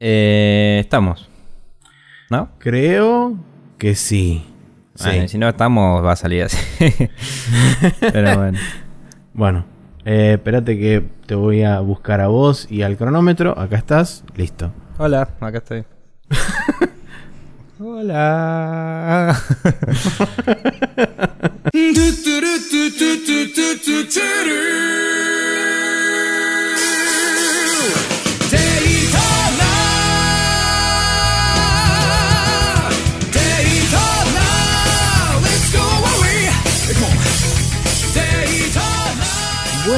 Eh, estamos. ¿No? Creo que sí. Bueno, Sí. si no estamos, va a salir así. Pero bueno. Bueno, eh, espérate que te voy a buscar a vos y al cronómetro. Acá estás. Listo. Hola, acá estoy. Hola.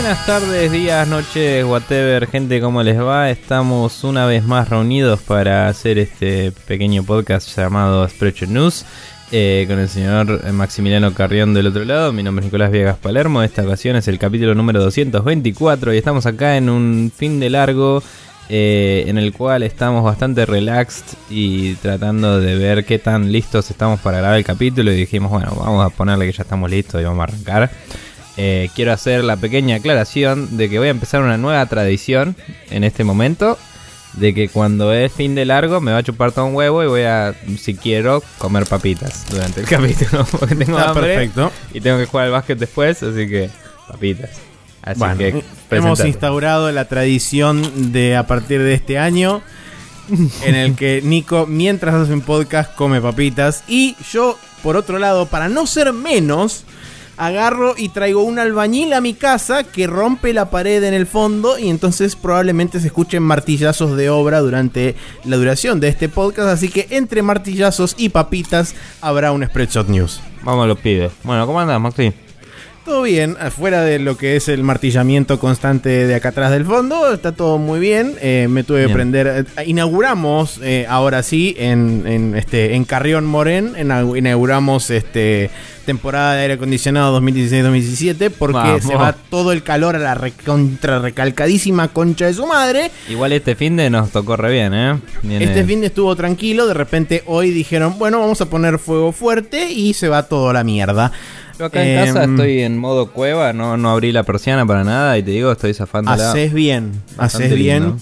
Buenas tardes, días, noches, whatever, gente, ¿cómo les va? Estamos una vez más reunidos para hacer este pequeño podcast llamado Sprecher News eh, con el señor Maximiliano Carrión del otro lado. Mi nombre es Nicolás Viegas Palermo. Esta ocasión es el capítulo número 224 y estamos acá en un fin de largo eh, en el cual estamos bastante relaxed y tratando de ver qué tan listos estamos para grabar el capítulo y dijimos, bueno, vamos a ponerle que ya estamos listos y vamos a arrancar. Eh, quiero hacer la pequeña aclaración de que voy a empezar una nueva tradición en este momento. De que cuando es fin de largo me va a chupar todo un huevo y voy a, si quiero, comer papitas durante el capítulo. Porque tengo Está hambre perfecto. y tengo que jugar al básquet después, así que papitas. Así Bueno, que hemos instaurado la tradición de a partir de este año en el que Nico, mientras hace un podcast, come papitas. Y yo, por otro lado, para no ser menos, agarro y traigo un albañil a mi casa que rompe la pared en el fondo y entonces probablemente se escuchen martillazos de obra durante la duración de este podcast. Así que entre martillazos y papitas habrá un Spreadshot News. Vamos los pibes. Bueno, ¿cómo andas, Maxi? Todo bien, afuera de lo que es el martillamiento constante de acá atrás del fondo, está todo muy bien. Eh, me tuve que prender. eh, inauguramos eh, ahora sí en, en, este en Carrión Morén, en- inauguramos este temporada de aire acondicionado 2016-2017 porque Vamos. se va todo el calor a la recontra recalcadísima concha de su madre. Igual este fin de nos tocó re bien, ¿eh? Viene- Este fin de estuvo tranquilo, de repente hoy dijeron, bueno, vamos a poner fuego fuerte y se va todo a la mierda. Yo acá en casa Em, estoy en modo cueva, no, no abrí la persiana para nada y te digo, estoy zafándola. Haces bien, haces bien lindo.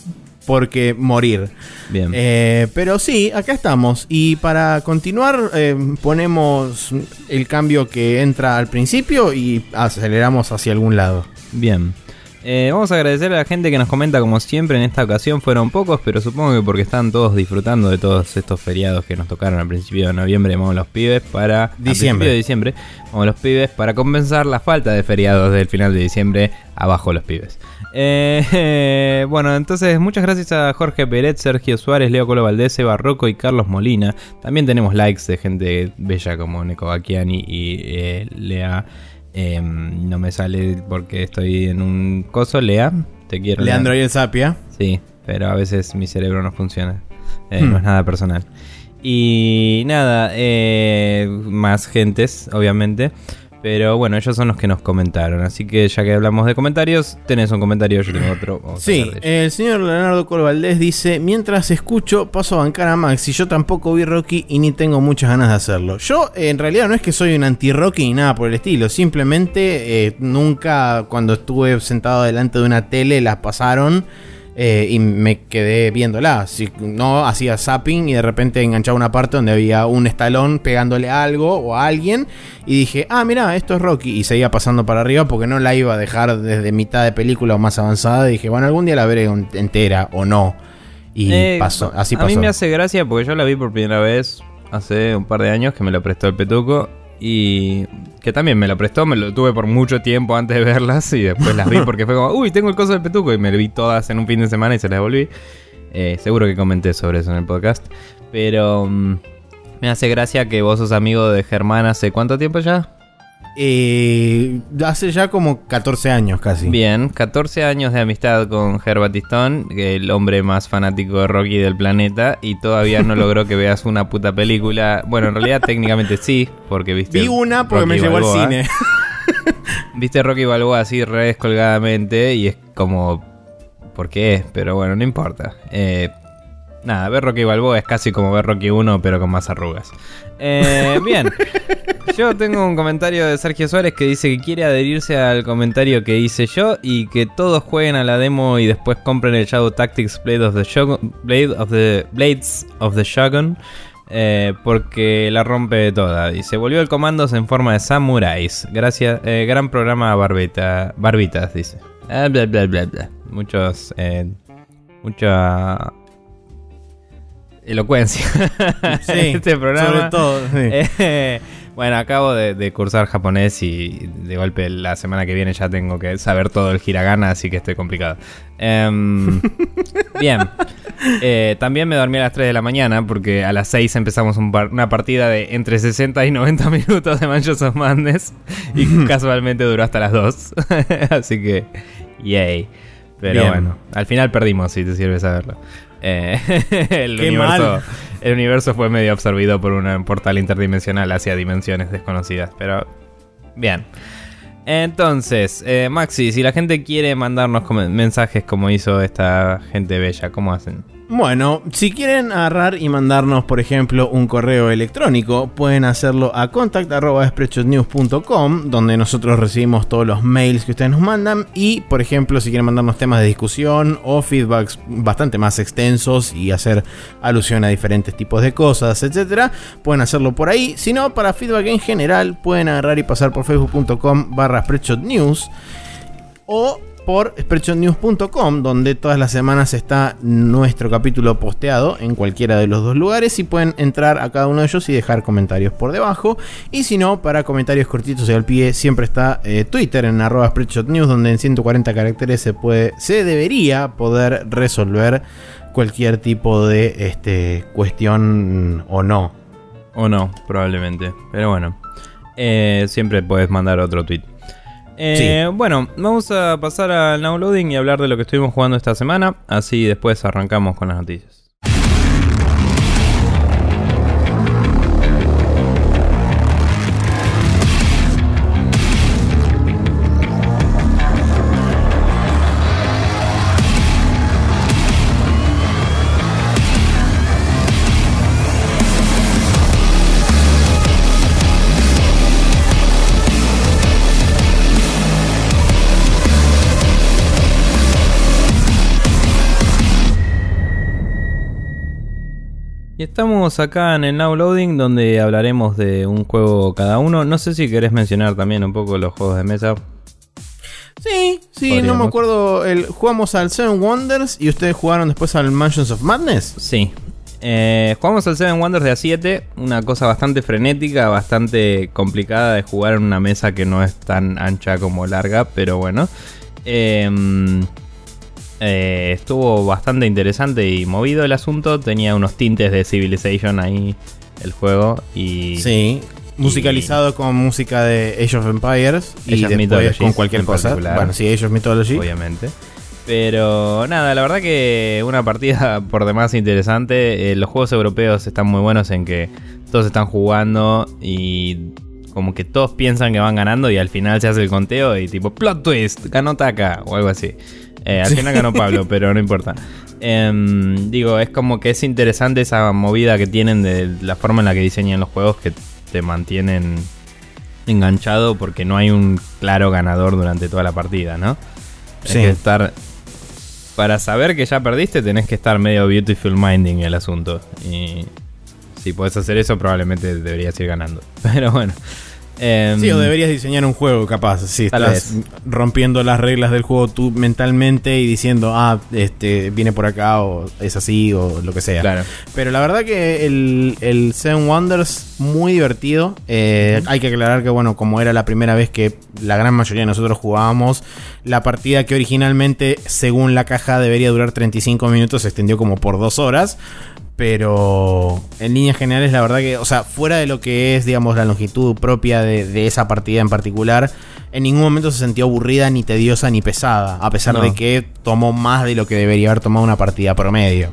porque morir. Bien. Eh, pero sí, acá estamos. Y para continuar, eh, ponemos el cambio que entra al principio y aceleramos hacia algún lado. Bien. Eh, vamos a agradecer a la gente que nos comenta como siempre. En esta ocasión fueron pocos, pero supongo que porque están todos disfrutando de todos estos feriados que nos tocaron al principio de noviembre, vamos los pibes para... Diciembre. de diciembre, vamos los pibes para compensar la falta de feriados del final de diciembre, abajo los pibes. Eh, eh, bueno, entonces muchas gracias a Jorge Peret, Sergio Suárez, Leo Colo Valdés, Eva Rocco y Carlos Molina. También tenemos likes de gente bella como Neko Bakiani y eh, Lea... eh, no me sale porque estoy en un coso. Lea, te quiero. Lea. Leandro y el Sapia. Sí, pero a veces mi cerebro no funciona. Eh, Hmm. No es nada personal. Y nada, eh, más gentes, obviamente. Pero bueno, ellos son los que nos comentaron. Así que ya que hablamos de comentarios, tenés un comentario, yo tengo otro. Vamos Sí, el señor Leonardo Colo Valdés dice, mientras escucho paso a bancar a Max y yo tampoco vi Rocky y ni tengo muchas ganas de hacerlo. Yo en realidad no es que soy un anti-Rocky ni nada por el estilo, simplemente eh, nunca cuando estuve sentado delante de una tele las pasaron eh, y me quedé viéndola. Si no, hacía zapping y de repente enganchaba una parte donde había un estalón pegándole a algo o a alguien y dije, ah, mira, esto es Rocky. Y seguía pasando para arriba porque no la iba a dejar desde mitad de película o más avanzada. Y dije, bueno, algún día la veré entera o no. Y Eh, pasó, así a pasó. mí me hace gracia porque yo la vi por primera vez hace un par de años que me lo prestó el Petuco. Y que también me lo prestó, me lo tuve por mucho tiempo antes de verlas y después las vi porque fue como, uy, tengo el coso del Petuco y me lo vi todas en un fin de semana y se las devolví. Eh, seguro que comenté sobre eso en el podcast. Pero mm, me hace gracia que vos sos amigo de Germán hace cuánto tiempo ya? Eh, hace ya como 14 años casi. Bien, 14 años de amistad con Ger Batistón, que el hombre más fanático de Rocky del planeta, y todavía no logró que veas una puta película. Bueno, en realidad técnicamente sí, porque viste. Vi una porque me llevó al cine. Viste Rocky Balboa así re descolgadamente y es como... ¿Por qué? Pero bueno, no importa. Eh, nada, ver Rocky Balboa es casi como ver Rocky 1, pero con más arrugas. Eh, bien, yo tengo un comentario de Sergio Suárez que dice que quiere adherirse al comentario que hice yo y que todos jueguen a la demo y después compren el Shadow Tactics Blade of the Shogun, Blade of the Blades of the Shogun. Eh, porque la rompe toda. Y se volvió el comandos en forma de samuráis. Gracias, eh, gran programa barbita, barbitas, dice. Ah, bla, bla, bla, bla. Muchos, mucha elocuencia. Sí, este programa. sobre todo. sí. Eh, bueno, acabo de, de cursar japonés y de golpe la semana que viene ya tengo que saber todo el hiragana, así que estoy complicado. Em, bien. Eh, también me dormí a las 3 de la mañana porque a las 6 empezamos un par- una partida de entre 60 y 90 minutos de Manchos of Madness y casualmente duró hasta las 2. así que, yay. Pero Bien. bueno, al final perdimos, si te sirve saberlo. Eh, el, Qué universo, mal. el universo fue medio absorbido por un portal interdimensional hacia dimensiones desconocidas. Pero bien. Entonces, eh, Maxi, si la gente quiere mandarnos mensajes como hizo esta gente bella, ¿cómo hacen? Bueno, si quieren agarrar y mandarnos, por ejemplo, un correo electrónico, pueden hacerlo a contact.spreadshotnews.com, donde nosotros recibimos todos los mails que ustedes nos mandan. Y, por ejemplo, si quieren mandarnos temas de discusión o feedbacks bastante más extensos y hacer alusión a diferentes tipos de cosas, etcétera, pueden hacerlo por ahí. Si no, para feedback en general, pueden agarrar y pasar por facebook.com barra o por spreadshotnews.com, donde todas las semanas está nuestro capítulo posteado en cualquiera de los dos lugares y pueden entrar a cada uno de ellos y dejar comentarios por debajo. Y si no, para comentarios cortitos y al pie, siempre está eh, Twitter en arroba spreadshotnews, donde en 140 caracteres se puede, se debería poder resolver cualquier tipo de este, cuestión o no. O no, probablemente. Pero bueno, eh, siempre puedes mandar otro tweet. Eh, Bueno, vamos a pasar al downloading y hablar de lo que estuvimos jugando esta semana. Así después arrancamos con las noticias. Estamos acá en el Now Loading donde hablaremos de un juego cada uno. No sé si querés mencionar también un poco los juegos de mesa. Sí, sí, no me acuerdo. El, jugamos al Seven Wonders y ustedes jugaron después al Mansions of Madness. Sí. Eh, jugamos al Seven Wonders de A7, una cosa bastante frenética, bastante complicada de jugar en una mesa que no es tan ancha como larga, pero bueno. Eh, eh, estuvo bastante interesante y movido el asunto, tenía unos tintes de Civilization ahí el juego y... Sí. Musicalizado con música de Age of Empires y después con cualquier cosa. particular. Bueno, sí, Age of Mythology. obviamente. Pero nada, la verdad que una partida por demás interesante. Eh, los juegos europeos están muy buenos en que todos están jugando y como que todos piensan que van ganando y al final se hace el conteo y tipo plot twist, ganó Taka o algo así. Eh, al final ganó Pablo, pero no importa. Em, digo, es como que es interesante esa movida que tienen de la forma en la que diseñan los juegos que te mantienen enganchado porque no hay un claro ganador durante toda la partida, ¿no? Sí. que estar. Para saber que ya perdiste, tenés que estar medio beautiful minding el asunto. Y si podés hacer eso, probablemente deberías ir ganando. Pero bueno. Em, Sí, o deberías diseñar un juego, capaz. Si estás vez. rompiendo las reglas del juego tú mentalmente y diciendo, ah, este viene por acá, o es así, o lo que sea. Claro. Pero la verdad que el, el Seven Wonders, muy divertido. Eh, Hay que aclarar que, bueno, como era la primera vez que la gran mayoría de nosotros jugábamos, la partida que originalmente, según la caja, debería durar 35 minutos, se extendió como por dos horas. Pero en líneas generales, la verdad que, o sea, fuera de lo que es, digamos, la longitud propia de, de esa partida en particular, en ningún momento se sintió aburrida, ni tediosa, ni pesada. A pesar No. de que tomó más de lo que debería haber tomado una partida promedio.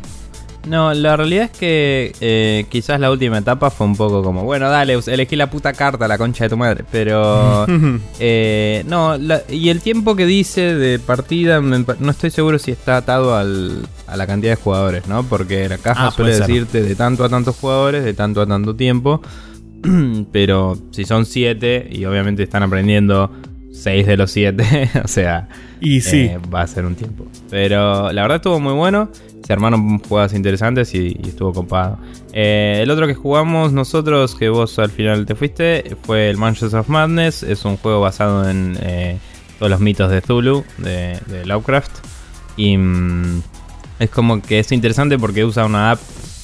No, la realidad es que eh, quizás la última etapa fue un poco como, bueno, dale, elegí la puta carta, la concha de tu madre. Pero, eh, no, y el tiempo que dice de partida, no estoy seguro si está atado al, a la cantidad de jugadores, ¿no? Porque la caja ah, suele decirte de tanto a tantos jugadores, de tanto a tanto tiempo. pero si son siete y obviamente están aprendiendo 6 de los 7, o sea, y sí. Eh, va a ser un tiempo. Pero la verdad estuvo muy bueno, se armaron jugadas interesantes y, estuvo copado. Eh, el otro que jugamos nosotros, que vos al final te fuiste, fue el Mansions of Madness, es un juego basado en eh, todos los mitos de Zulu, de, Lovecraft. Y mm, es como que es interesante porque usa una app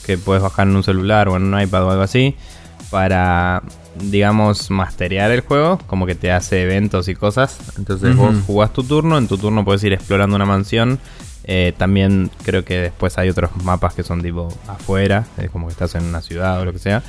que puedes bajar en un celular o en un iPad o algo así para digamos, masterear el juego, como que te hace eventos y cosas. Entonces vos jugás tu turno, en tu turno puedes ir explorando una mansión. Eh, también creo que después hay otros mapas que son tipo afuera, es como que estás en una ciudad o lo que sea.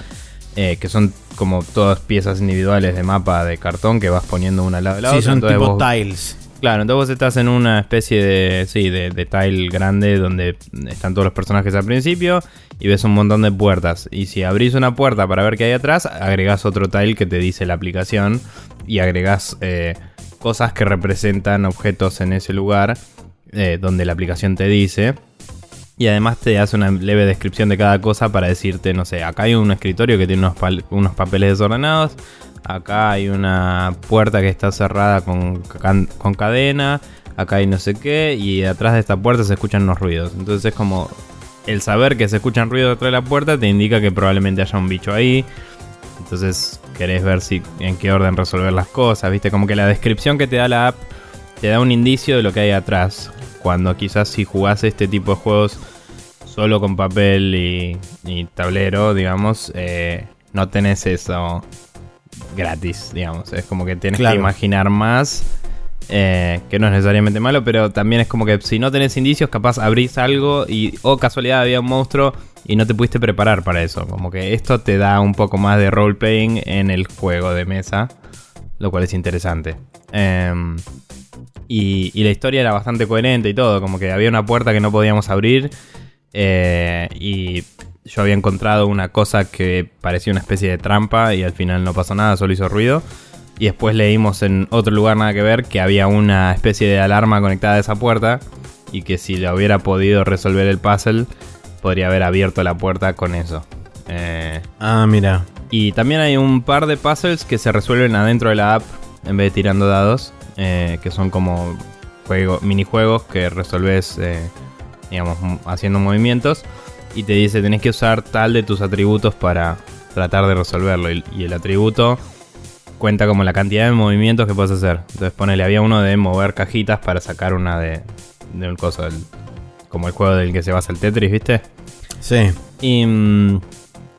Eh, que son como todas piezas individuales de mapa de cartón que vas poniendo una al lado de la sí, otra. son tipo tiles. Claro, entonces vos estás en una especie de, sí, de, de, tile grande donde están todos los personajes al principio y ves un montón de puertas. Y si abrís una puerta para ver qué hay atrás, agregás otro tile que te dice la aplicación y agregás eh, cosas que representan objetos en ese lugar eh, donde la aplicación te dice. Y además te hace una leve descripción de cada cosa para decirte, no sé, acá hay un escritorio que tiene unos, unos papeles desordenados, acá hay una puerta que está cerrada con, con cadena, acá hay no sé qué, y atrás de esta puerta se escuchan unos ruidos. Entonces es como el saber que se escuchan ruidos detrás de la puerta te indica que probablemente haya un bicho ahí. Entonces querés ver si en qué orden resolver las cosas, ¿viste? Como que la descripción que te da la app te da un indicio de lo que hay atrás. Cuando quizás si jugás este tipo de juegos solo con papel y, tablero, digamos, eh, no tenés eso gratis, digamos. Es como que tienes que imaginar más. Eh, que no es necesariamente malo, pero también es como que si no tenés indicios, capaz abrís algo y, o casualidad, había un monstruo y no te pudiste preparar para eso. Como que esto te da un poco más de roleplaying en el juego de mesa, lo cual es interesante. Em, y, y, la historia era bastante coherente y todo, como que había una puerta que no podíamos abrir eh, y yo había encontrado una cosa que parecía una especie de trampa y al final no pasó nada, solo hizo ruido. Y después leímos en otro lugar nada que ver que había una especie de alarma conectada a esa puerta y que si le hubiera podido resolver el puzzle podría haber abierto la puerta con eso. Eh, ah, mira. Y también hay un par de puzzles que se resuelven adentro de la app en vez de tirando dados, eh, que son como juego, minijuegos que resolves, eh, digamos, haciendo movimientos y te dice tenés que usar tal de tus atributos para tratar de resolverlo. Y, el atributo cuenta como la cantidad de movimientos que puedes hacer. Entonces ponele, había uno de mover cajitas para sacar una de, de un coso, del, como el juego del que se basa el Tetris, ¿viste? Sí. Y, mm,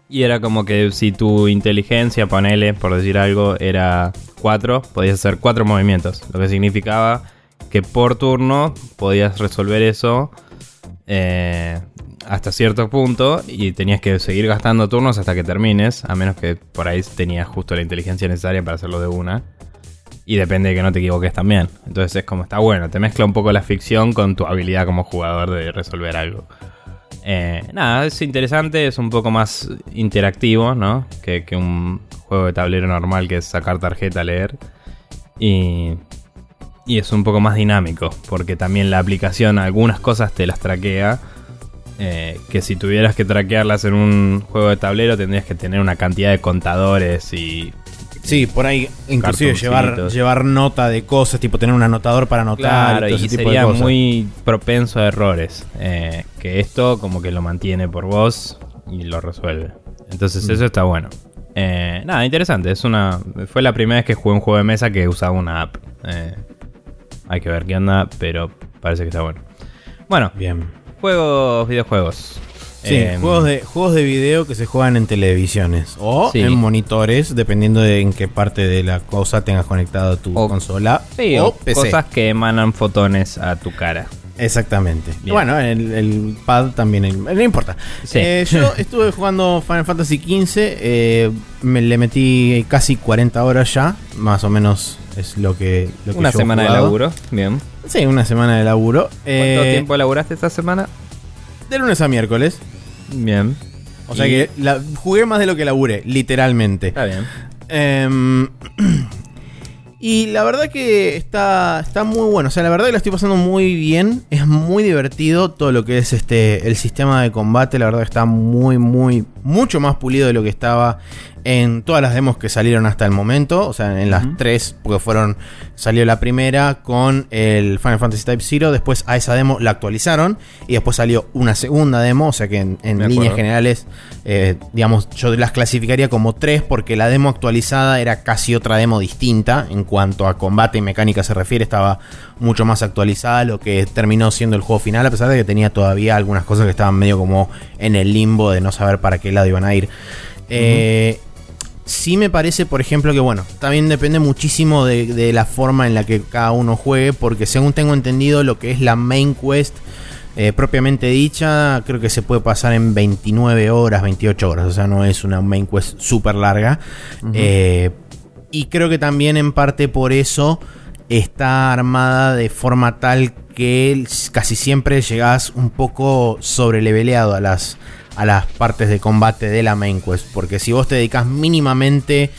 y era como que si tu inteligencia, ponele, por decir algo, era 4, podías hacer 4 movimientos. Lo que significaba que por turno podías resolver eso eh, hasta cierto punto y tenías que seguir gastando turnos hasta que termines, a menos que por ahí tenías justo la inteligencia necesaria para hacerlo de una. Y depende de que no te equivoques también. Entonces es como está bueno, te mezcla un poco la ficción con tu habilidad como jugador de resolver algo. Eh, nada, es interesante, es un poco más interactivo, ¿no? Que, que, un juego de tablero normal que es sacar tarjeta, leer. Y, y es un poco más dinámico, porque también la aplicación algunas cosas te las traquea eh, que si tuvieras que traquearlas en un juego de tablero tendrías que tener una cantidad de contadores y... Sí, por ahí inclusive llevar, llevar nota de cosas, tipo tener un anotador para anotar. y, sería muy propenso a errores. Eh, que esto como que lo mantiene por vos y lo resuelve. Entonces mm. eso está bueno. Eh, nada, interesante. Es una, fue la primera vez que jugué un juego de mesa que usaba una app. hay que ver qué onda, pero parece que está bueno. Bueno, bien juegos, videojuegos. Sí, em, juegos, de, juegos de video que se juegan en televisiones o en monitores, dependiendo de en qué parte de la cosa tengas conectado tu consola o, cosas que emanan fotones a tu cara. Exactamente. Bueno, el, pad también, no importa. Eh, yo estuve jugando Final Fantasy XV, eh, me le metí casi 40 horas ya, más o menos es lo que... Lo una semana de laburo, bien. Sí, una semana de laburo. ¿Cuánto eh, tiempo laburaste esta semana? De lunes a miércoles. Bien. O sea que la, jugué más de lo que laburé, literalmente. Está bien. Em, y la verdad que está, está muy bueno. O sea, la verdad que la estoy pasando muy bien. Es muy divertido todo lo que es este el sistema de combate. La verdad que está muy, muy, mucho más pulido de lo que estaba en todas las demos que salieron hasta el momento, o sea, en las tres, porque fueron, salió la primera con el Final Fantasy Type Zero, después a esa demo la actualizaron y después salió una segunda demo, o sea que en, líneas generales, eh, digamos, yo las clasificaría como tres porque la demo actualizada era casi otra demo distinta en cuanto a combate y mecánica se refiere, estaba mucho más actualizada, lo que terminó siendo el juego final, a pesar de que tenía todavía algunas cosas que estaban medio como en el limbo de no saber para qué lado iban a ir. Eh, Sí me parece, por ejemplo, que bueno, también depende muchísimo de, la forma en la que cada uno juegue, porque según tengo entendido lo que es la main quest eh, propiamente dicha, creo que se puede pasar en 29 horas, 28 horas, o sea, no es una main quest súper larga. Eh, y creo que también en parte por eso está armada de forma tal que casi siempre llegas un poco sobreleveleado a las a las partes de combate de la main quest. Porque si vos te dedicas mínimamente,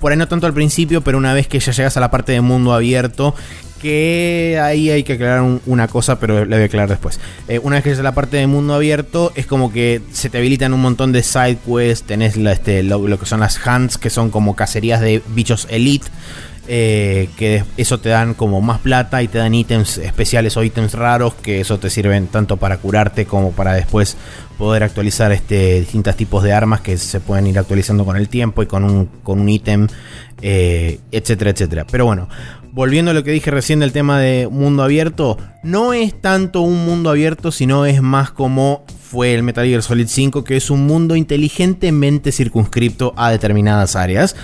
por ahí no tanto al principio, pero una vez que ya llegas a la parte de mundo abierto, que ahí hay que aclarar una cosa, pero la voy a aclarar después. Eh, una vez que llegas a la parte de mundo abierto, es como que se te habilitan un montón de side quests, tenés este, lo, que son las hunts, que son como cacerías de bichos elite. Eh, que eso te dan como más plata y te dan ítems especiales o ítems raros que eso te sirven tanto para curarte como para después poder actualizar este, distintos tipos de armas que se pueden ir actualizando con el tiempo y con un, con un ítem, eh, etcétera, etcétera. Pero bueno, volviendo a lo que dije recién del tema de mundo abierto, no es tanto un mundo abierto, sino es más como fue el Metal Gear Solid 5, que es un mundo inteligentemente circunscripto a determinadas áreas.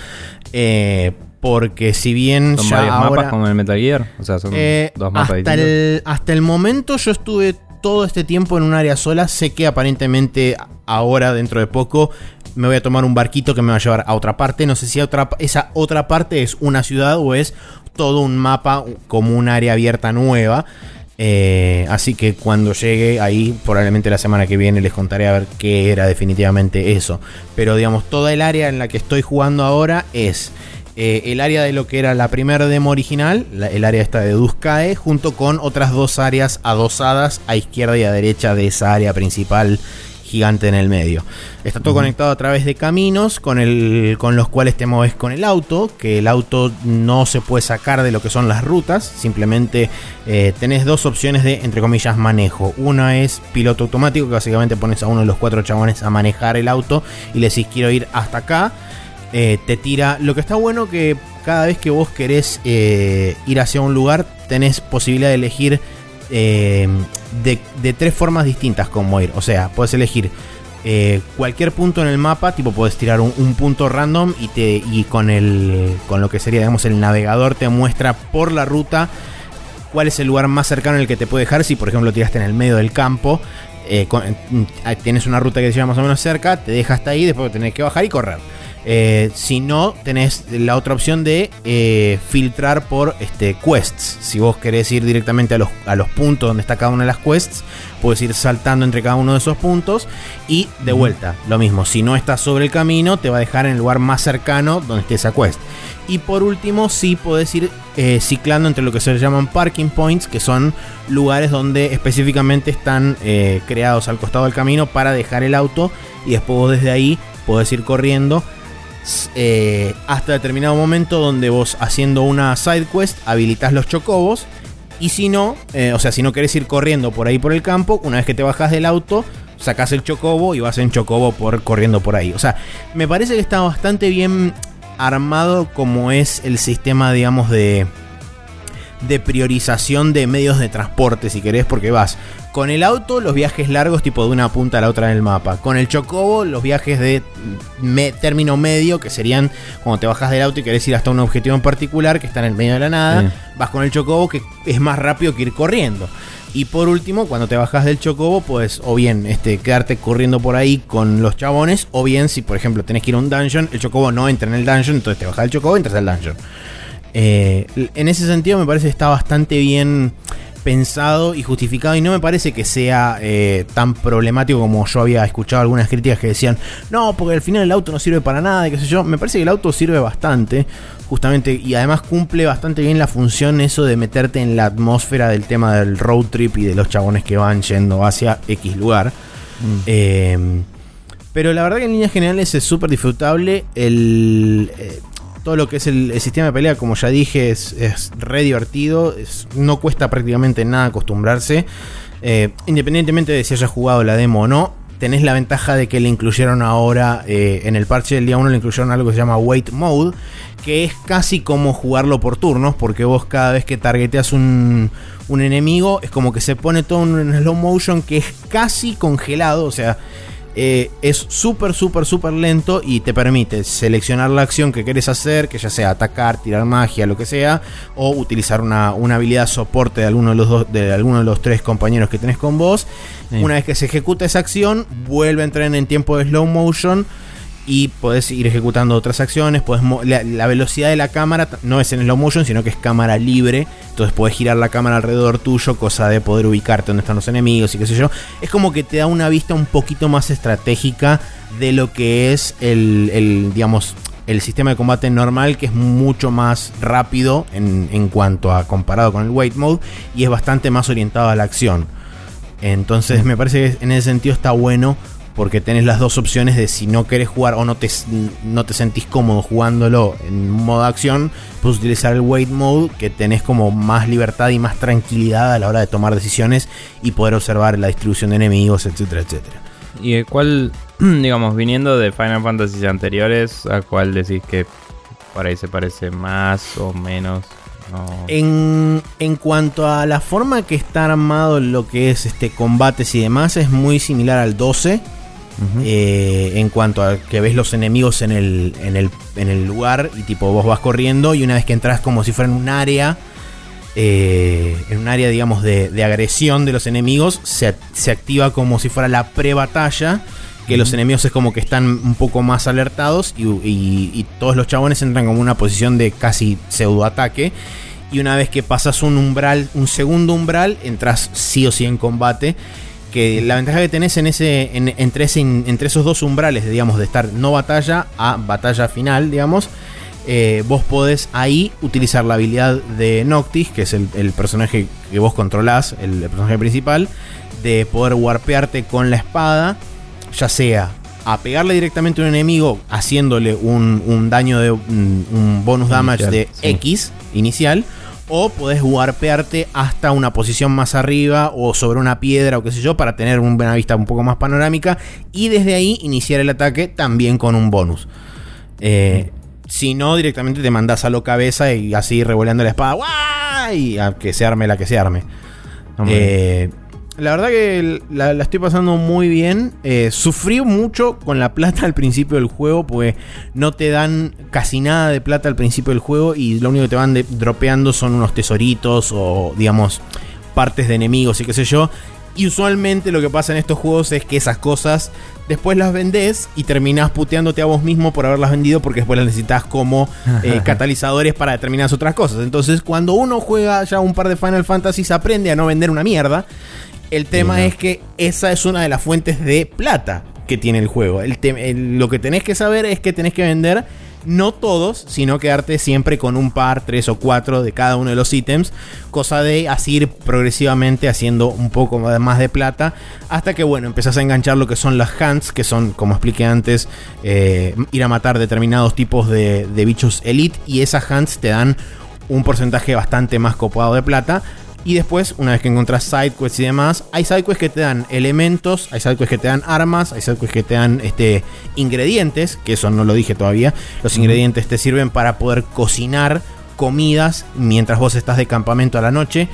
Eh, porque si bien ¿Son ya varios mapas como el Metal Gear? O sea, son eh, dos mapas hasta El, hasta el momento yo estuve todo este tiempo en un área sola. Sé que aparentemente ahora, dentro de poco, me voy a tomar un barquito que me va a llevar a otra parte. No sé si otra, esa otra parte es una ciudad o es todo un mapa como un área abierta nueva. Eh, así que cuando llegue ahí, probablemente la semana que viene les contaré a ver qué era definitivamente eso. Pero digamos, toda el área en la que estoy jugando ahora es eh, el área de lo que era la primera demo original, el área esta de Duskae, junto con otras dos áreas adosadas a izquierda y a derecha de esa área principal gigante en el medio. Está todo conectado a través de caminos con, el, con los cuales te mueves con el auto, que el auto no se puede sacar de lo que son las rutas, simplemente eh, tenés dos opciones de, entre comillas, manejo. Una es piloto automático, que básicamente pones a uno de los cuatro chabones a manejar el auto y le decís quiero ir hasta acá eh, te tira. Lo que está bueno que cada vez que vos querés eh, ir hacia un lugar, tenés posibilidad de elegir eh, de, tres formas distintas como ir. O sea, puedes elegir cualquier punto en el mapa, tipo puedes tirar un, punto random y, te, y con, el, con lo que sería, digamos, el navegador te muestra por la ruta cuál es el lugar más cercano en el que te puede dejar. Si, por ejemplo, tiraste en el medio del campo, tienes una ruta que te lleva más o menos cerca, te deja hasta ahí, después tenés que bajar y correr. Eh, si no, tenés la otra opción de eh, filtrar por este, quests. Si vos querés ir directamente a los, a los puntos donde está cada una de las quests, puedes ir saltando entre cada uno de esos puntos. Y de vuelta, lo mismo, si no estás sobre el camino, te va a dejar en el lugar más cercano donde esté esa quest. Y por último, sí podés ir eh, ciclando entre lo que se llaman parking points, que son lugares donde específicamente están creados al costado del camino para dejar el auto. Y después vos desde ahí podés ir corriendo eh, hasta determinado momento donde vos haciendo una side quest habilitas los chocobos. Y si no, eh, o sea, si no querés ir corriendo por ahí por el campo, una vez que te bajas del auto, sacas el chocobo y vas en chocobo por corriendo por ahí. O sea, me parece que está bastante bien armado como es el sistema, digamos, de de priorización de medios de transporte, si querés, porque vas con el auto los viajes largos tipo de una punta a la otra en el mapa. Con el chocobo los viajes de término medio, que serían cuando te bajas del auto y querés ir hasta un objetivo en particular que está en el medio de la nada. Vas con el chocobo que es más rápido que ir corriendo. Y por último, cuando te bajas del chocobo, pues o bien este, quedarte corriendo por ahí con los chabones, o bien si por ejemplo tenés que ir a un dungeon, el chocobo no entra en el dungeon, entonces te bajas del chocobo y entras al dungeon. Eh, en ese sentido me parece que está bastante bien pensado y justificado y no me parece que sea eh, tan problemático como yo había escuchado algunas críticas que decían, no, porque al final el auto no sirve para nada y qué sé yo. Me parece que el auto sirve bastante, justamente, y además cumple bastante bien la función eso de meterte en la atmósfera del tema del road trip y de los chabones que van yendo hacia X lugar. Mm. Eh, pero la verdad que en líneas generales es súper disfrutable. El, eh, todo lo que es el, sistema de pelea, como ya dije, es, es re divertido. no cuesta prácticamente nada acostumbrarse. Eh, independientemente de si hayas jugado la demo o no, tenés la ventaja de que le incluyeron ahora eh, en el parche del día 1 le incluyeron algo que se llama Wait Mode, que es casi como jugarlo por turnos, porque vos cada vez que targeteas un, un enemigo es como que se pone todo en slow motion que es casi congelado, o sea, eh, es súper, súper, súper lento y te permite seleccionar la acción que quieres hacer, que ya sea atacar, tirar magia, lo que sea, o utilizar una, habilidad soporte de alguno de los dos, de alguno de los tres compañeros que tenés con vos. Una vez que se ejecuta esa acción, vuelve a entrar en tiempo de slow motion y podés ir ejecutando otras acciones. la, velocidad de la cámara no es en slow motion, sino que es cámara libre. Entonces podés girar la cámara alrededor tuyo, cosa de poder ubicarte donde están los enemigos y qué sé yo. Es como que te da una vista un poquito más estratégica de lo que es el, digamos, el sistema de combate normal, que es mucho más rápido en, en cuanto a comparado con el Wait Mode y es bastante más orientado a la acción. Entonces me parece que en ese sentido está bueno porque tenés las dos opciones de si no querés jugar o no te, no te sentís cómodo jugándolo en modo acción, puedes utilizar el wait mode que tenés como más libertad y más tranquilidad a la hora de tomar decisiones y poder observar la distribución de enemigos, etcétera, etcétera. ¿Y cuál, digamos, viniendo de Final Fantasy anteriores, a cuál decís que por ahí se parece más o menos? En, en, cuanto a la forma que está armado lo que es este combates y demás, es muy similar al 12. Eh, en cuanto a que ves los enemigos en el, en el, lugar y tipo vos vas corriendo y una vez que entras como si fuera en un área, eh, en un área digamos de, agresión de los enemigos, se, activa como si fuera la pre-batalla, que los enemigos es como que están un poco más alertados y, y todos los chabones entran como en una posición de casi pseudo ataque. Y una vez que pasas un umbral, un segundo umbral, entras sí o sí en combate que la ventaja que tenés en ese, entre, entre esos dos umbrales, digamos, de estar no batalla a batalla final, digamos, eh, vos podés ahí utilizar la habilidad de Noctis, que es el, personaje que vos controlás, el, personaje principal, de poder warpearte con la espada, ya sea a pegarle directamente a un enemigo haciéndole un, daño de un, bonus damage de X inicial o podés warpearte hasta una posición más arriba o sobre una piedra o qué sé yo para tener una vista un poco más panorámica y desde ahí iniciar el ataque también con un bonus. Eh, si no, directamente te mandás a lo cabeza y así revoleando la espada. Y a que se arme la que se arme. eh, la verdad que la, estoy pasando muy bien. Eh, sufrí mucho con la plata al principio del juego, porque no te dan casi nada de plata al principio del juego y lo único que te van dropeando son unos tesoritos o, digamos, partes de enemigos y qué sé yo. Y usualmente lo que pasa en estos juegos es que esas cosas después las vendés y terminás puteándote a vos mismo por haberlas vendido porque después las necesitas como eh, catalizadores para determinadas otras cosas. Entonces, cuando uno juega ya un par de Final Fantasy, aprende a no vender una mierda el tema es que esa es una de las fuentes de plata que tiene el juego. lo que tenés que saber es que tenés que vender no todos, sino quedarte siempre con un par, tres o cuatro de cada uno de los ítems, cosa de así ir progresivamente haciendo un poco más de plata, hasta que bueno, empezás a enganchar lo que son las hunts, que son, como expliqué antes, eh, ir a matar determinados tipos de, de bichos elite, y esas hunts te dan un porcentaje bastante más copado de plata, y después, una vez que encontrás sidequests y demás, hay sidequests que te dan elementos, hay sidequests que te dan armas, hay sidequests que te dan este, ingredientes, que eso no lo dije todavía. Los ingredientes te sirven para poder cocinar comidas mientras vos estás de campamento a la noche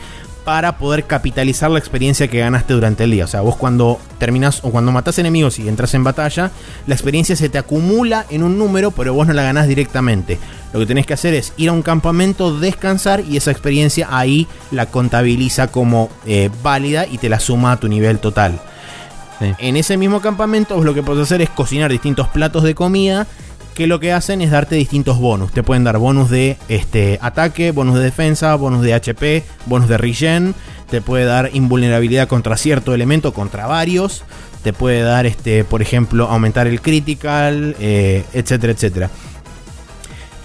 para poder capitalizar la experiencia que ganaste durante el día. O sea, vos cuando terminas o cuando matas enemigos y entras en batalla, la experiencia se te acumula en un número, pero vos no la ganás directamente. Lo que tenés que hacer es ir a un campamento, descansar y esa experiencia ahí la contabiliza como eh, válida y te la suma a tu nivel total. En ese mismo campamento vos lo que podés hacer es cocinar distintos platos de comida que lo que hacen es darte distintos bonus. Te pueden dar bonus de este, ataque, bonus de defensa, bonus de HP, bonus de regen, te puede dar invulnerabilidad contra cierto elemento, contra varios, te puede dar, este, por ejemplo, aumentar el critical, eh, etcétera, etcétera.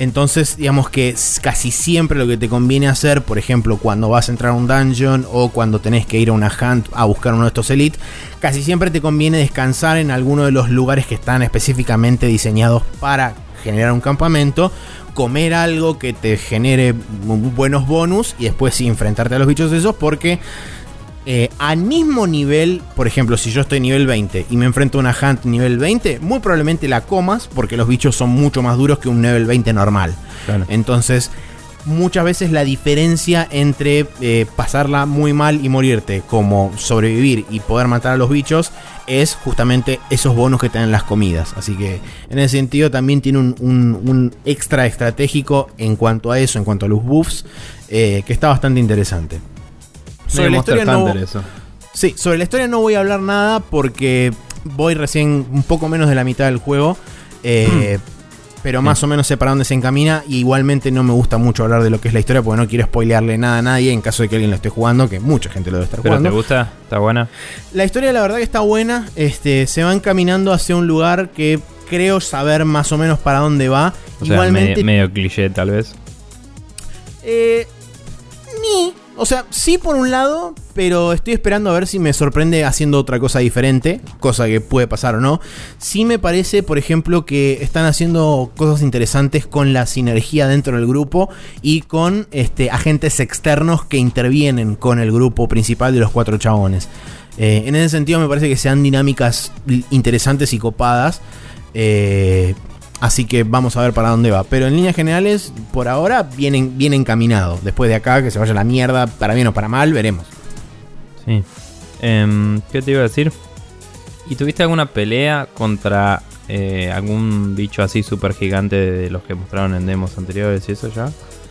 Entonces, digamos que casi siempre lo que te conviene hacer, por ejemplo, cuando vas a entrar a un dungeon o cuando tenés que ir a una hunt a buscar uno de estos elite, casi siempre te conviene descansar en alguno de los lugares que están específicamente diseñados para generar un campamento, comer algo que te genere buenos bonus y después sí enfrentarte a los bichos esos porque eh, al mismo nivel, por ejemplo, si yo estoy nivel 20 y me enfrento a una Hunt nivel 20, muy probablemente la comas porque los bichos son mucho más duros que un nivel 20 normal. Entonces, muchas veces la diferencia entre eh, pasarla muy mal y morirte, como sobrevivir y poder matar a los bichos, es justamente esos bonos que te dan las comidas. Así que en ese sentido también tiene un, extra estratégico en cuanto a eso, en cuanto a los buffs, eh, que está bastante interesante. Sobre la historia no, eso. Sí, sobre la historia no voy a hablar nada porque voy recién un poco menos de la mitad del juego. Eh, pero más o menos sé para dónde se encamina. Y igualmente no me gusta mucho hablar de lo que es la historia porque no quiero spoilearle nada a nadie en caso de que alguien lo esté jugando, que mucha gente lo debe estar jugando. ¿Te gusta? ¿Está buena? La historia, la verdad, que está buena. Este, se va encaminando hacia un lugar que creo saber más o menos para dónde va. igualmente. medio, medio cliché, tal vez. Eh. Ni. O sea, sí por un lado, pero estoy esperando a ver si me sorprende haciendo otra cosa diferente, cosa que puede pasar o no. Sí me parece, por ejemplo, que están haciendo cosas interesantes con la sinergia dentro del grupo y con este, agentes externos que intervienen con el grupo principal de los cuatro chabones. Eh, en ese sentido me parece que sean dinámicas interesantes y copadas. Eh, Así que vamos a ver para dónde va. Pero en líneas generales, por ahora, vienen bien encaminado. Después de acá, que se vaya la mierda, para bien o para mal, veremos. Sí. Em, ¿Qué te iba a decir? ¿Y tuviste alguna pelea contra eh, algún bicho así súper gigante de los que mostraron en demos anteriores y eso ya?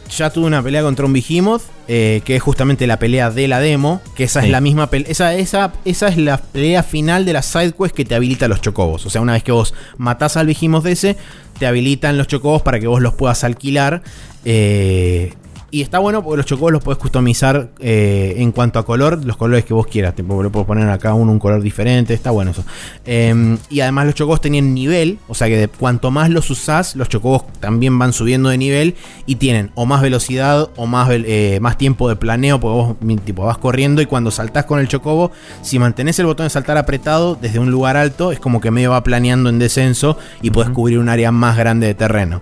Ya tuve una pelea contra un Behemoth, eh, que es justamente la pelea de la demo, que esa es la misma pelea, esa, esa, esa es la pelea final de la side quest que te habilita los chocobos. O sea, una vez que vos matás al Behemoth de ese, te habilitan los chocobos para que vos los puedas alquilar. Eh, y está bueno porque los chocobos los puedes customizar eh, en cuanto a color, los colores que vos quieras. Te puedo poner acá uno un color diferente, está bueno eso. Em, y además los chocobos tenían nivel, o sea que de cuanto más los usás, los chocobos también van subiendo de nivel y tienen o más velocidad o más, eh, más tiempo de planeo, porque vos tipo, vas corriendo y cuando saltás con el chocobo, si mantenés el botón de saltar apretado desde un lugar alto, es como que medio va planeando en descenso y puedes cubrir un área más grande de terreno.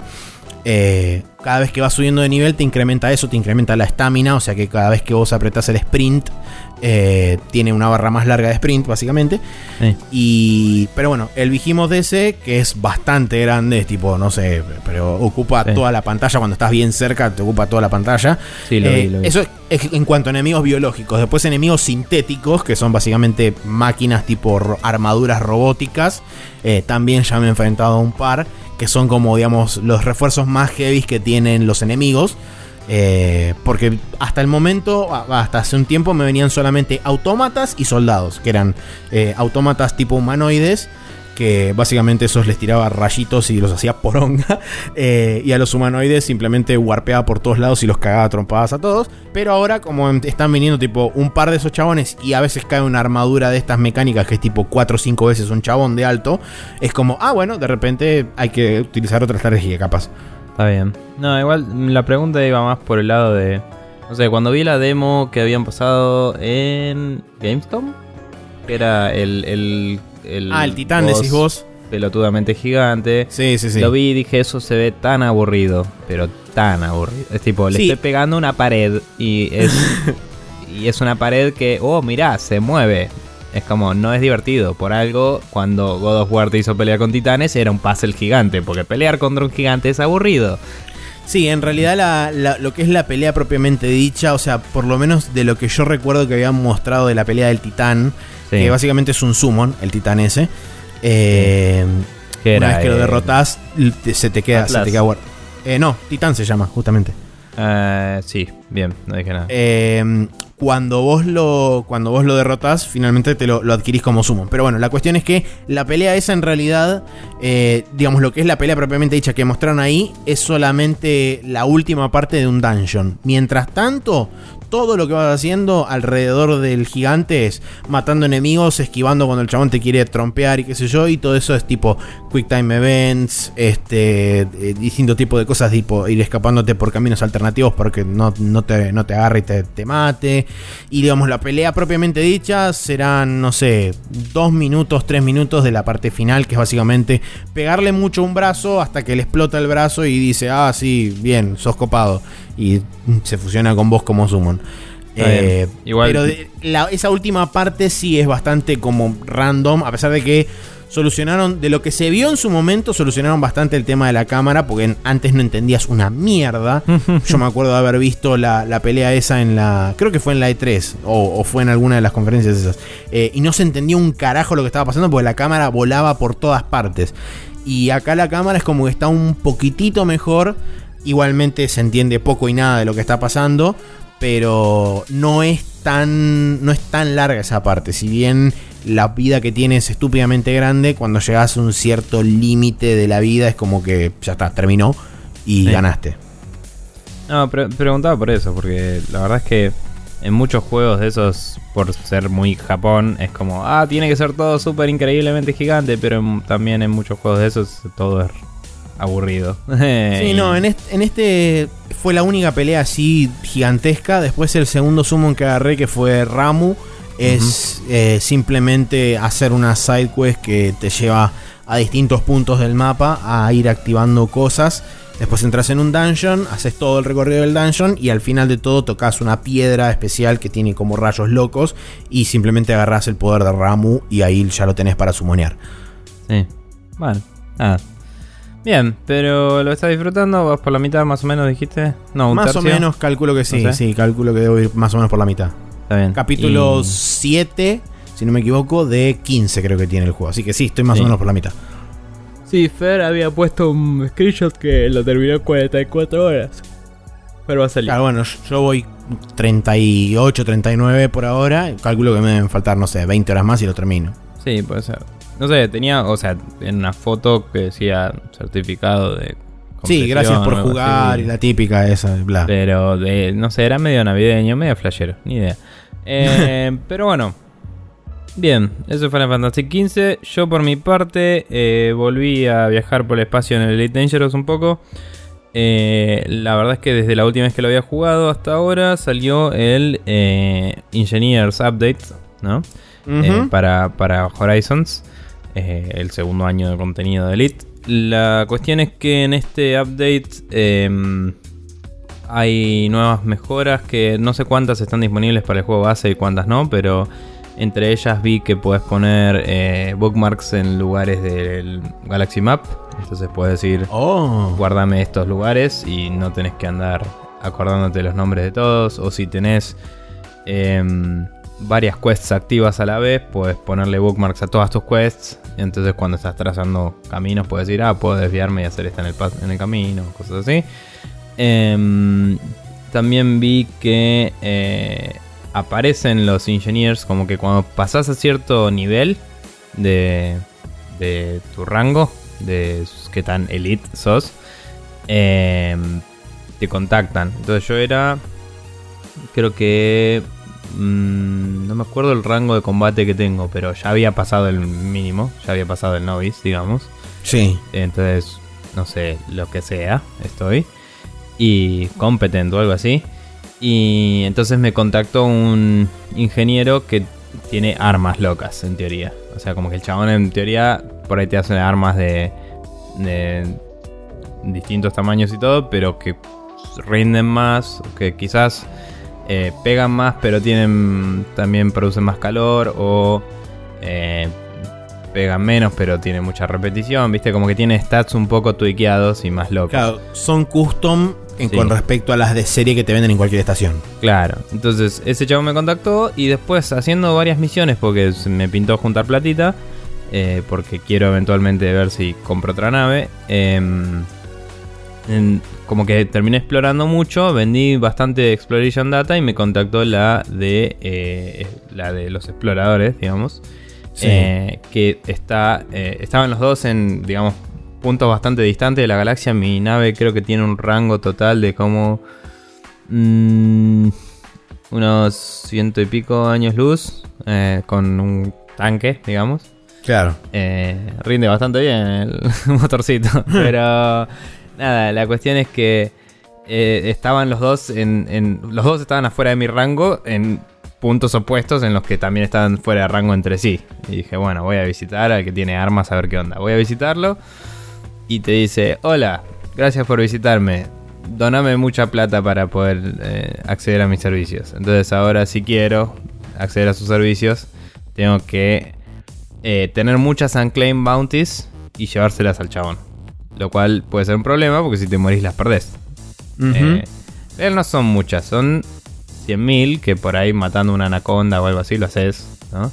Eh, cada vez que vas subiendo de nivel te incrementa eso, te incrementa la estamina, o sea que cada vez que vos apretás el sprint, eh, tiene una barra más larga de sprint, básicamente. Y. Pero bueno, el Vigimos DC, que es bastante grande, es tipo, no sé, pero ocupa toda la pantalla. Cuando estás bien cerca, te ocupa toda la pantalla. Eh, eso es en cuanto a enemigos biológicos. Después, enemigos sintéticos, que son básicamente máquinas tipo armaduras robóticas. también ya me he enfrentado a un par que son como, digamos, los refuerzos más heavy que tienen los enemigos. Eh, porque hasta el momento, hasta hace un tiempo, me venían solamente autómatas y soldados, que eran eh, autómatas tipo humanoides que básicamente esos les tiraba rayitos y los hacía poronga. Eh, y a los humanoides simplemente warpeaba por todos lados y los cagaba trompadas a todos. Pero ahora, como están viniendo tipo un par de esos chabones y a veces cae una armadura de estas mecánicas que es tipo 4 o 5 veces un chabón de alto, es como, ah, bueno, de repente hay que utilizar otra estrategia capaz. Está bien. No, igual la pregunta iba más por el lado de. No sé, cuando vi la demo que habían pasado en GameStop, que era el ah, el titán, decís vos. Pelotudamente gigante. Sí, sí, sí. Lo vi y dije, eso se ve tan aburrido. Pero tan aburrido. Es tipo, le estoy pegando una pared y es. y es una pared que, oh, mirá, se mueve. Es como, no es divertido. Por algo, cuando God of War te hizo pelear con titanes, era un puzzle gigante. Porque pelear contra un gigante es aburrido. Sí, en realidad lo que es la pelea propiamente dicha, o sea, por lo menos de lo que yo recuerdo que habían mostrado de la pelea del titán, que básicamente es un summon, el titán ese. Eh, una vez que lo eh, derrotas, se te queda, se te queda eh, no, titán se llama, justamente. Eh, sí, bien, no dije nada. Cuando vos lo, cuando vos lo derrotas, finalmente te lo, adquirís como sumo. Pero bueno, la cuestión es que la pelea esa en realidad, eh, digamos lo que es la pelea propiamente dicha que mostraron ahí, es solamente la última parte de un dungeon. Mientras tanto, todo lo que vas haciendo alrededor del gigante es matando enemigos, esquivando cuando el chabón te quiere trompear y qué sé yo, y todo eso es tipo quick time events, este, eh, distinto tipo de cosas, tipo ir escapándote por caminos alternativos porque no, no, te, no te agarre y te, te mate. Y digamos, la pelea propiamente dicha serán, no sé, dos minutos, tres minutos de la parte final, que es básicamente pegarle mucho un brazo hasta que le explota el brazo y dice, ah, sí, bien, sos copado. Y se fusiona con vos como summon. Eh, Igual- Pero de- la- esa última parte sí es bastante como random, a pesar de que solucionaron, de lo que se vio en su momento, solucionaron bastante el tema de la cámara, porque antes no entendías una mierda. Yo me acuerdo de haber visto la, la pelea esa en la, creo que fue en la E3, o, o fue en alguna de las conferencias esas, eh, y no se entendía un carajo lo que estaba pasando, porque la cámara volaba por todas partes. Y acá la cámara es como que está un poquitito mejor. Igualmente se entiende poco y nada de lo que está pasando. Pero no es tan. no es tan larga esa parte. Si bien la vida que tiene es estúpidamente grande, cuando llegas a un cierto límite de la vida es como que ya está, terminó y Sí. ganaste. No, pre- preguntaba por eso, porque la verdad es que en muchos juegos de esos, por ser muy Japón, es como, ah, tiene que ser todo súper increíblemente gigante, pero en- también en muchos juegos de esos todo es aburrido. Sí, no, en este, en este fue la única pelea así gigantesca. Después el segundo summon que agarré, que fue Ramu, es eh, simplemente hacer una side quest que te lleva a distintos puntos del mapa a ir activando cosas. Después entras en un dungeon, haces todo el recorrido del dungeon y al final de todo tocas una piedra especial que tiene como rayos locos y simplemente agarras el poder de Ramu y ahí ya lo tenés para sumonear. Sí. Bueno, nada. Bien, pero lo estás disfrutando, vas por la mitad más o menos, dijiste. No, un Más tercio. o menos calculo que sí, No sé. sí, calculo que debo ir más o menos por la mitad. Está bien. Capítulo Y- 7, si no me equivoco, de 15 creo que tiene el juego. Así que sí, estoy más Sí. o menos por la mitad. Sí, Fer había puesto un screenshot que lo terminó en 44 horas. Pero va a salir. Claro, bueno, yo voy 38, 39 por ahora. Calculo que me deben faltar, no sé, 20 horas más y lo termino. Sí, puede ser. No sé, tenía, o sea, en una foto que decía certificado de. Sí, gracias por jugar así. y la típica esa, bla. Pero de, no sé, era medio navideño, medio flashero, ni idea. Eh, pero bueno. Bien, eso fue Final Fantasy XV. Yo por mi parte eh, volví a viajar por el espacio en el Elite Dangerous un poco. Eh, la verdad es que desde la última vez que lo había jugado hasta ahora salió el eh, Engineers Update, ¿no? para, para Horizons, eh, el segundo año de contenido de Elite. La cuestión es que en este update em, hay nuevas mejoras que no sé cuántas están disponibles para el juego base y cuántas no, pero entre ellas vi que puedes poner eh, bookmarks en lugares del Galaxy Map. Entonces puedes decir, Oh, guardame estos lugares y no tenés que andar acordándote los nombres de todos. O si tenés em, varias quests activas a la vez, puedes ponerle bookmarks a todas tus quests. Y entonces cuando estás trazando caminos puedes decir, ah, puedo desviarme y hacer esta en el, en el camino, cosas así. Em, también vi que eh, aparecen los engineers como que cuando pasas a cierto nivel de, de tu rango, de qué tan elite sos, em, te contactan. Entonces yo era, creo que, mm, no me acuerdo el rango de combate que tengo, pero ya había pasado el mínimo, ya había pasado el novice, digamos. sí. Entonces, no sé, lo que sea, estoy. Y competent o algo así. Y entonces me contactó un ingeniero que tiene armas locas, en teoría. O sea, como que el chabón en teoría por ahí te hace armas de, de distintos tamaños y todo, pero que rinden más, que quizás eh, pegan más, pero tienen también producen más calor o eh, pegan menos, pero tienen mucha repetición, viste, como que tiene stats un poco tuiqueados y más locos. Claro, son custom en- Sí. con respecto a las de serie que te venden en cualquier estación. Claro, entonces ese chavo me contactó y después haciendo varias misiones porque me pintó juntar platita, eh, porque quiero eventualmente ver si compro otra nave. em, en- como que terminé explorando mucho, vendí bastante exploration data y me contactó la de eh, la de los exploradores, digamos, Sí. eh, que está eh, estaban los dos en digamos puntos bastante distantes de la galaxia. Mi nave creo que tiene un rango total de como mm, unos ciento y pico años luz, con un tanque, digamos. Claro. Eh, rinde bastante bien el motorcito. Pero nada, la cuestión es que eh, estaban los dos en, Los dos estaban afuera de mi rango en puntos opuestos en los que también estaban fuera de rango entre sí. Y dije, bueno, voy a visitar al que tiene armas a ver qué onda. Voy a visitarlo y te dice, hola, gracias por visitarme. Doname mucha plata para poder eh, acceder a mis servicios. Entonces ahora si quiero acceder a sus servicios, tengo que eh, tener muchas unclaimed bounties y llevárselas al chabón. Lo cual puede ser un problema porque si te morís las perdés. Eh, pero no son muchas, son 100.000 que por ahí matando una anaconda o algo así lo haces, ¿no?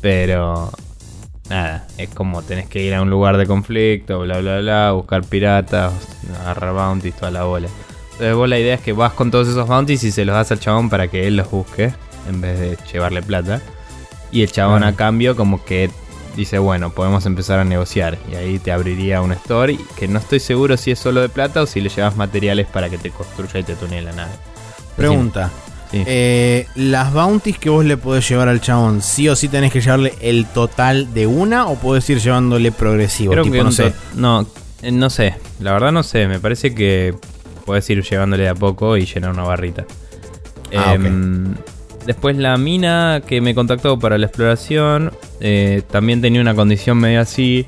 Pero nada, es como tenés que ir a un lugar de conflicto, bla bla bla, buscar piratas, agarrar bounties, toda la bola. Entonces vos la idea es que vas con todos esos bounties y se los das al chabón para que él los busque, en vez de llevarle plata. Y el chabón a cambio como que dice, bueno, podemos empezar a negociar. Y ahí te abriría un store que no estoy seguro si es solo de plata o si le llevas materiales para que te construya y te tunee la nave. Pregunta. Sí. Eh, las bounties que vos le podés llevar al chabón, sí o sí tenés que llevarle el total de una o podés ir llevándole progresivo. Creo tipo, que no sé. No, eh, no sé. La verdad no sé. Me parece que puedes ir llevándole de a poco y llenar una barrita. Ah, Em, Después la mina que me contactó para la exploración eh, también tenía una condición medio así.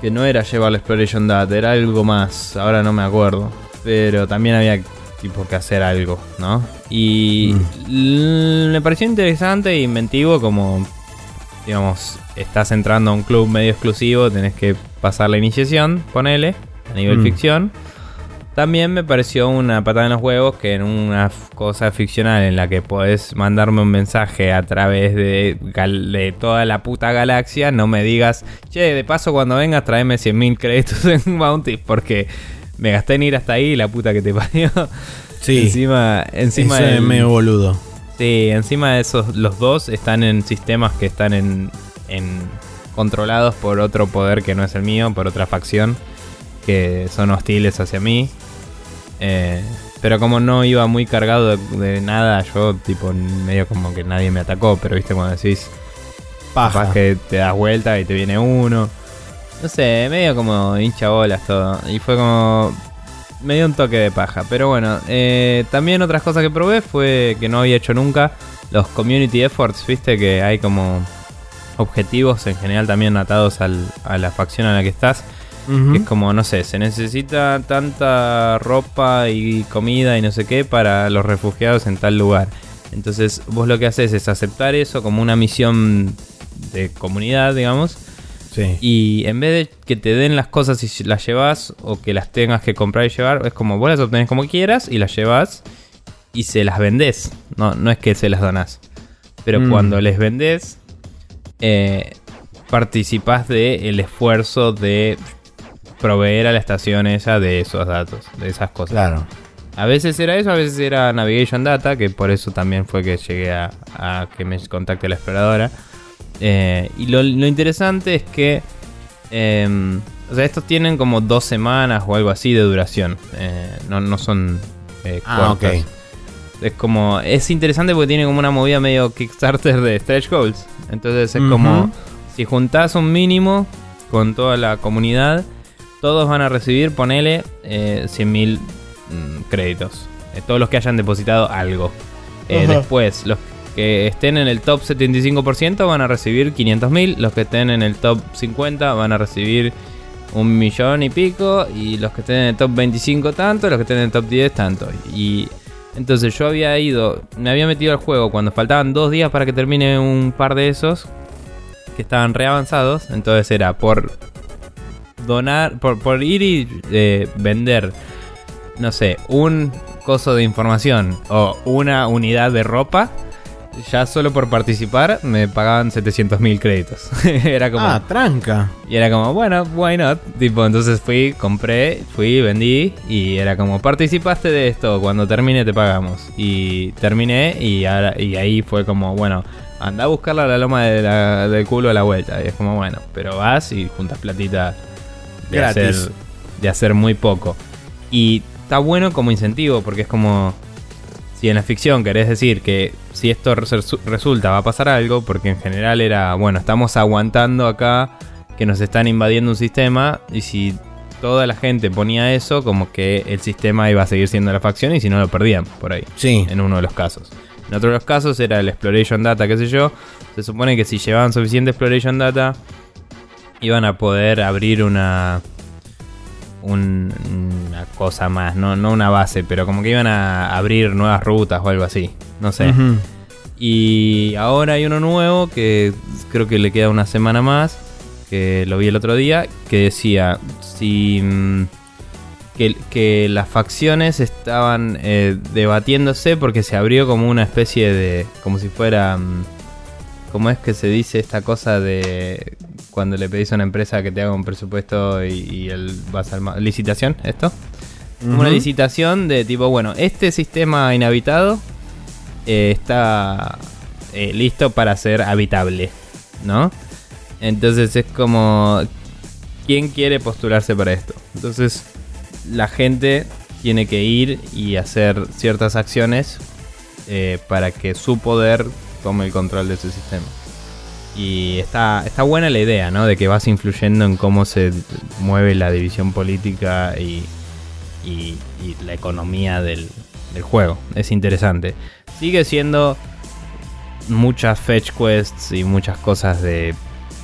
Que no era llevar la Exploration Data, era algo más. Ahora no me acuerdo. Pero también había tipo que hacer algo, ¿no? Y l- me pareció interesante e inventivo como digamos, estás entrando a un club medio exclusivo, tenés que pasar la iniciación, ponele, a nivel Mm. ficción. También me pareció una patada en los huevos que en una cosa ficcional en la que podés mandarme un mensaje a través de, toda la puta galaxia, no me digas, che, de paso cuando vengas tráeme 100.000 créditos en Bounty porque me gasté en ir hasta ahí, la puta que te parió. Sí, encima, encima eso es medio boludo. Sí, encima de esos, los dos están en sistemas que están en, en controlados por otro poder que no es el mío, por otra facción, que son hostiles hacia mí. Eh, pero como no iba muy cargado de, de nada, yo tipo medio como que nadie me atacó, pero viste cuando decís, Paja. capaz que te das vuelta y te viene uno. No sé, medio como hincha bolas todo. Y fue como. Me dio un toque de paja. Pero bueno, eh, también otras cosas que probé fue que no había hecho nunca. Los community efforts, viste que hay como objetivos en general también atados al- a la facción a la que estás. Que es como, no sé, se necesita tanta ropa y comida y no sé qué para los refugiados en tal lugar. Entonces vos lo que haces es aceptar eso como una misión de comunidad, digamos. Sí. Y en vez de que te den las cosas y las llevas o que las tengas que comprar y llevar, es como vos las obtenés como quieras y las llevas y se las vendés. No, no es que se las donás. Pero Mm. cuando les vendés, eh, participás del el esfuerzo de proveer a la estación esa de esos datos, de esas cosas. Claro. A veces era eso, a veces era Navigation Data, que por eso también fue que llegué a, a que me contacte la exploradora. Eh, y lo, lo interesante es que, em, o sea, estos tienen como dos semanas o algo así de duración. Eh, no, no son eh, Ah, cortas. ok. Es como, es interesante porque tiene como una movida medio Kickstarter de stretch goals. Entonces es como, si juntás un mínimo con toda la comunidad, todos van a recibir, ponele, eh, 100.000 mm, créditos. Eh, todos los que hayan depositado algo. Eh, después, los que estén en el top 75% van a recibir 500.000. Los que estén en el top 50 van a recibir un millón y pico. Y los que estén en el top 25 tanto. Los que estén en el top 10 tanto. Y entonces yo había ido, me había metido al juego cuando faltaban dos días para que termine un par de esos. Que estaban reavanzados. Entonces era por donar, por, por ir y eh, vender, no sé, un coso de información o una unidad de ropa, ya solo por participar me pagaban 700 mil créditos. era como, Ah, tranca. y era como, bueno, why not? Tipo, entonces fui, compré, fui, vendí y era como, participaste de esto, cuando termine te pagamos. Y terminé y, ahora, y ahí fue como, bueno, anda a buscarla a la loma de la- del culo a la vuelta. Y es como, bueno, pero vas y juntas platita de Gratis. hacer, de hacer muy poco. Y está bueno como incentivo porque es como, si en la ficción querés decir que si esto resu- resulta va a pasar algo, porque en general era, bueno, estamos aguantando acá que nos están invadiendo un sistema y si toda la gente ponía eso, como que el sistema iba a seguir siendo la facción y si no lo perdían por ahí, Sí. en uno de los casos. En otro de los casos era el exploration data, qué sé yo. Se supone que si llevaban suficiente exploration data, iban a poder abrir una un- una cosa más, no, no una base, pero como que iban a abrir nuevas rutas o algo así, no sé. Y ahora hay uno nuevo que creo que le queda una semana más, que lo vi el otro día, que decía si mm, que, que las facciones estaban eh, debatiéndose porque se abrió como una especie de, como si fuera, mm, ¿cómo es que se dice esta cosa de cuando le pedís a una empresa que te haga un presupuesto y, y el vas al ma- licitación, esto? Una licitación de tipo, bueno, este sistema inhabitado eh, está eh, listo para ser habitable, ¿no? Entonces es como, ¿quién quiere postularse para esto? Entonces la gente tiene que ir y hacer ciertas acciones eh, para que su poder tome el control de ese sistema. Y está, está buena la idea, ¿no? De que vas influyendo en cómo se mueve la división política y, y- la economía del, del juego. Es interesante. Sigue siendo muchas fetch quests y muchas cosas de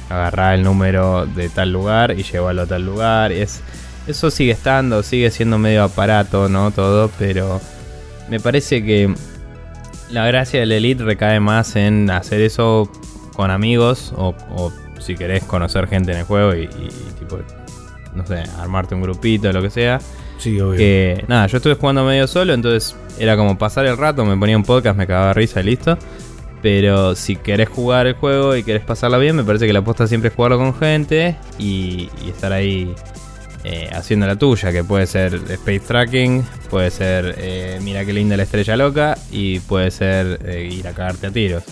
agarrar el número de tal lugar y llevarlo a tal lugar. Es, eso sigue estando, sigue siendo medio aparato, ¿no? Todo, pero me parece que la gracia del Elite recae más en hacer eso con amigos o, o si querés conocer gente en el juego y, y, tipo, no sé, armarte un grupito, lo que sea. Sí, obvio. Que nada, yo estuve jugando medio solo, entonces era como pasar el rato, me ponía un podcast, me cagaba risa y listo. Pero si querés jugar el juego y querés pasarla bien, me parece que la aposta siempre es jugarlo con gente y, y estar ahí eh, haciendo la tuya, que puede ser Space Tracking, puede ser eh, mira qué linda la estrella loca y puede ser eh, ir a cagarte a tiros.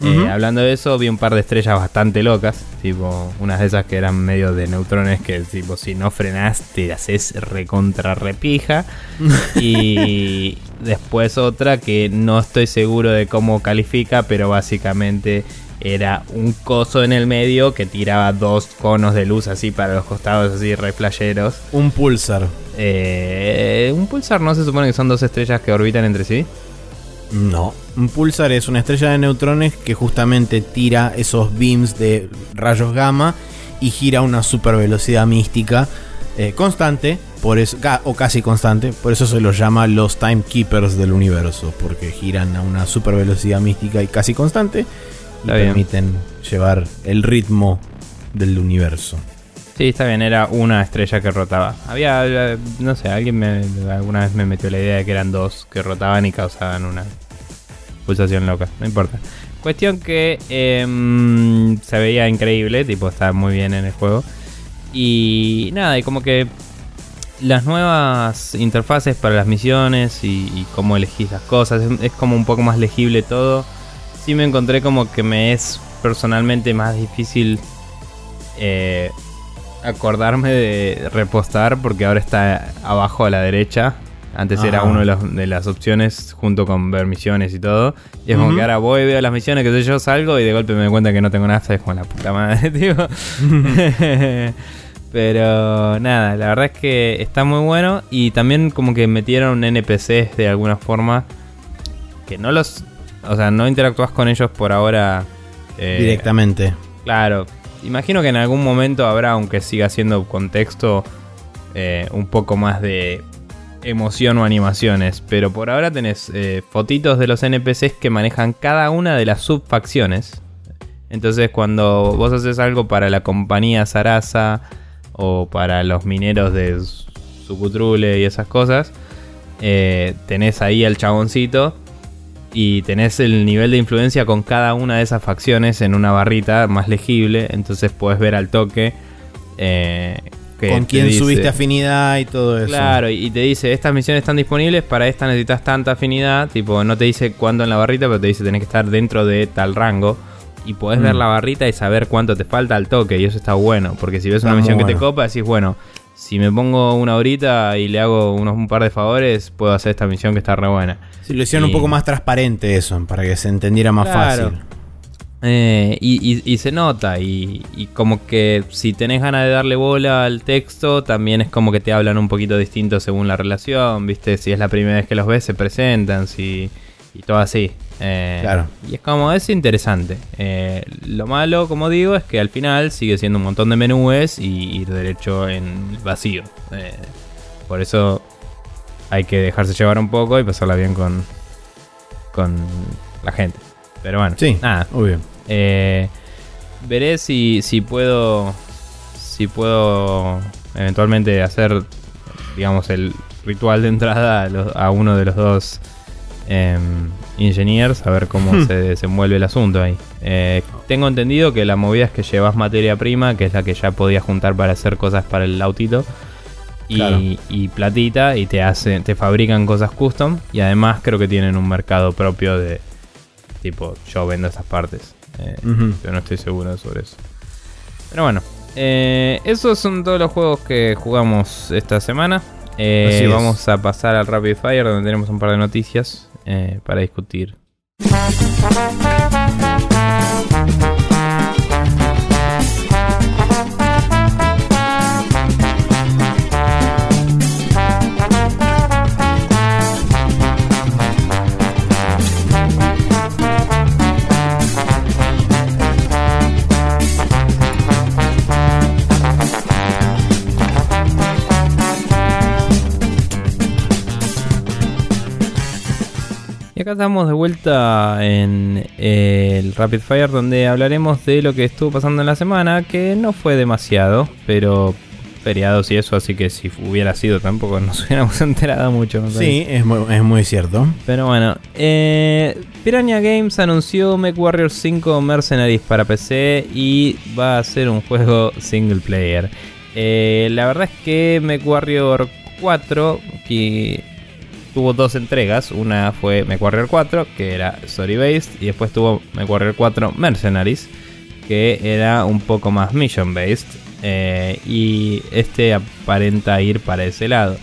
Eh, hablando de eso, vi un par de estrellas bastante locas, tipo unas de esas que eran medio de neutrones que tipo si no frenás te haces recontra repija. y después otra que no estoy seguro de cómo califica, pero básicamente era un coso en el medio que tiraba dos conos de luz así para los costados, así re flasheros. Un pulsar. Eh, un pulsar no se supone que son dos estrellas que orbitan entre sí. No. Un pulsar es una estrella de neutrones que justamente tira esos beams de rayos gamma y gira a una super velocidad mística eh, constante, por eso, o casi constante, por eso se los llama los timekeepers del universo, porque giran a una super velocidad mística y casi constante y Está bien. permiten llevar el ritmo del universo. Sí, está bien, era una estrella que rotaba. Había, no sé, alguien me, alguna vez me metió la idea de que eran dos que rotaban y causaban una pulsación loca, no importa. Cuestión que em, se veía increíble, tipo, estaba muy bien en el juego. Y nada, y como que las nuevas interfaces para las misiones y, cómo elegís las cosas, es, es como un poco más legible todo. Sí me encontré como que me es personalmente más difícil eh, acordarme de repostar porque ahora está abajo a la derecha. Antes era Ah. una de, los- de las opciones junto con ver misiones y todo. Y es como que ahora voy, veo las misiones, que sé yo, salgo y de golpe me doy cuenta que no tengo nada. Es como la puta madre, tío. Pero nada, la verdad es que está muy bueno. Y también como que metieron NPCs de alguna forma. Que no los... O sea, no interactúas con ellos por ahora. eh, Directamente. Claro, imagino que en algún momento habrá, aunque siga siendo contexto, eh, un poco más de emoción o animaciones. Pero por ahora tenés eh, fotitos de los NPCs que manejan cada una de las subfacciones. Entonces cuando vos haces algo para la compañía Sarasa o para los mineros de Sucutrule y esas cosas, eh, tenés ahí al chaboncito y tenés el nivel de influencia con cada una de esas facciones en una barrita más legible, entonces puedes ver al toque eh, que Con quién dice- subiste afinidad y todo eso. Claro, y te dice, estas misiones están disponibles, para esta necesitas tanta afinidad, tipo, no te dice cuándo en la barrita, pero te dice tenés que estar dentro de tal rango. Y podés Mm. ver la barrita y saber cuánto te falta al toque, y eso está bueno, porque si ves una misión que te copa, decís, bueno, si me pongo una horita y le hago unos, un par de favores, puedo hacer esta misión que está re buena. Si lo hicieron un poco más transparente eso, para que se entendiera más fácil. Eh, y, se nota, y, como que si tenés ganas de darle bola al texto, también es como que te hablan un poquito distinto según la relación, ¿viste? Si es la primera vez que los ves, se presentan, si, y todo así. Eh, claro. Y es como, es interesante. Eh, lo malo, como digo, es que al final sigue siendo un montón de menúes y ir derecho en vacío. por eso hay que dejarse llevar un poco y pasarla bien con, con la gente. Pero bueno, sí, nada. Obvio. Eh, veré si, si puedo. Si puedo eventualmente hacer, digamos, el ritual de entrada a, uno de los dos eh, engineers, a ver cómo hmm. se desenvuelve el asunto ahí. Eh, tengo entendido que la movida es que llevas materia prima, que es la que ya podías juntar para hacer cosas para el autito. Y, y, platita y te hacen, te fabrican cosas custom y además creo que tienen un mercado propio de, Tipo, yo vendo esas partes. Eh, Yo no estoy seguro sobre eso. Pero bueno, eh, esos son todos los juegos que jugamos esta semana. Eh, vamos a pasar al Rapid Fire donde tenemos un par de noticias eh, para discutir. Acá estamos de vuelta en el Rapid Fire donde hablaremos de lo que estuvo pasando en la semana, que no fue demasiado, pero feriados y eso, así que si hubiera sido tampoco nos hubiéramos enterado mucho. Sí, es muy, cierto. Pero bueno, eh, Piranha Games anunció MechWarrior 5 Mercenaries para PC y va a ser un juego single player. Eh, la verdad es que MechWarrior 4, que tuvo dos entregas. Una fue MechWarrior 4, que era story based, y después tuvo MechWarrior 4 Mercenaries, que era un poco más mission based. Eh, y este aparenta ir para ese lado.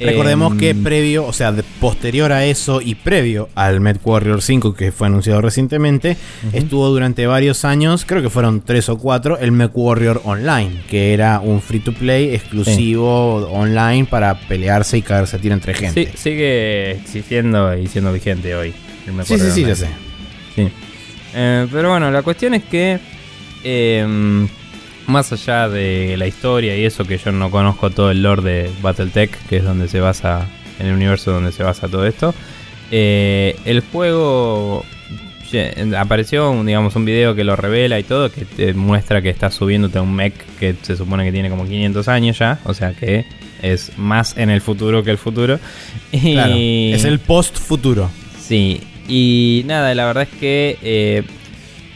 Recordemos que em, previo, o sea, posterior a eso y previo al Med Warrior 5 que fue anunciado recientemente, estuvo durante varios años, creo que fueron tres o cuatro, el Med Warrior Online, que era un free to play exclusivo online para pelearse y caerse a tiro entre gente. Sí, sigue existiendo y siendo vigente hoy. El sí, sí, sí, ya sé. Sí. Eh, pero bueno, la cuestión es que eh, más allá de la historia y eso que yo no conozco todo el lore de Battletech, que es donde se basa, en el universo donde se basa todo esto, eh, el juego apareció digamos un video que lo revela y todo, que te muestra que estás subiéndote a un mech que se supone que tiene como 500 años ya, o sea que es más en el futuro que el futuro. Y, es el post futuro. Sí, y nada, la verdad es que eh,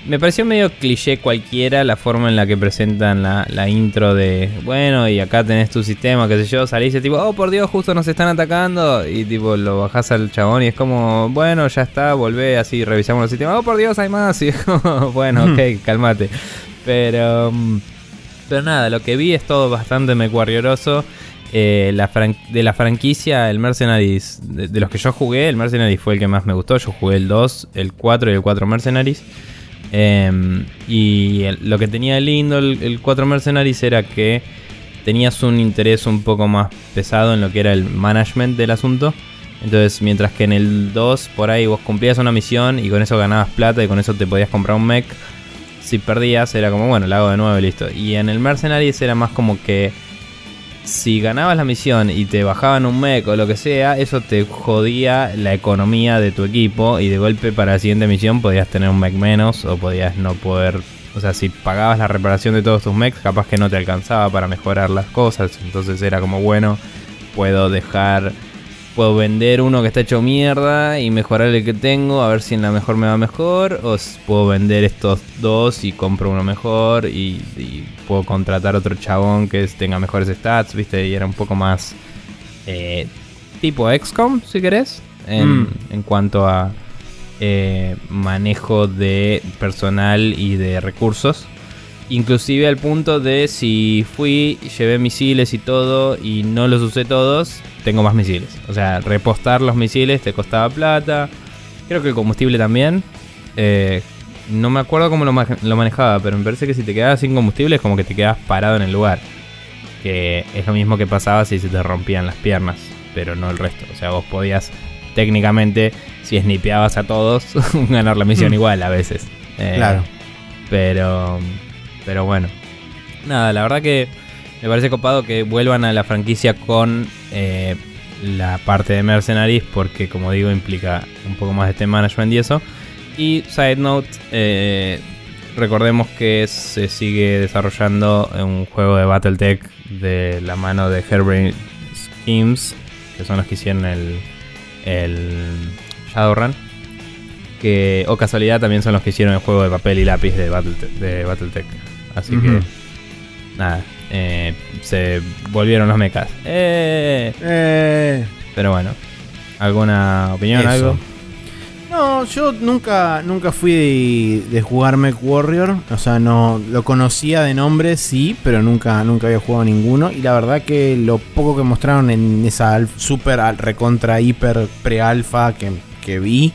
me pareció medio cliché cualquiera la forma en la que presentan la, intro de, bueno, y acá tenés tu sistema, qué sé yo, salís y tipo, oh por Dios, justo nos están atacando, y tipo lo bajás al chabón y es como, bueno, ya está, volvé, así revisamos el sistema, oh por Dios, hay más, y es como, bueno, ok, calmate. Pero, mm, pero nada, lo que vi es todo bastante mecuarrioroso. Eh, la de la franquicia, el Mercenaries, de, de, los que yo jugué, el Mercenaries fue el que más me gustó. Yo jugué el 2, el 4 y el 4 Mercenaries. Em, y lo que tenía lindo el, 4 Mercenaries era que tenías un interés un poco más pesado en lo que era el management del asunto. Entonces, mientras que en el 2 por ahí vos cumplías una misión y con eso ganabas plata y con eso te podías comprar un mech, si perdías era como, bueno, lo hago de nuevo y listo. Y en el Mercenaries era más como que si ganabas la misión y te bajaban un mech o lo que sea, eso te jodía la economía de tu equipo y de golpe para la siguiente misión podías tener un mech menos o podías no poder... O sea, si pagabas la reparación de todos tus mechs, capaz que no te alcanzaba para mejorar las cosas. Entonces era como, bueno, puedo dejar puedo vender uno que está hecho mierda y mejorar el que tengo, a ver si en la mejor me va mejor. O puedo vender estos dos y compro uno mejor y, puedo contratar otro chabón que tenga mejores stats, ¿viste? Y era un poco más eh, tipo XCOM, si querés, en, mm. en cuanto a eh, manejo de personal y de recursos. Inclusive al punto de si fui, llevé misiles y todo y no los usé todos, tengo más misiles. O sea, repostar los misiles te costaba plata. Creo que el combustible también. Eh, no me acuerdo cómo lo, manejaba, pero me parece que si te quedabas sin combustible es como que te quedabas parado en el lugar. Que es lo mismo que pasaba si se te rompían las piernas, pero no el resto. O sea, vos podías técnicamente, si snipeabas a todos, ganar la misión mm. igual a veces. Eh, claro. Pero pero bueno. Nada, la verdad que me parece copado que vuelvan a la franquicia con eh, la parte de Mercenaries porque como digo implica un poco más de este management y eso. Y side note, eh, recordemos que se sigue desarrollando un juego de Battletech de la mano de Herbert Schemes, que son los que hicieron el, el Shadowrun. Que, o casualidad también son los que hicieron el juego de papel y lápiz de de Battletech. Así que, nada, eh, se volvieron los mechas. Eh. Eh. Pero bueno, ¿alguna opinión, algo? No, yo nunca, nunca fui de, jugar Mech Warrior. O sea, no lo conocía de nombre, sí, pero nunca, nunca había jugado ninguno. Y la verdad que lo poco que mostraron en esa super recontra hiper pre-alfa que, que vi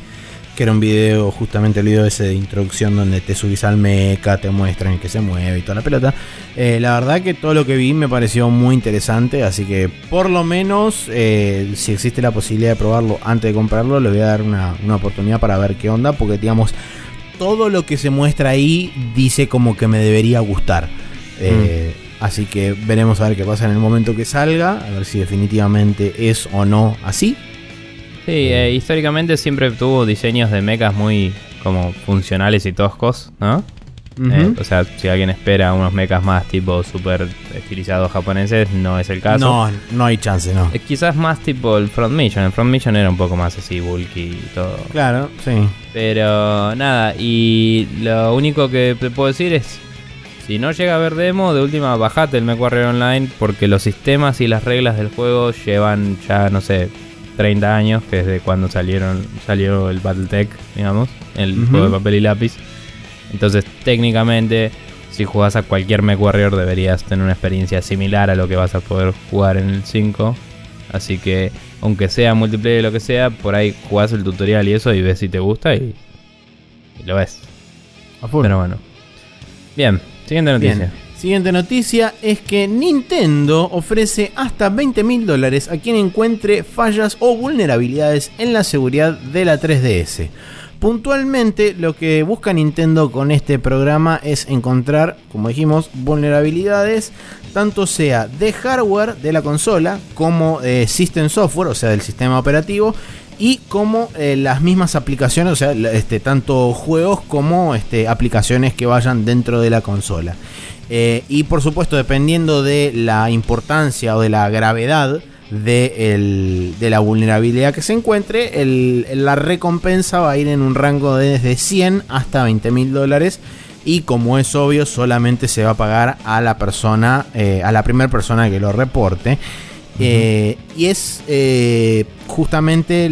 que era un video, justamente el video ese de introducción donde te subís al mecha, te muestran que se mueve y toda la pelota. Eh, la verdad que todo lo que vi me pareció muy interesante, así que por lo menos eh, si existe la posibilidad de probarlo antes de comprarlo, le voy a dar una, oportunidad para ver qué onda, porque digamos, todo lo que se muestra ahí dice como que me debería gustar. Eh, mm. Así que veremos a ver qué pasa en el momento que salga, a ver si definitivamente es o no así. Sí, eh, históricamente siempre tuvo diseños de mechas muy como funcionales y toscos, ¿no? Eh, o sea, si alguien espera unos mechas más tipo super estilizados japoneses, no es el caso. No, no hay chance, no. Eh, quizás más tipo el Front Mission. El Front Mission era un poco más así, bulky y todo. Claro, sí. Pero nada, y lo único que te puedo decir es: si no llega a haber demo, de última bajate el MechWarrior Online porque los sistemas y las reglas del juego llevan ya, no sé, 30 años, que es de cuando salieron, salió el Battletech, digamos, el juego de papel y lápiz. Entonces, técnicamente, si jugás a cualquier Mech Warrior, deberías tener una experiencia similar a lo que vas a poder jugar en el 5. Así que, aunque sea multiplayer o lo que sea, por ahí jugás el tutorial y eso y ves si te gusta y, lo ves. Pero bueno. Bien, siguiente noticia. Siguiente noticia es que Nintendo ofrece hasta 20 mil dólares a quien encuentre fallas o vulnerabilidades en la seguridad de la 3DS. Puntualmente lo que busca Nintendo con este programa es encontrar, como dijimos, vulnerabilidades tanto sea de hardware de la consola como de system software, o sea del sistema operativo, y como eh, las mismas aplicaciones, o sea, este, tanto juegos como este, aplicaciones que vayan dentro de la consola. Eh, y por supuesto, dependiendo de la importancia o de la gravedad de, la vulnerabilidad que se encuentre, la recompensa va a ir en un rango de desde 100 hasta 20 mil dólares. Y como es obvio, solamente se va a pagar a la persona, eh, a la primera persona que lo reporte. Eh, y es justamente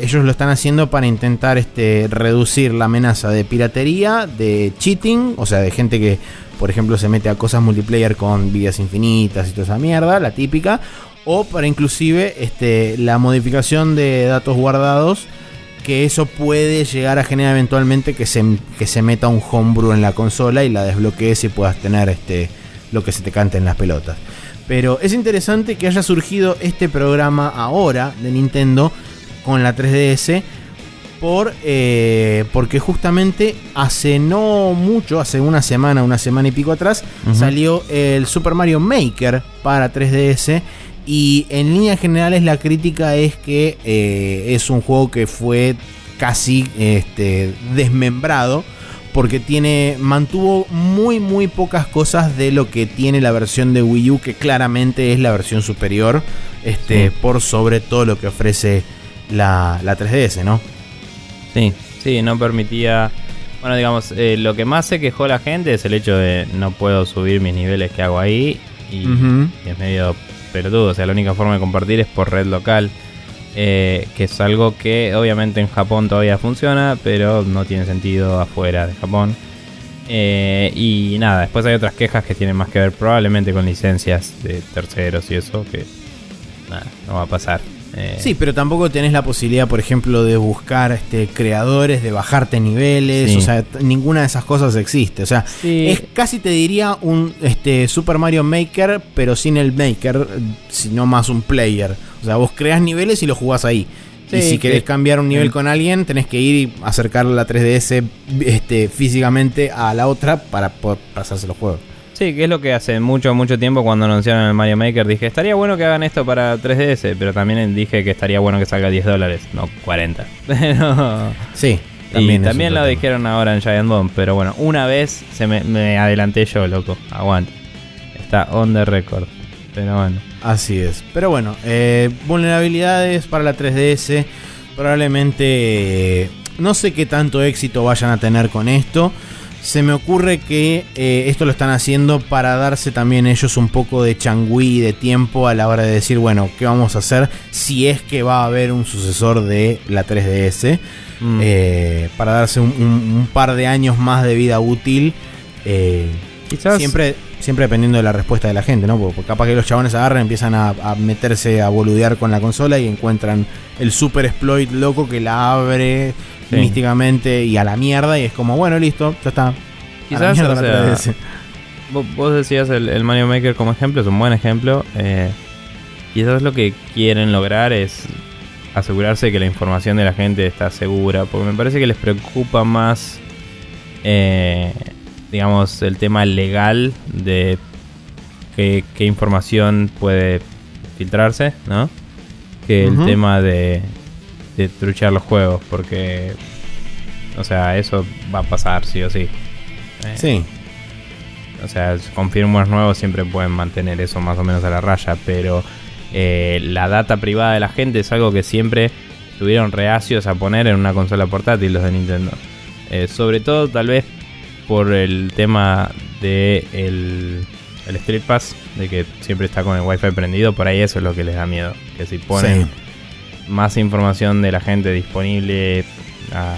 ellos lo están haciendo para intentar este, reducir la amenaza de piratería, de cheating, o sea, de gente que por ejemplo, se mete a cosas multiplayer con vidas infinitas y toda esa mierda, la típica. O para inclusive este, la modificación de datos guardados. Que eso puede llegar a generar eventualmente que se, que se meta un homebrew en la consola y la desbloquees y puedas tener este, lo que se te cante en las pelotas. Pero es interesante que haya surgido este programa ahora de Nintendo con la 3DS por, eh, porque justamente hace no mucho, hace una semana, una semana y pico atrás, salió el Super Mario Maker para 3DS. Y en líneas generales la crítica es que eh, es un juego que fue casi este, desmembrado porque tiene mantuvo muy muy pocas cosas de lo que tiene la versión de Wii U que claramente es la versión superior este por sobre todo lo que ofrece la, la 3DS, ¿no? Sí, sí, no permitía... Bueno, digamos, eh, lo que más se quejó la gente es el hecho de no puedo subir mis niveles que hago ahí y, es medio pelotudo. O sea, la única forma de compartir es por red local, eh, que es algo que obviamente en Japón todavía funciona, pero no tiene sentido afuera de Japón. Eh, y nada, después hay otras quejas que tienen más que ver probablemente con licencias de terceros y eso, que nada, no va a pasar. Eh, sí, pero tampoco tenés la posibilidad, por ejemplo, de buscar este, creadores, de bajarte niveles. O sea, ninguna de esas cosas existe. O sea, es casi te diría un este, Super Mario Maker, pero sin el Maker, sino más un player. O sea, vos creas niveles y los jugás ahí. y si querés cambiar un nivel con alguien, tenés que ir y acercar la 3DS este, físicamente a la otra para poder pasarse los juegos. Sí, que es lo que hace mucho, mucho tiempo cuando anunciaron el Mario Maker. Dije, estaría bueno que hagan esto para 3DS, pero también dije que estaría bueno que salga 10 dólares, no 40. Sí, también. Y también lo dijeron ahora en Giant Bomb, pero bueno, una vez se me, adelanté yo, loco. Aguante. Está on the record. Pero bueno. Así es. Pero bueno, eh, vulnerabilidades para la 3DS. Probablemente no sé qué tanto éxito vayan a tener con esto se me ocurre que eh, esto lo están haciendo para darse también ellos un poco de changüí, de tiempo a la hora de decir, bueno, ¿qué vamos a hacer si es que va a haber un sucesor de la 3DS? Mm. Eh, para darse un, par de años más de vida útil. Eh, siempre, siempre dependiendo de la respuesta de la gente, ¿no? Porque capaz que los chabones agarran, empiezan a, a meterse a boludear con la consola y encuentran el super exploit loco que la abre místicamente y a la mierda. Y es como, bueno, listo, ya está. Quizás, vos, decías el, Mario Maker como ejemplo, es un buen ejemplo. Eh, quizás lo que quieren lograr es asegurarse que la información de la gente está segura. Porque me parece que les preocupa más, eh, digamos, el tema legal de qué, información puede filtrarse, ¿no? Que el tema de de truchar los juegos, porque, o sea, eso va a pasar sí o sí. Eh, sí. O sea, con firmwares nuevos siempre pueden mantener eso más o menos a la raya, pero eh, la data privada de la gente es algo que siempre estuvieron reacios a poner en una consola portátil los de Nintendo. Eh, sobre todo tal vez por el tema de el, el Street Pass, de que siempre está con el wifi prendido, por ahí eso es lo que les da miedo. Que si ponen más información de la gente disponible a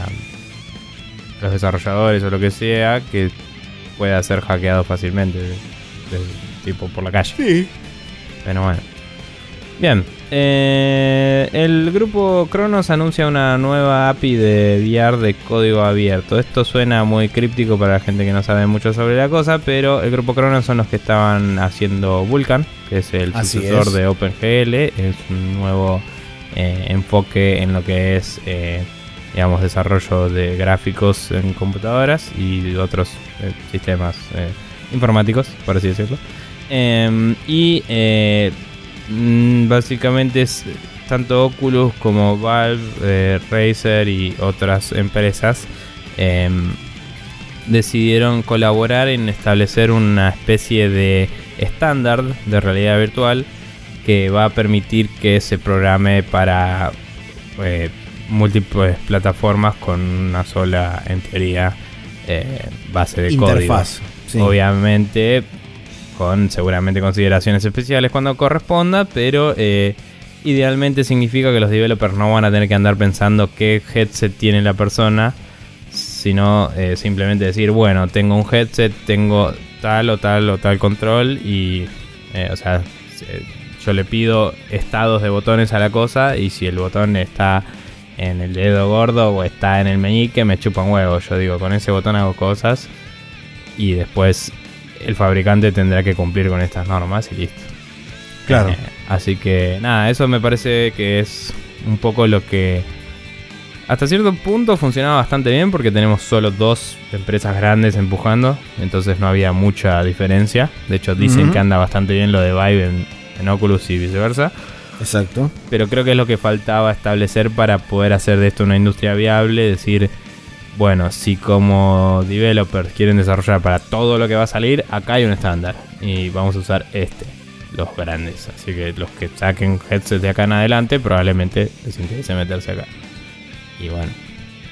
los desarrolladores o lo que sea que pueda ser hackeado fácilmente, tipo por la calle. Sí. Pero bueno. Bien, eh, el grupo Cronos anuncia una nueva API de VR de código abierto. Esto suena muy críptico para la gente que no sabe mucho sobre la cosa, pero el grupo Cronos son los que estaban haciendo Vulkan, que es el sucesor de OpenGL, es un nuevo eh, enfoque en lo que es, eh, digamos, desarrollo de gráficos en computadoras y otros eh, sistemas informáticos, por así decirlo. Em, y mm, básicamente es tanto Oculus como Valve, Razer y otras empresas em, decidieron colaborar en establecer una especie de estándar de realidad virtual que va a permitir que se programe para eh, múltiples plataformas con una sola, en teoría, eh, base de Interfaz, código. Obviamente, con seguramente consideraciones especiales cuando corresponda, pero eh, idealmente significa que los developers no van a tener que andar pensando qué headset tiene la persona, sino simplemente decir, bueno, tengo un headset, tengo tal o tal o tal control y, o sea, yo le pido estados de botones a la cosa y si el botón está en el dedo gordo o está en el meñique, me chupa un huevo. Yo digo, con ese botón hago cosas y después el fabricante tendrá que cumplir con estas normas y listo. Claro. Eh, así que nada, eso me parece que es un poco lo que hasta cierto punto funcionaba bastante bien porque tenemos solo dos empresas grandes empujando, entonces no había mucha diferencia. De hecho, dicen que anda bastante bien lo de Vive en, en Oculus y viceversa. Exacto. Pero creo que es lo que faltaba establecer para poder hacer de esto una industria viable, decir, bueno, si como developers quieren desarrollar para todo lo que va a salir, acá hay un estándar y vamos a usar este, los grandes. Así que los que saquen headsets de acá en adelante probablemente les interese meterse acá. Y bueno,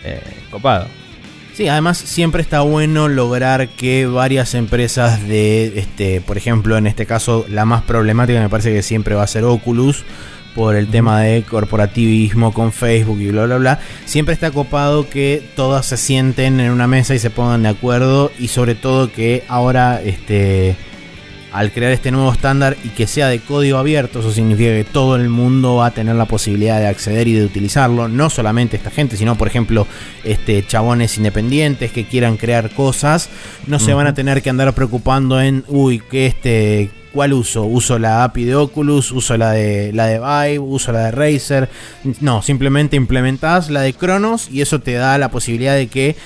eh, copado. Sí, además siempre está bueno lograr que varias empresas de, este, por ejemplo, en este caso la más problemática me parece que siempre va a ser Oculus, por el tema de corporativismo con Facebook y bla bla bla, siempre está copado que todas se sienten en una mesa y se pongan de acuerdo y sobre todo que ahora este al crear este nuevo estándar y que sea de código abierto, eso significa que todo el mundo va a tener la posibilidad de acceder y de utilizarlo, no solamente esta gente, sino por ejemplo, este chabones independientes que quieran crear cosas, no se van a tener que andar preocupando en, uy, que este ¿Cuál uso? ¿Uso la API de Oculus? ¿Uso la de, la de Vive? ¿Uso la de Razer? No, simplemente implementás la de Cronos y eso te da la posibilidad de que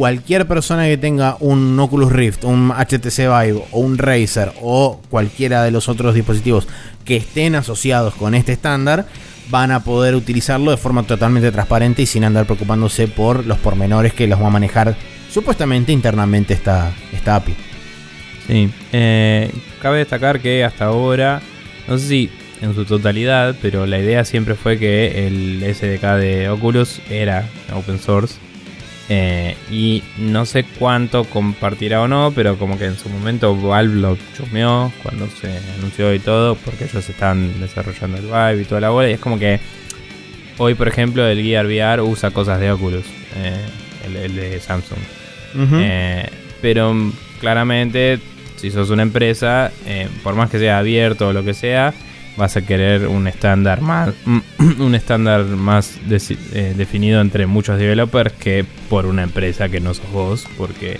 cualquier persona que tenga un Oculus Rift, un HTC Vive o un Razer o cualquiera de los otros dispositivos que estén asociados con este estándar van a poder utilizarlo de forma totalmente transparente y sin andar preocupándose por los pormenores que los va a manejar supuestamente internamente esta, esta API. Sí, eh, cabe destacar que hasta ahora, no sé si en su totalidad, pero la idea siempre fue que el SDK de Oculus era open source eh, y no sé cuánto compartirá o no, pero como que en su momento Valve lo chumeó cuando se anunció y todo, porque ellos están desarrollando el Vive y toda la bola. Y es como que hoy, por ejemplo, el Gear VR usa cosas de Oculus, eh, el, de Samsung. Eh, pero claramente, si sos una empresa, por más que sea abierto o lo que sea, vas a querer un estándar más un estándar más eh, definido entre muchos developers que por una empresa que no sos vos porque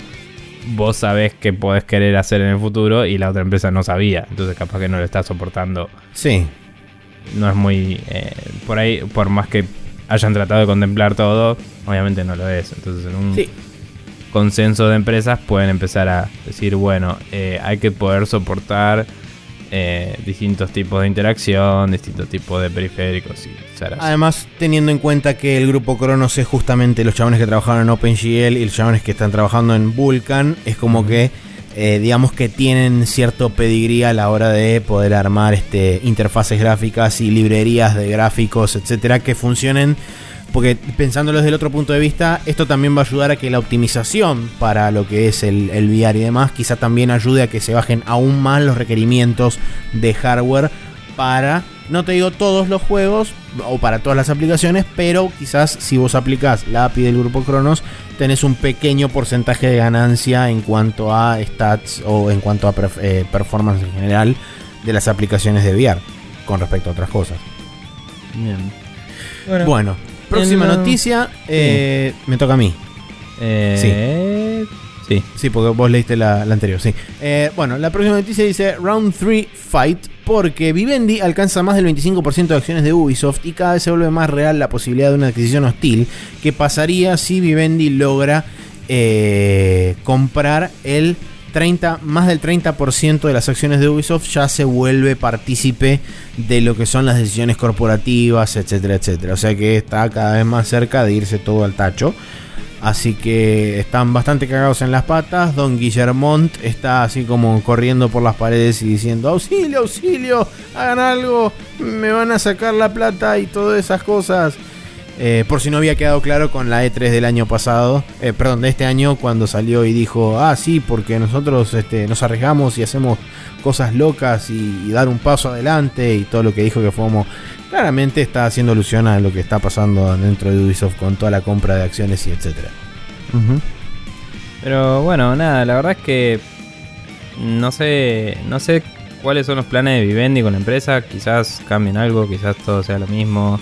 vos sabés que podés querer hacer en el futuro y la otra empresa no sabía. Entonces capaz que no lo está soportando. Sí. No es muy eh, por ahí por más que hayan tratado de contemplar todo obviamente no lo es. Entonces en un consenso de empresas pueden empezar a decir bueno eh, hay que poder soportar eh, distintos tipos de interacción, distintos tipos de periféricos y Además, teniendo en cuenta que el grupo Cronos es justamente los chabones que trabajaron en OpenGL y los chabones que están trabajando en Vulkan, es como que eh, digamos que tienen cierto pedigrí a la hora de poder armar este, interfaces gráficas y librerías de gráficos, etcétera, que funcionen porque pensándolo desde el otro punto de vista, esto también va a ayudar a que la optimización para lo que es el, el VR y demás, quizá también ayude a que se bajen aún más los requerimientos de hardware para, no te digo todos los juegos o para todas las aplicaciones, pero quizás si vos aplicás la API del grupo Cronos, tenés un pequeño porcentaje de ganancia en cuanto a stats o en cuanto a eh, performance en general de las aplicaciones de VR con respecto a otras cosas. Bien. bueno Próxima noticia, eh, me toca a mí. Eh, sí. sí. porque vos leíste la, anterior, sí. Eh, bueno, la próxima noticia dice Round 3 Fight, porque Vivendi alcanza más del 25% de acciones de Ubisoft y cada vez se vuelve más real la posibilidad de una adquisición hostil. que pasaría si Vivendi logra comprar el 30, más del 30% de las acciones de Ubisoft ya se vuelve partícipe de lo que son las decisiones corporativas, etcétera, etcétera. O sea que está cada vez más cerca de irse todo al tacho. Así que están bastante cagados en las patas. Don Guillermont está así como corriendo por las paredes y diciendo: Auxilio, auxilio, hagan algo, me van a sacar la plata y todas esas cosas. Eh, por si no había quedado claro con la E3 del año pasado, eh, perdón, de este año, cuando salió y dijo, ah, sí, porque nosotros este, nos arriesgamos y hacemos cosas locas y, dar un paso adelante y todo lo que dijo que fuimos, claramente está haciendo alusión a lo que está pasando dentro de Ubisoft con toda la compra de acciones y etcétera. Pero bueno, nada, la verdad es que no sé, no sé cuáles son los planes de Vivendi con la empresa, quizás cambien algo, quizás todo sea lo mismo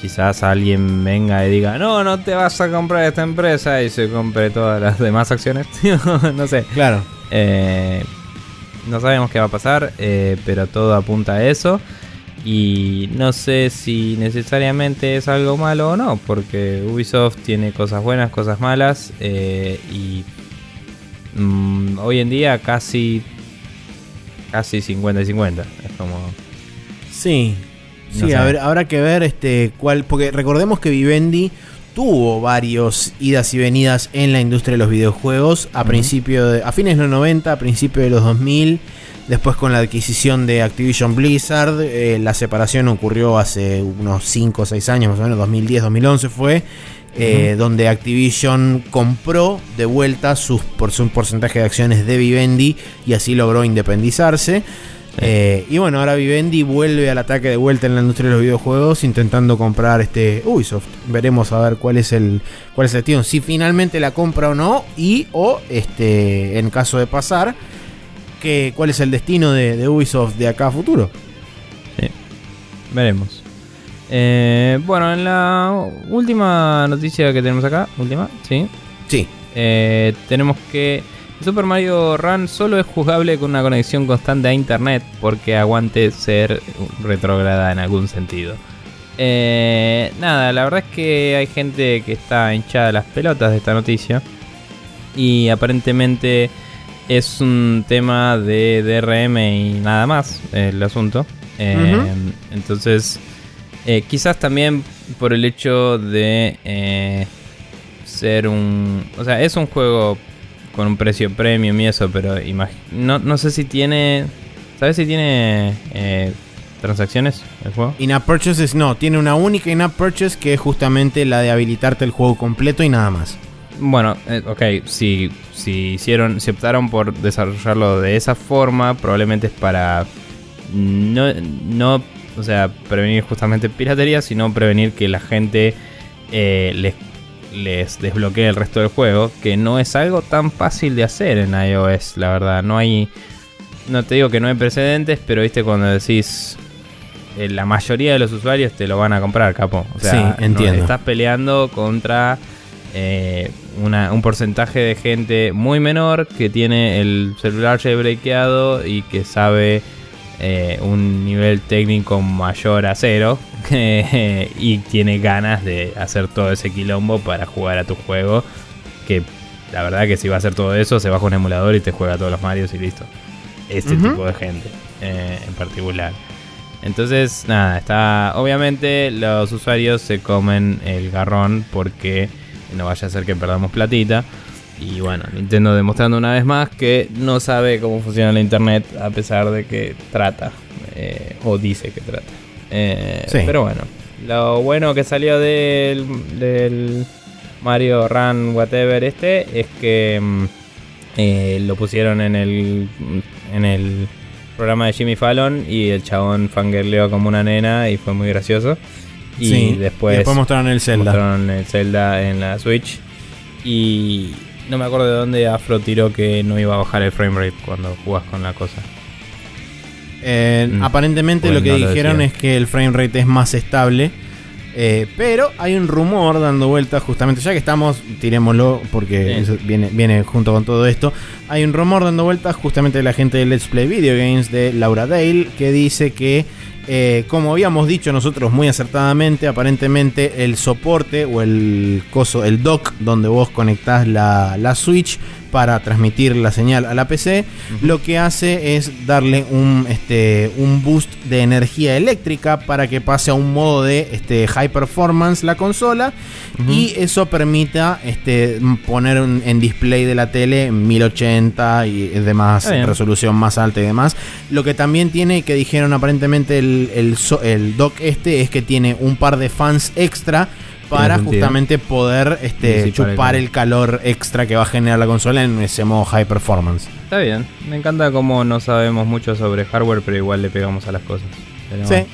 quizás alguien venga y diga, no, no te vas a comprar esta empresa y se compre todas las demás acciones. no sé. Claro. Eh, no sabemos qué va a pasar, eh, pero todo apunta a eso. Y no sé si necesariamente es algo malo o no, porque Ubisoft tiene cosas buenas, cosas malas. Eh, y mm, hoy en día casi, casi 50 y 50. Es como... Sí, Sí, a ver, habrá que ver este cuál. Porque recordemos que Vivendi tuvo varios idas y venidas en la industria de los videojuegos a principio de, a fines de los 90, a principios de los 2000. Después con la adquisición de Activision Blizzard, eh, la separación ocurrió hace unos 5 o 6 años, más o menos 2010, 2011 fue, eh, donde Activision compró de vuelta sus, por su porcentaje de acciones de Vivendi y así logró independizarse. Eh, y bueno, ahora Vivendi vuelve al ataque de vuelta en la industria de los videojuegos intentando comprar este Ubisoft. Veremos a ver cuál es el cuál es el destino, si finalmente la compra o no y o este en caso de pasar que cuál es el destino de, de Ubisoft de acá a futuro. Sí. Veremos. Eh, bueno, en la última noticia que tenemos acá, última, sí. Sí. Eh, tenemos que Super Mario Run solo es jugable con una conexión constante a internet porque aguante ser retrograda en algún sentido. Eh, nada, la verdad es que hay gente que está hinchada las pelotas de esta noticia. Y aparentemente es un tema de DRM y nada más el asunto. Eh, entonces, eh, quizás también por el hecho de ser un... O sea, es un juego con un precio premium y eso, pero no, no sé si tiene. ¿Sabes si tiene eh, transacciones el juego? In-app purchases no, tiene una única in-app purchase que es justamente la de habilitarte el juego completo y nada más. Bueno, eh, ok, si, si hicieron, si optaron por desarrollarlo de esa forma, probablemente es para no, no o sea, prevenir justamente piratería, sino prevenir que la gente eh, les les desbloquee el resto del juego, que no es algo tan fácil de hacer en iOS, la verdad. No hay. No te digo que no hay precedentes, pero viste cuando decís. Eh, la mayoría de los usuarios te lo van a comprar, capo. O sea, sí, entiendo. estás peleando contra eh, un porcentaje de gente muy menor que tiene el celular jailbreakeado y que sabe eh, un nivel técnico mayor a cero y tiene ganas de hacer todo ese quilombo para jugar a tu juego. Que la verdad que si va a hacer todo eso, se baja un emulador y te juega a todos los Marios y listo. Este tipo de gente eh, en particular. Entonces, nada, está. Obviamente, los usuarios se comen el garrón porque no vaya a ser que perdamos platita. Y bueno, Nintendo demostrando una vez más que no sabe cómo funciona la internet a pesar de que trata eh, o dice que trata. Eh, pero bueno, lo bueno que salió del, Mario Run Whatever este es que mm, eh, lo pusieron en el, en el programa de Jimmy Fallon y el chabón fangirleó como una nena y fue muy gracioso. Y después, después mostraron el Zelda. Mostraron el Zelda en la Switch. Y no me acuerdo de dónde Afro tiró que no iba a bajar el framerate cuando jugás con la cosa. Eh, mm. Aparentemente lo que dijeron es que el framerate es más estable. Eh, pero hay un rumor dando vueltas, justamente, ya que estamos, tirémoslo porque viene, viene junto con todo esto. Hay un rumor dando vueltas justamente de la gente de Let's Play Video Games de Laura Dale que dice que eh, como habíamos dicho nosotros muy acertadamente, aparentemente el soporte o el coso, el dock donde vos conectás la, la Switch para transmitir la señal a la PC, lo que hace es darle un, este, un boost de energía eléctrica para que pase a un modo de este, high performance la consola y eso permita este, poner en display de la tele 1080 y demás, resolución más alta y demás. Lo que también tiene, que dijeron aparentemente el, el, el dock este, es que tiene un par de fans extra para justamente poder este, chupar el calor extra que va a generar la consola en ese modo high performance. Está bien, me encanta cómo no sabemos mucho sobre hardware, pero igual le pegamos a las cosas. sí.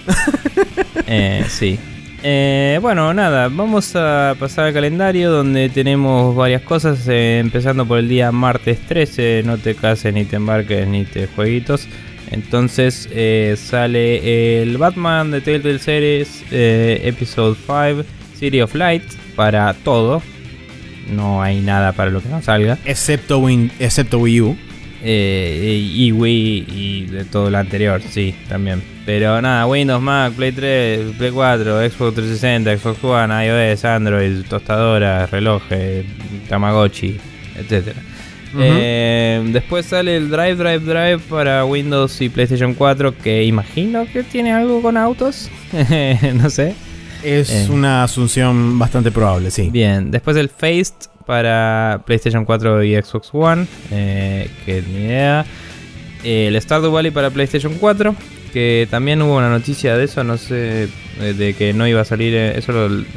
Eh, sí. Eh, bueno, nada, vamos a pasar al calendario donde tenemos varias cosas, eh, empezando por el día martes 13, no te cases ni te embarques ni te jueguitos. Entonces sale el Batman de Telltale Series Episode 5 City of Light para todo. No hay nada para lo que no salga. Excepto, Win, excepto Wii U. Eh, y Wii y de todo lo anterior, sí, también. Pero nada, Windows, Mac, Play 3, Play 4, Xbox 360, Xbox One, iOS, Android, tostadoras, relojes, Tamagotchi, etc. Eh, después sale el Drive, Drive, Drive para Windows y PlayStation 4, que imagino que tiene algo con autos. no sé. Es eh. una asunción bastante probable, sí. Bien, después el Faced para PlayStation 4 y Xbox One, eh, que ni idea. El Stardew Valley para PlayStation 4, que también hubo una noticia de eso, no sé, eh, de que no iba a salir, eso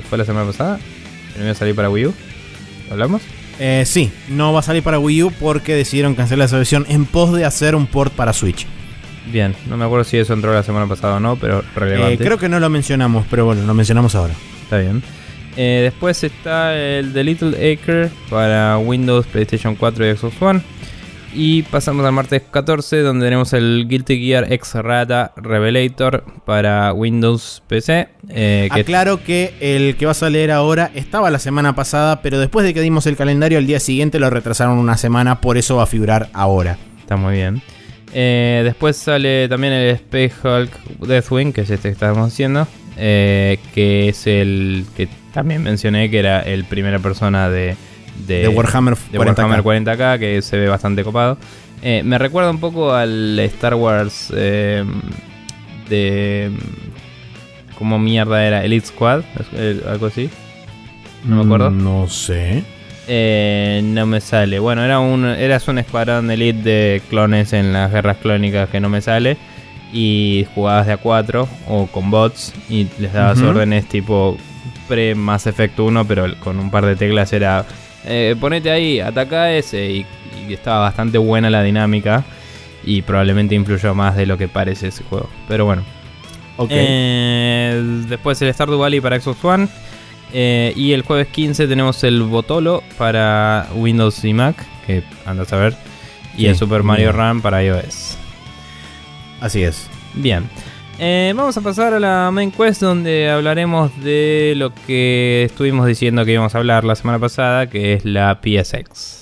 fue la semana pasada, que no iba a salir para Wii U. ¿Hablamos? Eh, sí, no va a salir para Wii U porque decidieron cancelar esa versión en pos de hacer un port para Switch. Bien, no me acuerdo si eso entró la semana pasada o no, pero relevante. Eh, creo que no lo mencionamos, pero bueno, lo mencionamos ahora. Está bien. Eh, después está el The Little Acre para Windows, PlayStation 4 y Xbox One. Y pasamos al martes 14, donde tenemos el Guilty Gear X Rata Revelator para Windows PC. Eh, que Aclaro que el que vas a leer ahora estaba la semana pasada, pero después de que dimos el calendario, al día siguiente lo retrasaron una semana, por eso va a figurar ahora. Está muy bien. Eh, después sale también el Space Hulk Deathwing, que es este que estamos haciendo. Eh, que es el que también mencioné que era el primera persona de de, Warhammer, 40K. que se ve bastante copado. Eh, me recuerda un poco al Star Wars de... ¿Cómo mierda era? Elite Squad, algo así. No me acuerdo. Mm, no sé. Eh, no me sale. Bueno, era un, eras un escuadrón elite de clones en las guerras clónicas que no me sale. Y jugabas de a 4 o con bots y les dabas órdenes tipo pre Mass Effect 1, pero con un par de teclas era eh, ponete ahí, ataca ese. Y, estaba bastante buena la dinámica. Y probablemente influyó más de lo que parece ese juego. Pero bueno. Eh, después el Stardew Valley para Xbox One. Eh, y el jueves 15 tenemos el Botolo para Windows y Mac. Que andas a ver. Y el Super Mario Run para iOS. Así es. Bien. Eh, vamos a pasar a la main quest donde hablaremos de lo que estuvimos diciendo que íbamos a hablar la semana pasada, que es la PSX.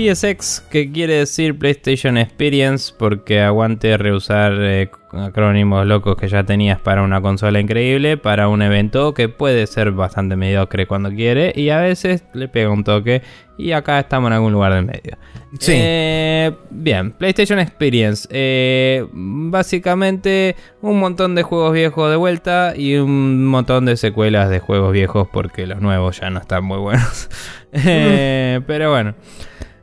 PSX, que quiere decir PlayStation Experience, porque aguante reusar eh, acrónimos locos que ya tenías para una consola increíble, para un evento que puede ser bastante mediocre cuando quiere y a veces le pega un toque. Y acá estamos en algún lugar del medio. Sí. Eh, bien, PlayStation Experience. Eh, básicamente un montón de juegos viejos de vuelta y un montón de secuelas de juegos viejos porque los nuevos ya no están muy buenos. pero bueno.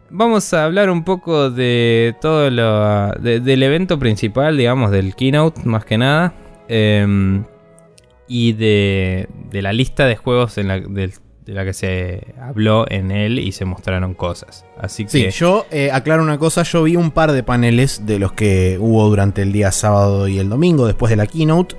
Vamos a hablar un poco de todo lo. del evento principal, digamos, del keynote, más que nada. Em, y de, de, la lista de juegos en la, del de la que se habló en él y se mostraron cosas. Así que. Sí, yo eh, aclaro una cosa: yo vi un par de paneles de los que hubo durante el día sábado y el domingo, después de la keynote.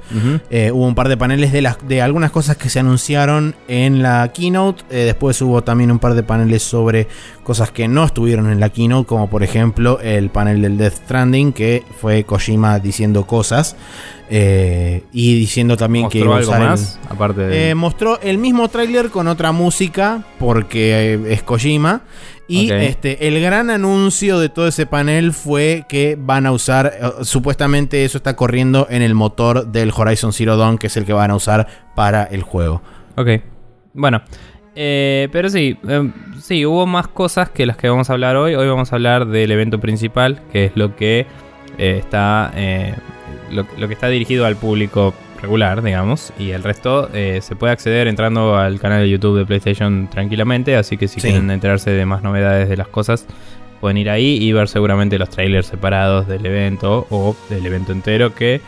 Eh, hubo un par de paneles de, las, de algunas cosas que se anunciaron en la keynote. Eh, después hubo también un par de paneles sobre cosas que no estuvieron en la keynote, como por ejemplo el panel del Death Stranding, que fue Kojima diciendo cosas. Eh, y diciendo también que algo más, aparte de... Eh, mostró el mismo tráiler con otra música porque eh, es Kojima y este el gran anuncio de todo ese panel fue que van a usar supuestamente eso está corriendo en el motor del Horizon Zero Dawn que es el que van a usar para el juego. Ok. Bueno, pero sí, em, sí, hubo más cosas que las que vamos a hablar hoy. Hoy vamos a hablar del evento principal, que es lo que está lo, que está dirigido al público regular, digamos, y el resto eh, se puede acceder entrando al canal de YouTube de PlayStation tranquilamente, así que si quieren enterarse de más novedades de las cosas, pueden ir ahí y ver seguramente los trailers separados del evento o del evento entero que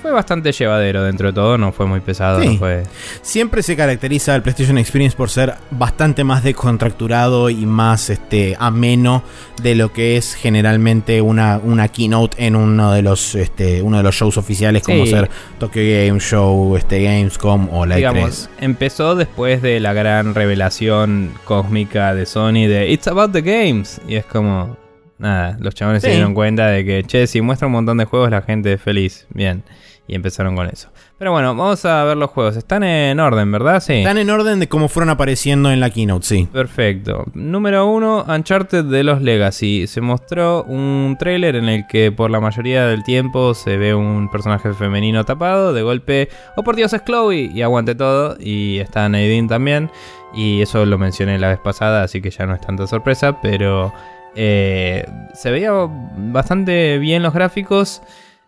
fue bastante llevadero dentro de todo, no fue muy pesado. fue... Siempre se caracteriza el PlayStation Experience por ser bastante más descontracturado y más este, ameno de lo que es generalmente una, una keynote en uno de los este, uno de los shows oficiales como ser Tokyo Game Show, este, Gamescom o la Digamos, E3. Empezó después de la gran revelación cósmica de Sony de It's About the Games y es como nada, los chavales se dieron cuenta de que, che, si muestra un montón de juegos la gente es feliz. Bien. Y empezaron con eso. Pero bueno, vamos a ver los juegos. Están en orden, ¿verdad? Sí. Están en orden de cómo fueron apareciendo en la keynote, sí. Perfecto. Número uno, Uncharted de los Legacy. Se mostró un tráiler en el que por la mayoría del tiempo se ve un personaje femenino tapado. De golpe, oh por Dios, es Chloe. Y aguante todo. Y está Nadine también. Y eso lo mencioné la vez pasada, así que ya no es tanta sorpresa. Pero eh, se veía bastante bien los gráficos.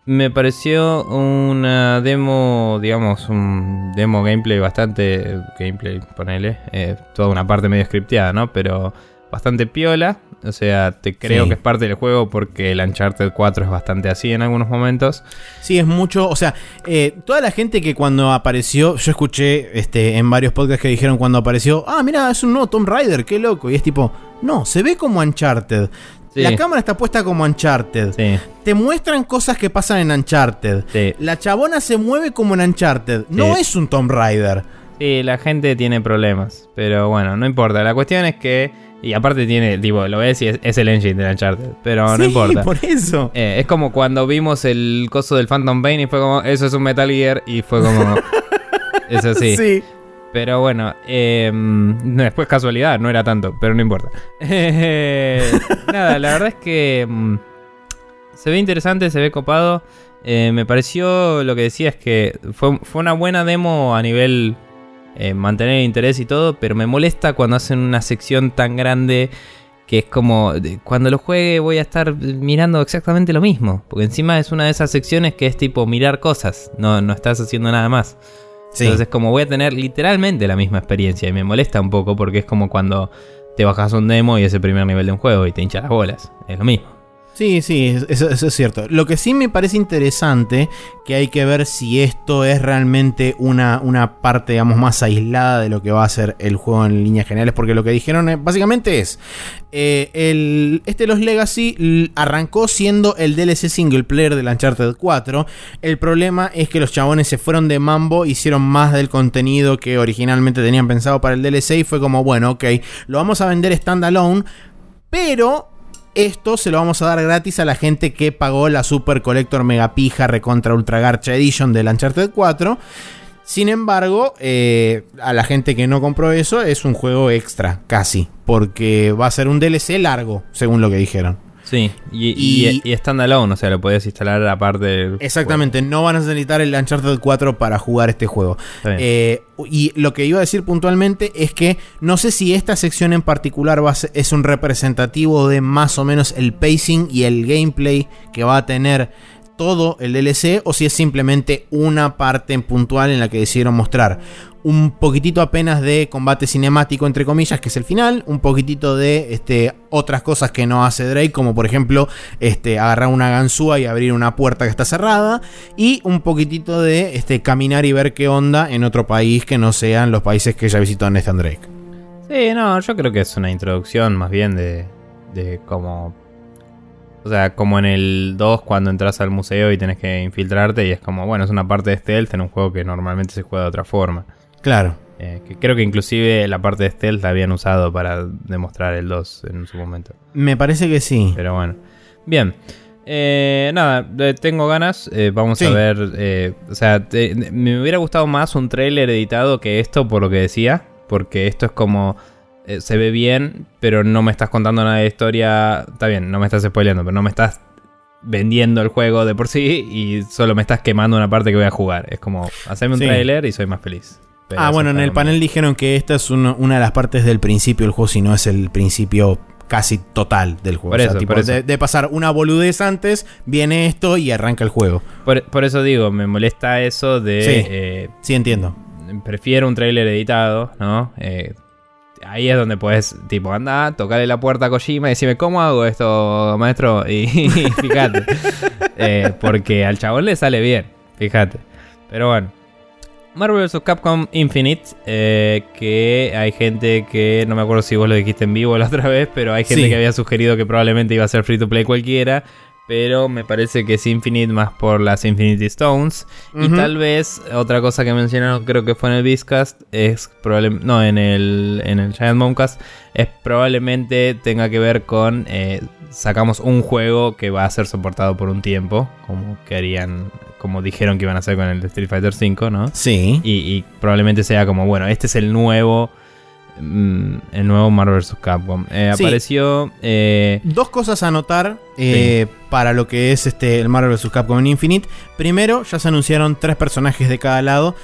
Me pareció una demo, digamos, un demo gameplay bastante. Gameplay, ponele. Eh, toda una parte medio scripteada, ¿no? Pero bastante piola. O sea, te creo Sí. que es parte del juego porque el Uncharted 4 es bastante así en algunos momentos. Sí, es mucho. O sea, eh, toda la gente que cuando apareció, yo escuché este, en varios podcasts que dijeron cuando apareció, ah, mira, es un nuevo Tomb Raider, qué loco. Y es tipo, no, se ve como Uncharted. Sí. La cámara está puesta como Uncharted. Sí, Te muestran cosas que pasan en Uncharted. sí. La chabona se mueve como en Uncharted. No es un Tomb Raider. Sí, la gente tiene problemas. Pero bueno, no importa. La cuestión es que. Y aparte tiene, tipo, lo ves y es, es el engine de Uncharted. Pero no importa. por eso. Eh, es como cuando vimos el coso del Phantom Pain y fue como, eso es un Metal Gear. Y fue como. es así. Sí. Pero bueno, eh, después casualidad, no era tanto, pero no importa. Nada, la verdad es que mm, se ve interesante, se ve copado. Eh, me pareció lo que decía es que fue, fue una buena demo a nivel eh, mantener el interés y todo, pero me molesta cuando hacen una sección tan grande que es como, cuando lo juegue voy a estar mirando exactamente lo mismo, porque encima es una de esas secciones que es tipo mirar cosas, no, no estás haciendo nada más. Sí. Entonces como voy a tener literalmente la misma experiencia y me molesta un poco porque es como cuando te bajas un demo y es el primer nivel de un juego y te hincha las bolas. Es lo mismo. Sí, sí, eso, es cierto. Lo que sí me parece interesante, que hay que ver si esto es realmente una, una parte, digamos, más aislada de lo que va a ser el juego en líneas generales, porque lo que dijeron eh, básicamente es, eh, el, este Los Legacy arrancó siendo el DLC single player del Uncharted 4. El problema es que los chabones se fueron de mambo, hicieron más del contenido que originalmente tenían pensado para el DLC y fue como, bueno, ok, lo vamos a vender standalone, pero esto se lo vamos a dar gratis a la gente que pagó la Super Collector Mega Pija Recontra Ultra Garcha Edition del Uncharted 4. Sin embargo, eh, a la gente que no compró eso es un juego extra, casi. Porque va a ser un DLC largo, según lo que dijeron. Sí, y, Y- y, y standalone, o sea, lo podías instalar aparte Exactamente, no van a necesitar el Uncharted 4 para jugar este juego. Eh, y lo que iba a decir puntualmente es que no sé si esta sección en particular va a ser- es un representativo de más o menos el pacing y el gameplay que va a tener todo el DLC o si es simplemente una parte puntual en la que decidieron mostrar un poquitito apenas de combate cinemático entre comillas que es el final, un poquitito de este, otras cosas que no hace Drake como por ejemplo este, agarrar una ganzúa y abrir una puerta que está cerrada y un poquitito de este, caminar y ver qué onda en otro país que no sean los países que ya visitó Nathan Drake. Sí, no, yo creo que es una introducción más bien de, de como... O sea, como en el 2 cuando entras al museo y tenés que infiltrarte y es como, bueno, es una parte de stealth en un juego que normalmente se juega de otra forma. Claro. Eh, que creo que inclusive la parte de stealth la habían usado para demostrar el 2 en su momento. Me parece que sí. Pero bueno. Bien. Eh, nada, eh, tengo ganas. eh, vamos Sí. a ver. eh, o sea, te- me hubiera gustado más un trailer editado que esto, por lo que decía. Porque esto es como. Eh, se ve bien, pero no me estás contando nada de historia. Está bien, no me estás spoileando, pero no me estás vendiendo el juego de por sí y solo me estás quemando una parte que voy a jugar. Es como, haceme un Sí. trailer y soy más feliz. Pero ah, eso bueno, en el panel dijeron que esta es uno- una de las partes del principio del juego, si no es el principio casi total del juego. Por O sea, eso, tipo, por eso. De, de pasar una boludez antes, viene esto y arranca el juego. Por, por eso digo, me molesta eso de. Sí. eh, Sí, entiendo. prefiero un trailer editado, ¿no? Eh, ahí es donde puedes, tipo, anda, tocarle la puerta a Kojima y decirme, ¿cómo hago esto, maestro? Y, y fíjate. Eh, porque al chabón le sale bien, fíjate. Pero bueno. Marvel vs. Capcom Infinite, eh, que hay gente que, no me acuerdo si vos lo dijiste en vivo la otra vez, pero hay gente Sí. que había sugerido que probablemente iba a ser free to play cualquiera, pero me parece que es Infinite más por las Infinity Stones. Y tal vez otra cosa que mencionaron, creo que fue en el Beastcast, es probablemente, no, en el, en el Giant Bombcast, es probablemente tenga que ver con, eh, sacamos un juego que va a ser soportado por un tiempo, como querían, como dijeron que iban a hacer con el Street Fighter V, ¿no? Sí. Y, y probablemente sea como, bueno, este es el nuevo, mm, el nuevo Marvel vs. Capcom. Eh, Sí. Apareció... eh, Dos cosas a notar eh, para lo que es este el Marvel vs. Capcom Infinite. Primero, ya se anunciaron tres personajes de cada lado.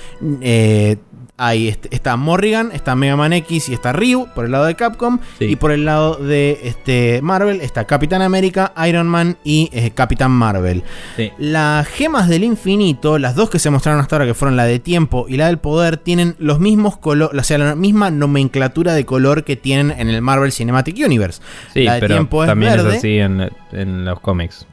Eh, este- está Morrigan, está Mega Man X y está Ryu por el lado de Capcom. Sí. Y por el lado de este, Marvel está Capitán América, Iron Man y eh, Capitán Marvel. Sí. Las gemas del infinito, las dos que se mostraron hasta ahora, que fueron la de tiempo y la del poder, tienen los mismos colores, o sea, la misma nomenclatura de color que tienen en el Marvel Cinematic Universe. Sí, la de pero tiempo es también verde. es así en, en los cómics.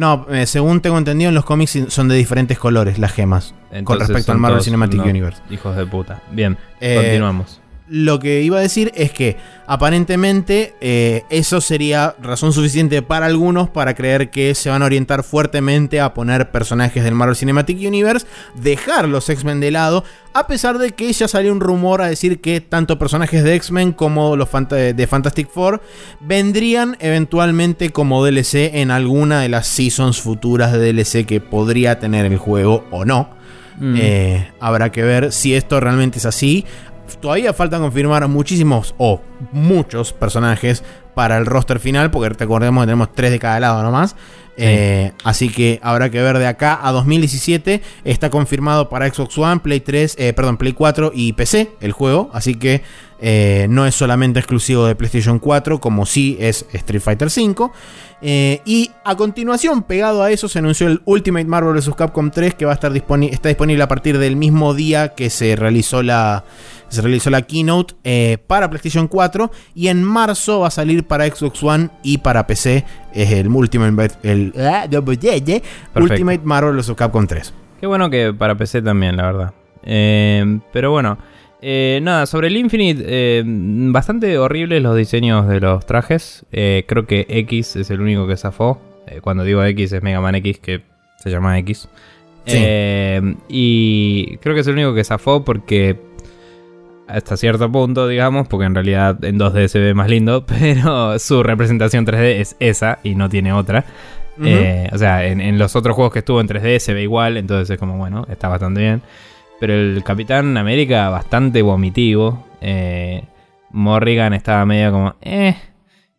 No, eh, según tengo entendido, en los cómics son de diferentes colores las gemas. con respecto al Marvel Cinematic Universe. Hijos de puta. Bien, Eh, continuamos. Lo que iba a decir es que aparentemente eh, eso sería razón suficiente para algunos para creer que se van a orientar fuertemente a poner personajes del Marvel Cinematic Universe, dejar los X-Men de lado, a pesar de que ya salió un rumor a decir que tanto personajes de X-Men como los de Fantastic Four vendrían eventualmente como DLC en alguna de las seasons futuras de DLC que podría tener el juego o no. Mm. Eh, habrá que ver si esto realmente es así. Todavía faltan confirmar muchísimos o muchos personajes para el roster final, porque recordemos que tenemos tres de cada lado nomás. Eh, así que habrá que ver de acá a 2017. Está confirmado para Xbox One, Play 3, eh, perdón, Play 4 y PC el juego. Así que eh, no es solamente exclusivo de PlayStation 4, como sí es Street Fighter V. Eh, y a continuación, pegado a eso, se anunció el Ultimate Marvel vs. Capcom 3, que va a estar disponi- está disponible a partir del mismo día que se realizó la, se realizó la keynote eh, para PlayStation 4. Y en marzo va a salir para Xbox One y para PC. Es el Ultimate, el, ah, Ultimate Marvel vs. Capcom 3. Qué bueno que para PC también, la verdad. Eh, pero bueno, eh, nada, sobre el Infinite, eh, bastante horribles los diseños de los trajes. Eh, creo que X es el único que zafó. Eh, cuando digo X es Mega Man X, que se llama X. Sí. Y creo que es el único que zafó porque hasta cierto punto, digamos, porque en realidad en 2D se ve más lindo, pero su representación 3D es esa y no tiene otra. O sea, en, en los otros juegos que estuvo en 3D se ve igual, entonces es como, bueno, está bastante bien. Pero el Capitán América, bastante vomitivo. Eh, Morrigan estaba medio como, eh.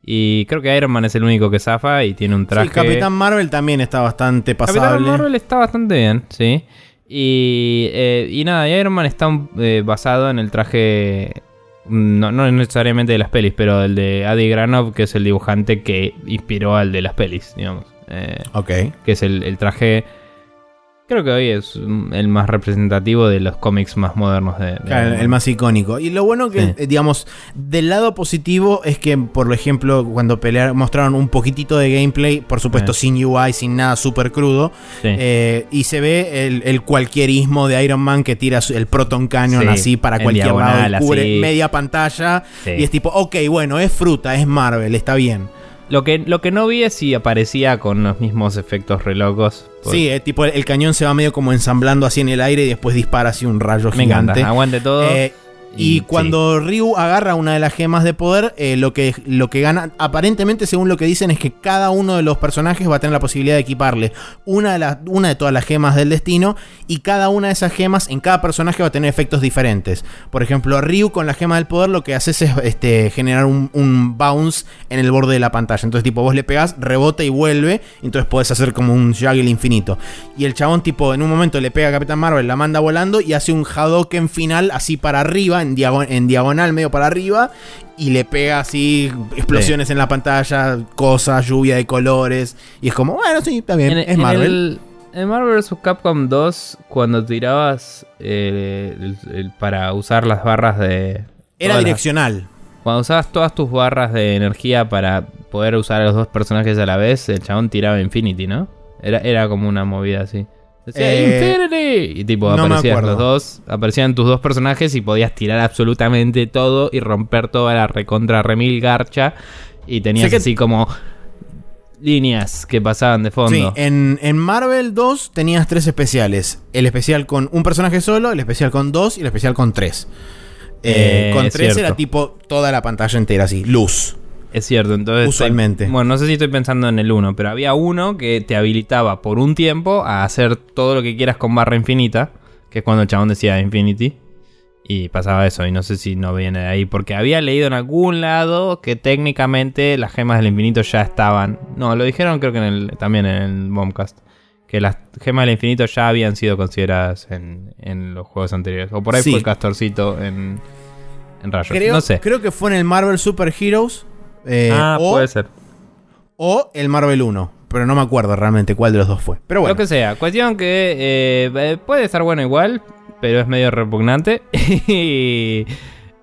Y creo que Iron Man es el único que zafa y tiene un traje. Sí, Capitán Marvel también está bastante pasable. Capitán Marvel está bastante bien, sí. Y, eh, y nada, Iron Man está eh, basado en el traje. No, no necesariamente de las pelis, pero el de Adi Granov, que es el dibujante que inspiró al de las pelis, digamos. Eh, Ok. que es el, el traje. Creo que hoy es mm, el más representativo de los cómics más modernos de. de Claro, el más icónico. Y lo bueno que, Sí. eh, digamos, del lado positivo es que, por ejemplo, cuando pelearon, mostraron un poquitito de gameplay, por supuesto Sí. sin UI, sin nada, súper crudo. Sí. eh, y se ve el, el cualquierismo de Iron Man que tira el Proton Cannon Sí, así para en cualquier lado. cubre así. media pantalla. Y es tipo, ok, bueno, es fruta, es Marvel, está bien. Lo, que, lo que no vi es si aparecía con los mismos efectos re locos. Pues, Sí, eh, tipo el, el cañón se va medio como ensamblando así en el aire y después dispara así un rayo me gigante. encanta. Aguante todo. Eh, y, Y cuando Ryu agarra una de las gemas de poder, eh, lo, que, lo que gana, aparentemente según lo que dicen, es que cada uno de los personajes va a tener la posibilidad de equiparle una de, las- una de todas las gemas del destino y cada una de esas gemas en cada personaje va a tener efectos diferentes. Por ejemplo, Ryu con la gema del poder lo que haces es este, generar un, un bounce en el borde de la pantalla. Entonces tipo vos le pegás, rebota y vuelve, entonces podés hacer como un juggle infinito. Y el chabón tipo en un momento le pega a Capitán Marvel, la manda volando y hace un Hadoken final así para arriba, en, en diagonal medio para arriba. Y le pega así explosiones en la pantalla, cosas, lluvia de colores. Y es como, bueno, sí, está bien, En, es en Marvel. el, en Marvel vs. Capcom 2, cuando tirabas eh, el- el- para usar las barras de. Era las- direccional. cuando usabas todas tus barras de energía para poder usar a los dos personajes a la vez, el chabón tiraba Infinity, ¿no? Era, era como una movida así. Decía Eh, Infinity. Y tipo, no aparecían los dos, aparecían tus dos personajes y podías tirar absolutamente todo y romper toda la recontra remil garcha. Y tenías que- así como líneas que pasaban de fondo. Sí, en, en Marvel 2 tenías tres especiales. El especial con un personaje solo, el especial con dos y el especial con tres. Eh, Eh, con es tres cierto. era tipo toda la pantalla entera así, luz. Es cierto, entonces. Usualmente. bueno, no sé si estoy pensando en el 1, pero había uno que te habilitaba por un tiempo a hacer todo lo que quieras con barra infinita, que es cuando el chabón decía Infinity. Y pasaba eso, y no sé si no viene de ahí, porque había leído en algún lado que técnicamente las gemas del infinito ya estaban. No, lo dijeron creo que en el, también en el Bombcast. que las gemas del infinito ya habían sido consideradas en, en los juegos anteriores. O por ahí Sí. fue Castorcito en, en Rayos. Creo, no sé. creo que fue en el Marvel Super Heroes. Eh, ah, o, puede ser. o el Marvel 1. Pero no me acuerdo realmente cuál de los dos fue. Pero bueno. Lo que sea. Cuestión que eh, eh, puede estar bueno igual, pero es medio repugnante. y,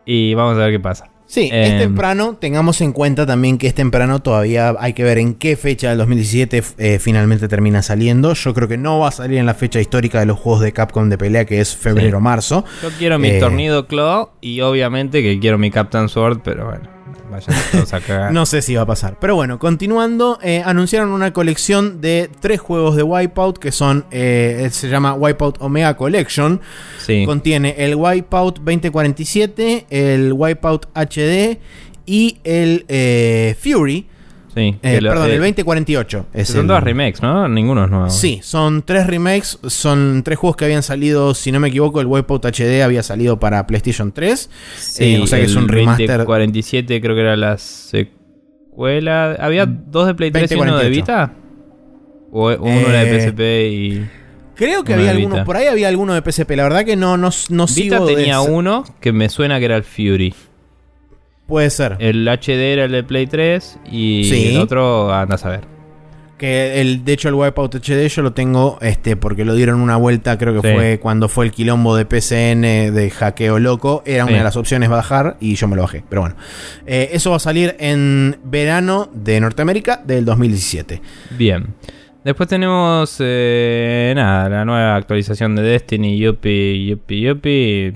y vamos a ver qué pasa. Sí, es Em, temprano. Tengamos en cuenta también que es temprano. Todavía hay que ver en qué fecha del 2017 eh, finalmente termina saliendo. Yo creo que no va a salir en la fecha histórica de los juegos de Capcom de pelea, que es febrero-marzo. Yo quiero mi Eh, tornido Claw y obviamente que quiero mi Captain Sword, pero bueno, vayan todos. No sé si va a pasar. Pero bueno, continuando, eh, anunciaron una colección de tres juegos de Wipeout que son, eh, se llama Wipeout Omega Collection. Sí. Contiene el Wipeout 2047, el Wipeout HD y el eh, Fury. Sí, Eh, lo- perdón, eh, el 2048. Es son el- todas remakes, ¿no? Ninguno es nuevo. Sí, son tres remakes, son tres juegos que habían salido, si no me equivoco, el Wipeout HD había salido para PlayStation 3. Sí, Eh, o sea que es un el remaster. 2047 creo que era la secuela. ¿Había dos de Play 3 y uno de 2048. Vita? ¿O uno era de Eh, PSP y. Creo que había de alguno, Vita. por ahí había alguno de PSP, la verdad que no, no, no Vita sigo tenía uno que me suena que era el Fury. Puede ser. El HD era el de Play 3 y Sí. el otro andas a ver. Que el, de hecho el Wipeout HD yo lo tengo este porque lo dieron una vuelta, creo que Sí. fue cuando fue el quilombo de PCN de hackeo loco. Era Sí. una de las opciones bajar y yo me lo bajé. Pero bueno. Eh, eso va a salir en verano de Norteamérica del 2017. Bien. Después tenemos, eh, nada, la nueva actualización de Destiny, Yuppie, Yuppie, Yuppie,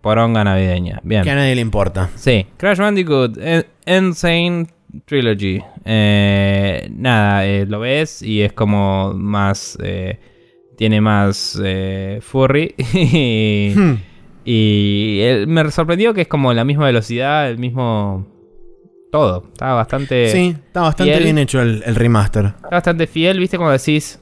poronga navideña. Bien. Que a nadie le importa. Sí, Crash Bandicoot, En- Insane Trilogy. Eh, nada, eh, lo ves y es como más... eh, tiene más furry. y Hmm. y, eh, me sorprendió que es como la misma velocidad, el mismo... Todo. Está bastante... sí, está bastante fiel. bien hecho el, el remaster. Está bastante fiel, ¿viste? Cuando decís,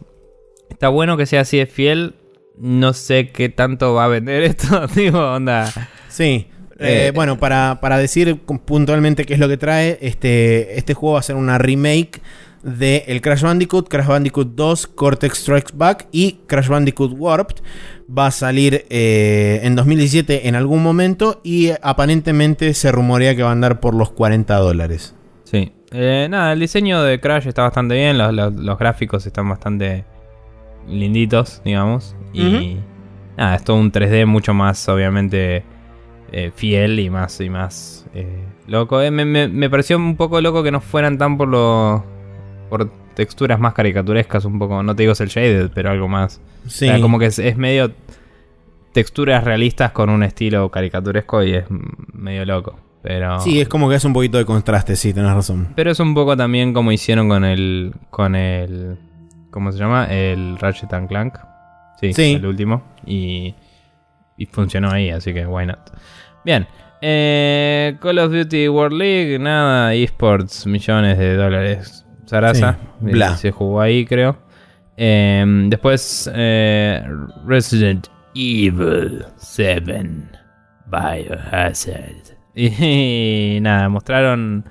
está bueno que sea así de fiel, no sé qué tanto va a vender esto, tipo, onda. Sí. Eh, Eh, bueno, para, para decir puntualmente qué es lo que trae, este, este juego va a ser una remake de el Crash Bandicoot, Crash Bandicoot 2, Cortex Strikes Back y Crash Bandicoot Warped. Va a salir eh, en 2017 en algún momento y aparentemente se rumorea que va a andar por los 40 dólares. Sí. Eh, nada, el diseño de Crash está bastante bien, los, los- los gráficos están bastante linditos, digamos. Y Ujú. nada, es todo un 3D mucho más, obviamente, eh, fiel y más, y más eh, loco. Eh, me, me- me pareció un poco loco que no fueran tan por lo... por texturas más caricaturescas, un poco, no te digo el shaded, pero algo más. Sí. O sea, como que es, es medio texturas realistas con un estilo caricaturesco y es medio loco. Pero, Sí, es como que es un poquito de contraste, sí, tenés razón. pero es un poco también como hicieron con el. con el. ¿Cómo se llama? El Ratchet and Clank. Sí, Sí. el último. Y. Y funcionó ahí, así que why not. Bien. eh, Call of Duty World League, nada, esports, millones de dólares. Sarasa, Sí, bla. se jugó ahí, creo. Eh, después, eh, Resident Evil 7 Biohazard. Y, nada, mostraron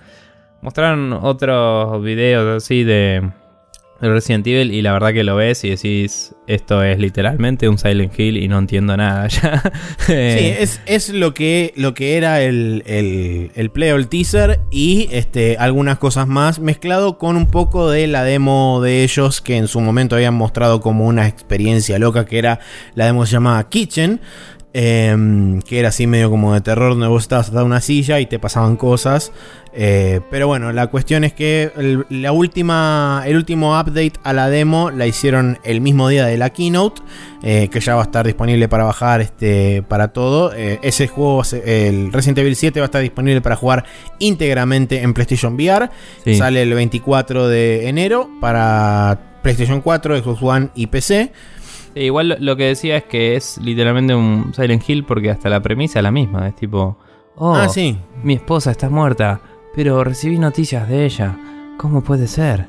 mostraron otros videos así de, de Resident Evil y la verdad que lo ves y decís, esto es literalmente un Silent Hill y no entiendo nada ya. Sí, Eh, es, es lo que lo que era el, el, el play o el teaser y este, algunas cosas más mezclado con un poco de la demo de ellos que en su momento habían mostrado como una experiencia loca que era la demo llamaba Kitchen. em, que era así medio como de terror, donde vos estabas atado a una silla y te pasaban cosas. Eh, pero bueno, la cuestión es que el, la última, el último update a la demo la hicieron el mismo día de la keynote, eh, que ya va a estar disponible para bajar este, para todo. Eh, ese juego, el Resident Evil 7, va a estar disponible para jugar íntegramente en PlayStation VR. sí. Sale el 24 de enero para PlayStation 4, Xbox One y PC. Sí, igual lo, lo que decía es que es literalmente un Silent Hill porque hasta la premisa es la misma. Es tipo, oh, Ah, sí. mi esposa está muerta, pero recibí noticias de ella. ¿Cómo puede ser?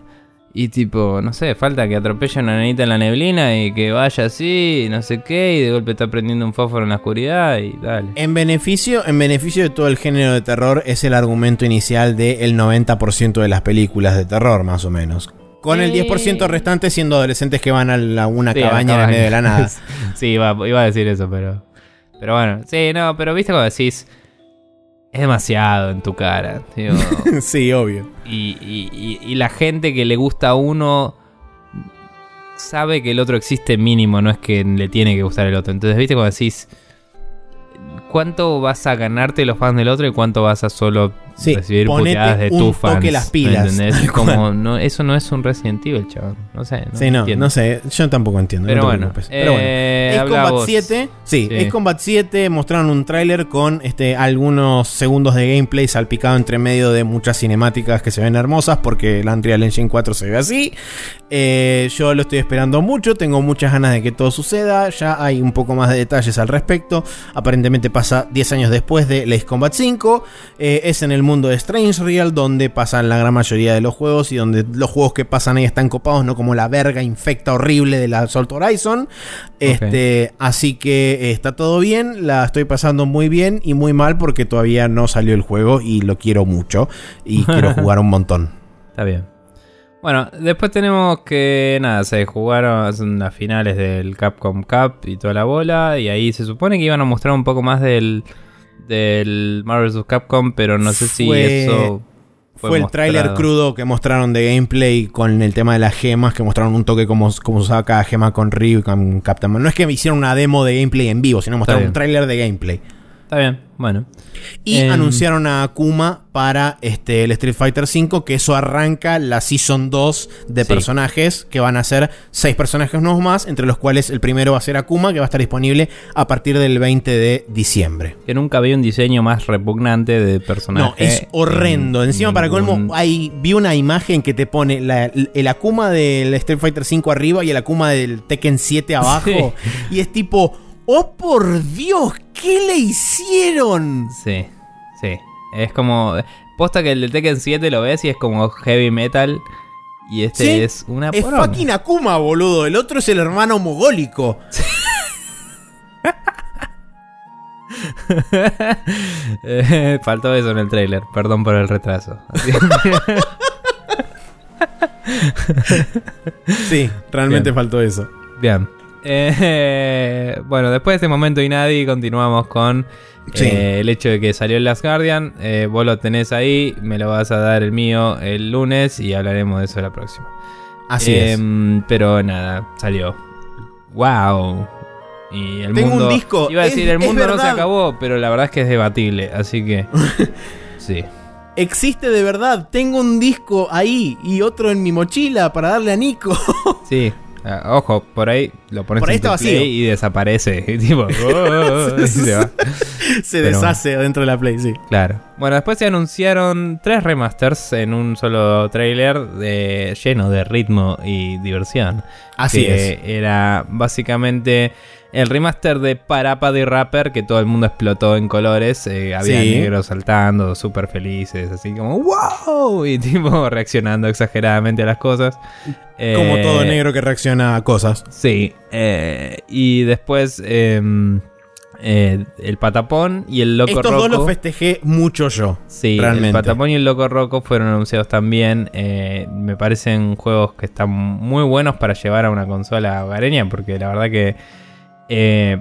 Y tipo, no sé, falta que atropelle a una nenita en la neblina y que vaya así, no sé qué, y de golpe está prendiendo un fósforo en la oscuridad y dale. En beneficio, en beneficio de todo el género de terror es el argumento inicial del 90% de las películas de terror, más o menos. Con el Eh. 10% restante siendo adolescentes que van a la- una Sí, a la cabaña en el cabaña. medio de la nada. sí, iba, iba a decir eso, pero. Pero bueno, sí, no, pero viste cuando decís. Es demasiado en tu cara. digo, sí, obvio. y, y- y- y la gente que le gusta a uno sabe que el otro existe mínimo, no es que le tiene que gustar el otro. Entonces, viste cuando decís. ¿Cuánto vas a ganarte los fans del otro y cuánto vas a solo Sí, recibir puteadas de tus toque fans? las pilas. como, no, eso no es un Resident Evil, chaval. No sé. No sí, no, entiendo. no sé, yo tampoco entiendo. Pero no bueno. Pero bueno. eh, habla Combat vos. 7, sí, Sí. Combat 7 mostraron un tráiler con este, algunos segundos de gameplay salpicado entre medio de muchas cinemáticas que se ven hermosas porque el Unreal Engine 4 se ve así. Eh, yo lo estoy esperando mucho, tengo muchas ganas de que todo suceda, ya hay un poco más de detalles al respecto. Aparentemente pasa 10 años después de Ace Combat 5, eh, es en el mundo de Strange Real donde pasan la gran mayoría de los juegos y donde los juegos que pasan ahí están copados, no como la verga infecta horrible de la Assault Horizon. Este, Así que eh, está todo bien, la estoy pasando muy bien y muy mal porque todavía no salió el juego y lo quiero mucho y quiero jugar un montón. Está bien. Bueno, después tenemos que, nada, se jugaron las finales del Capcom Cup y toda la bola. Y ahí se supone que iban a mostrar un poco más del, del Marvel vs. Capcom, pero no sé si Fue- eso Fue, el tráiler crudo que mostraron de gameplay con el tema de las gemas, que mostraron un toque como, como se usaba cada gema con Ryu y con Captain Man. No es que me hicieron una demo de gameplay en vivo, sino mostraron un tráiler de gameplay. Está bien, bueno. Y Em. anunciaron a Akuma para este, el Street Fighter V, que eso arranca la Season 2 de Sí. personajes, que van a ser 6 personajes nuevos más, entre los cuales el primero va a ser Akuma, que va a estar disponible a partir del 20 de diciembre. Que nunca vi un diseño más repugnante de personaje. No, es horrendo. en Encima, para colmo, hay, vi una imagen que te pone la- el Akuma del Street Fighter V arriba y el Akuma del Tekken 7 abajo. Y es tipo, oh por Dios, ¿qué le hicieron? Sí, sí. Es como. Posta que el de Tekken 7 lo ves y es como heavy metal. Y este Sí, es una Es fucking Akuma, boludo. El otro es el hermano mogólico. Eh, Faltó eso en el trailer. Perdón por el retraso. Sí, realmente Bien. faltó eso. Bien. Eh, bueno, después de este momento y nadie, continuamos con Sí. eh, el hecho de que salió el Last Guardian. Eh, vos lo tenés ahí, me lo vas a dar el mío el lunes y hablaremos de eso la próxima. Así es. Pero nada, salió. ¡Wow! Y el Tengo un mundo. disco, Iba a decir, es- el mundo no se acabó, pero la verdad es que es debatible, así que. sí. Existe de verdad. Tengo un disco ahí y otro en mi mochila para darle a Nico. Sí. Ah, ojo, por ahí lo pones Por ahí en tu play y desaparece. Y tipo, "Oh", y se va. Se Pero- deshace dentro de la Play, sí. Claro. Bueno, después se anunciaron tres remasters en un solo trailer de, lleno de ritmo y diversión. Así que es. Era básicamente el remaster de Parappa de Rapper que todo el mundo explotó en colores. eh, había Sí. negros saltando, súper felices, así como ¡Wow! Y tipo reaccionando exageradamente a las cosas. Como Eh, todo negro que reacciona a cosas. Sí. eh, y después em, eh, el Patapón y el Loco Estos Roco. dos los festejé mucho yo. Sí, realmente. el Patapón y el Loco Roco fueron anunciados también. Eh, me parecen juegos que están muy buenos para llevar a una consola hogareña, porque la verdad que eh,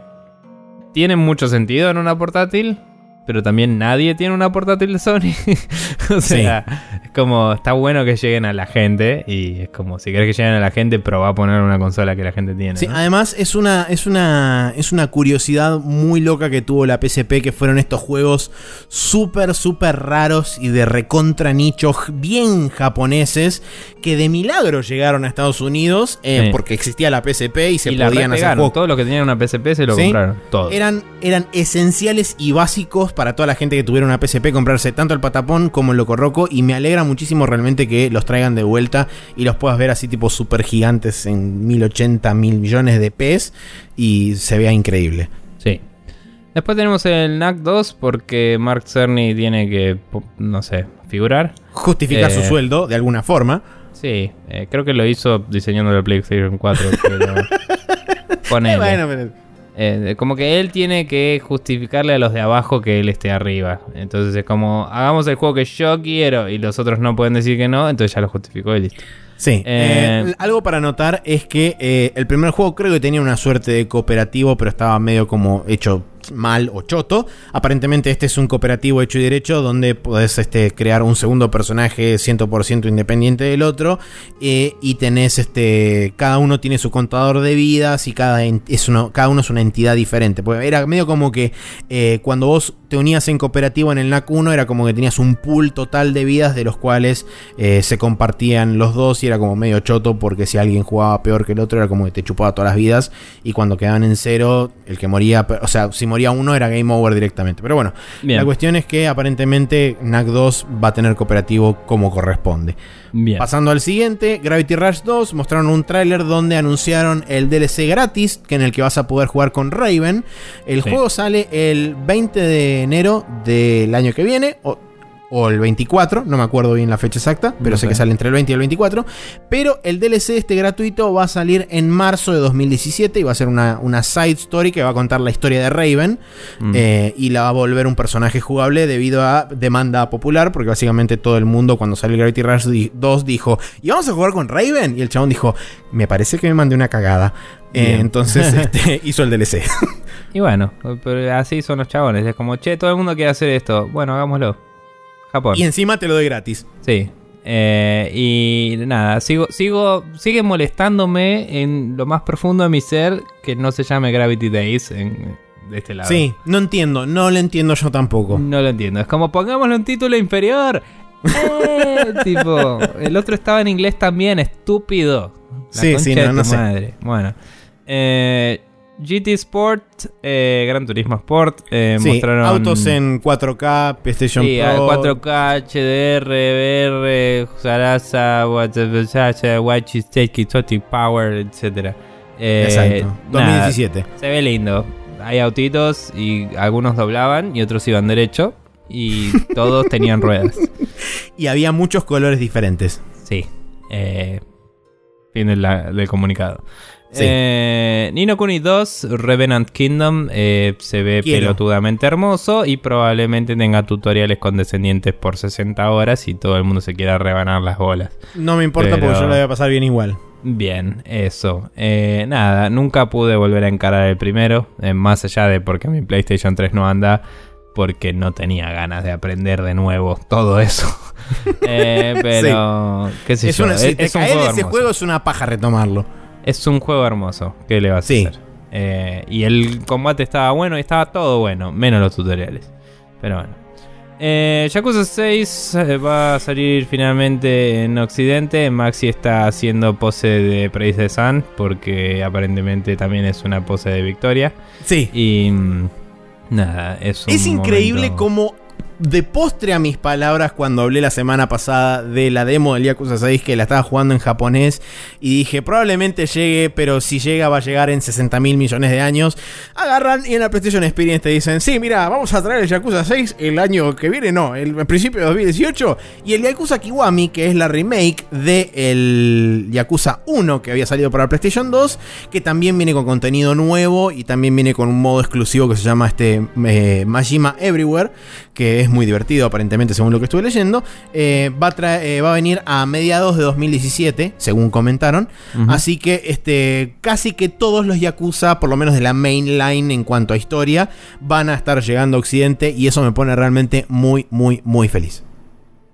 tienen mucho sentido en una portátil, pero también nadie tiene una portátil de Sony. o sea, es como, está bueno que lleguen a la gente, y es como, si querés que lleguen a la gente, probá a poner una consola que la gente tiene. Sí, ¿no? además es una, es una es una curiosidad muy loca que tuvo la PSP, que fueron estos juegos súper, súper raros y de recontra nichos bien japoneses, que de milagro llegaron a Estados Unidos, eh, Sí. porque existía la PSP y se y la podían hacer repegaron. juegos. Todos los que tenían una PSP se lo Sí. compraron. Todos. Eran, eran esenciales y básicos para toda la gente que tuviera una PSP comprarse tanto el Patapón como el Locorroco y me alegra muchísimo realmente que los traigan de vuelta y los puedas ver así tipo super gigantes en 1080 mil millones de Ps y se vea increíble. Sí. Después tenemos el NAC 2 porque Mark Cerny tiene que, no sé, figurar. Justificar Eh. su sueldo de alguna forma. Sí, eh, creo que lo hizo diseñando el PlayStation 4, pero... Eh, Ponele. bueno, pero- Eh, como que él tiene que justificarle a los de abajo que él esté arriba. Entonces es como, hagamos el juego que yo quiero y los otros no pueden decir que no, entonces ya lo justificó y listo. Sí, eh, algo para notar es que el primer juego creo que tenía una suerte de cooperativo, pero estaba medio como hecho mal o choto. Aparentemente este es un cooperativo hecho y derecho donde podés este, crear un segundo personaje 100% independiente del otro eh, y tenés este cada uno tiene su contador de vidas y cada, es uno, cada uno es una entidad diferente. Pues era medio como que eh, cuando vos te unías en cooperativo en el NAC 1 era como que tenías un pool total de vidas de los cuales eh, se compartían los dos y era como medio choto porque si alguien jugaba peor que el otro era como que te chupaba todas las vidas y cuando quedaban en cero el que moría, o sea, si moría uno era game over directamente. Pero bueno, la cuestión es que aparentemente NAC 2 va a tener cooperativo como corresponde. Pasando al siguiente, Gravity Rush 2 mostraron un tráiler donde anunciaron el DLC gratis, que en el que vas a poder jugar con Raven. El juego sale el 20 de enero del año que viene, o o el 24, no me acuerdo bien la fecha exacta, pero sé que sale entre el 20 y el 24. Pero el DLC este gratuito va a salir en marzo de 2017 y va a ser una, side story que va a contar la historia de Raven mm. eh, y la va a volver un personaje jugable debido a demanda popular, porque básicamente todo el mundo cuando salió el Gravity Rush 2 dijo, ¿y vamos a jugar con Raven? Y el chabón dijo, me parece que me mandé una cagada. Eh, entonces este, hizo el DLC. y bueno, pero así son los chabones. Es como, che, todo el mundo quiere hacer esto. Bueno, hagámoslo. Y encima te lo doy gratis. Sí. Eh, y nada, sigo, sigo, sigue molestándome en lo más profundo de mi ser que no se llame Gravity Days en, de este lado. Sí, no entiendo, no lo entiendo yo tampoco. No lo entiendo, es como pongámoslo en título inferior. Eh, tipo, el otro estaba en inglés también, estúpido. sí, sí, no, no Sé. Bueno, eh, GT Sport, eh, Gran Turismo Sport, eh, mostraron autos en 4K, PlayStation sí, Pro, 4K, HDR, VR, Sarasa, Watch Power, etc. Eh, Exacto. 2017. se ve lindo. Hay autitos y algunos doblaban y otros iban derecho y todos tenían ruedas. Y había muchos colores diferentes. Sí. Eh, fin del comunicado. Eh, Nino Kuni 2, Revenant Kingdom, eh, se ve pelotudamente hermoso y probablemente tenga tutoriales condescendientes por 60 horas y todo el mundo se quiera rebanar las bolas. No me importa porque yo lo voy a pasar bien igual. Bien, eso. Eh, nada, nunca pude volver a encarar el primero, más allá de porque mi PlayStation 3 no anda, porque no tenía ganas de aprender de nuevo todo eso. pero, qué sé yo. si te ese juego es una paja retomarlo. Es un juego hermoso. ¿Qué le vas a hacer? Eh, y el combate estaba bueno y estaba todo bueno, menos los tutoriales. Pero bueno. Eh, Yakuza 6 eh, va a salir finalmente en Occidente. Maxi está haciendo pose de Praise the Sun porque aparentemente también es una pose de victoria. Sí. Y mm, nada, es Es increíble cómo de postre a mis palabras cuando hablé la semana pasada de la demo del Yakuza 6 que la estaba jugando en japonés y dije probablemente llegue, pero si llega va a llegar en 60 mil millones de años. Agarran y en la PlayStation Experience te dicen, sí, mira, vamos a traer el Yakuza 6 el año que viene, no, el, principio de 2018 y el Yakuza Kiwami, que es la remake del el Yakuza 1 que había salido para la PlayStation 2, que también viene con contenido nuevo y también viene con un modo exclusivo que se llama este eh, Majima Everywhere, que es muy divertido aparentemente según lo que estuve leyendo, eh, va, a eh, va, a venir a mediados de 2017, según comentaron. Así que este, casi que todos los Yakuza, por lo menos de la mainline en cuanto a historia, van a estar llegando a Occidente y eso me pone realmente muy, muy, muy feliz.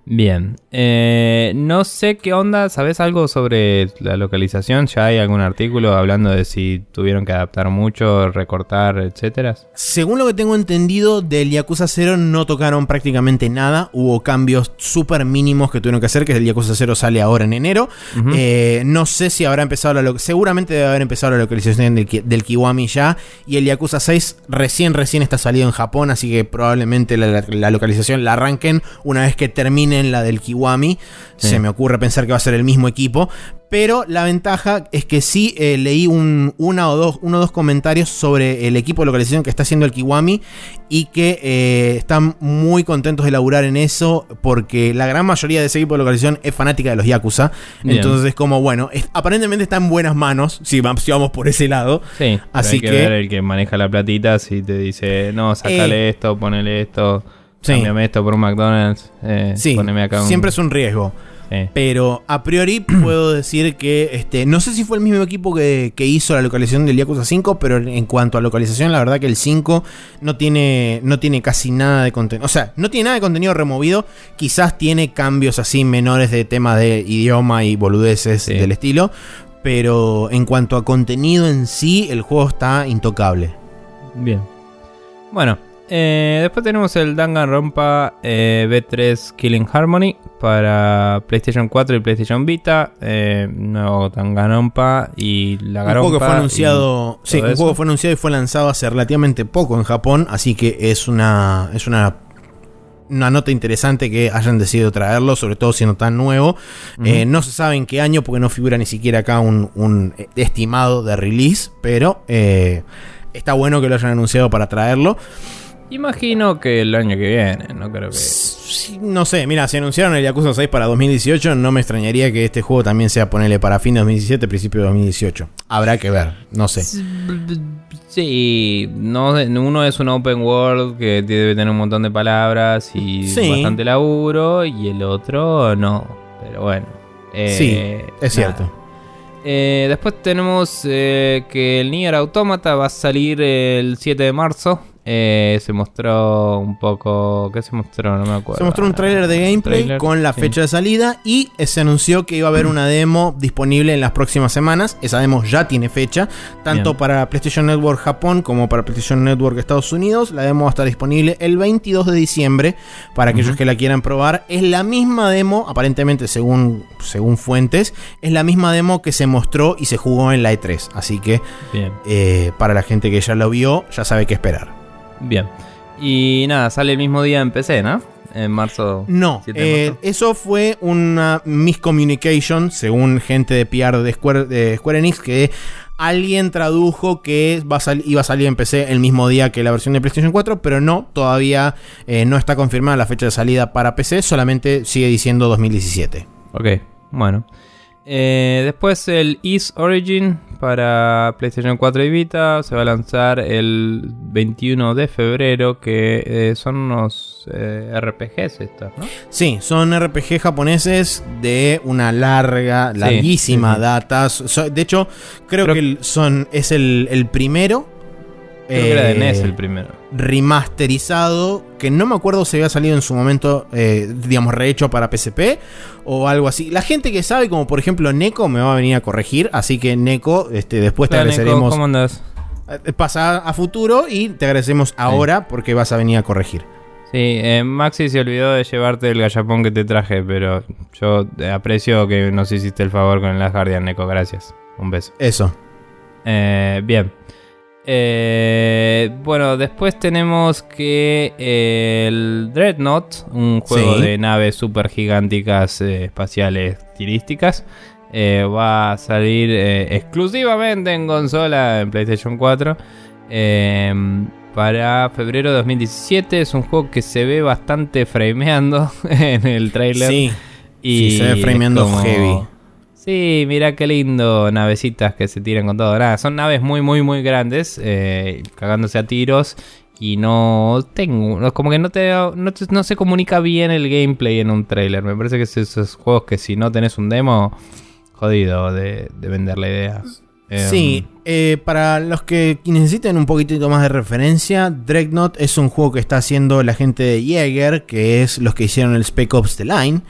Bien, eh, no sé qué onda, ¿sabes algo sobre la localización? ¿Ya hay algún artículo hablando de si tuvieron que adaptar mucho, recortar, etcétera? Según lo que tengo entendido, del Yakuza 0 no tocaron prácticamente nada, hubo cambios súper mínimos que tuvieron que hacer, que el Yakuza 0 sale ahora en enero. Eh, no sé si habrá empezado la seguramente debe haber empezado la localización del, del, Kiwami ya, y el Yakuza 6 recién, recién está salido en Japón, así que probablemente la, la localización la arranquen una vez que termine tienen la del Kiwami. Sí. Se me ocurre pensar que va a ser el mismo equipo. Pero la ventaja es que sí eh, leí un, una o dos, uno o dos comentarios sobre el equipo de localización que está haciendo el Kiwami y que eh, están muy contentos de laburar en eso porque la gran mayoría de ese equipo de localización es fanática de los Yakuza. Bien. Entonces es como, bueno, es- aparentemente está en buenas manos si vamos, si vamos por ese lado. Sí, Así hay que, que- ver el que maneja la platita si te dice, no, sacale Eh. esto, ponele esto, Sí. cámbiame esto por un McDonald's, eh, Sí, poneme acá un... siempre es un riesgo. Sí. Pero a priori puedo decir que este, no sé si fue el mismo equipo que, que hizo la localización del Yakuza 5, pero en cuanto a localización, la verdad que el 5 no tiene, no tiene casi nada de contenido. O sea, no tiene nada de contenido removido. Quizás tiene cambios así menores de tema de idioma y boludeces Sí. del estilo. Pero en cuanto a contenido en sí, el juego está intocable. Bien. Bueno, eh, después tenemos el Danganronpa eh, B3 Killing Harmony para PlayStation 4 y PlayStation Vita. Eh, nuevo Danganronpa y la Un juego que fue anunciado, sí, un juego fue anunciado y fue lanzado hace relativamente poco en Japón, así que es una es una una nota interesante que hayan decidido traerlo, sobre todo siendo tan nuevo. Eh, no se sabe en qué año, porque no figura ni siquiera acá un, un estimado de release, pero eh, está bueno que lo hayan anunciado para traerlo. Imagino que el año que viene, no creo que... Sí, No sé, mira, si anunciaron el Yakuza 6 para 2018, no me extrañaría que este juego también sea ponerle para fin de 2017, principio de 2018. Habrá que ver, no sé. Sí, no, uno es un open world que debe tener un montón de palabras y Sí. bastante laburo, y el otro no. Pero bueno. eh, Sí, es cierto. nada. Eh, después tenemos eh, que el Nier Automata va a salir el 7 de marzo. Eh, se mostró un poco. ¿Qué se mostró? No me acuerdo. Se mostró un tráiler de gameplay con la sí. fecha de salida y se anunció que iba a haber una demo disponible en las próximas semanas. Esa demo ya tiene fecha, tanto Bien. para PlayStation Network Japón como para PlayStation Network Estados Unidos. La demo va a estar disponible el 22 de diciembre para aquellos que la quieran probar. Es la misma demo, aparentemente según, según fuentes, es la misma demo que se mostró y se jugó en la E3. Así que eh, para la gente que ya lo vio, ya sabe qué esperar. Bien. Y nada, sale el mismo día en PC, ¿no? En marzo. No, 7 de eh, eso fue una miscommunication, según gente de PR de Square, de Square Enix, que alguien tradujo que va a sal- iba a salir en PC el mismo día que la versión de PlayStation 4, pero no, todavía eh, no está confirmada la fecha de salida para PC, solamente sigue diciendo 2017. Ok, bueno. Eh, después el East Origin para PlayStation 4 y Vita se va a lanzar el 21 de febrero, que eh, son unos eh, RPGs estos, ¿no? Sí, son RPG japoneses de una larga, Sí, larguísima sí, sí. data. So- de hecho, creo, Creo- que el- son, es el, el primero. Creo que era de eh, NES el primero. remasterizado que no me acuerdo si había salido en su momento, eh, digamos, rehecho para PSP o algo así. La gente que sabe, como por ejemplo Neko, me va a venir a corregir, así que Neko, este, después te Hola, agradeceremos. ¿Cómo andas? eh, Pasa a futuro y te agradecemos ahora porque vas a venir a corregir. Sí, eh, Maxi se olvidó de llevarte el gallapón que te traje, pero yo eh, aprecio que nos hiciste el favor con el Last Guardian, Neko. Gracias. Un beso. Eso. Eh, bien. Eh, bueno, después tenemos que eh, el Dreadnought, un juego Sí. de naves super gigánticas eh, espaciales tirísticas, eh, va a salir exclusivamente en consola en PlayStation 4 eh, para febrero de 2017. Es un juego que se ve bastante frameando en el trailer. Sí. Y Sí, se ve frameando como- heavy. Sí, mira qué lindo, navecitas que se tiran con todo. Nada, son naves muy, muy, muy grandes, eh, cagándose a tiros. Y no tengo, como que no te, no te- no se comunica bien el gameplay en un trailer. Me parece que es esos juegos que si no tenés un demo, jodido de, de vender la idea. Em, Sí, eh, para los que necesiten un poquitito más de referencia, Dreadnought es un juego que está haciendo la gente de Jaeger, que es los que hicieron el Spec Ops The Line.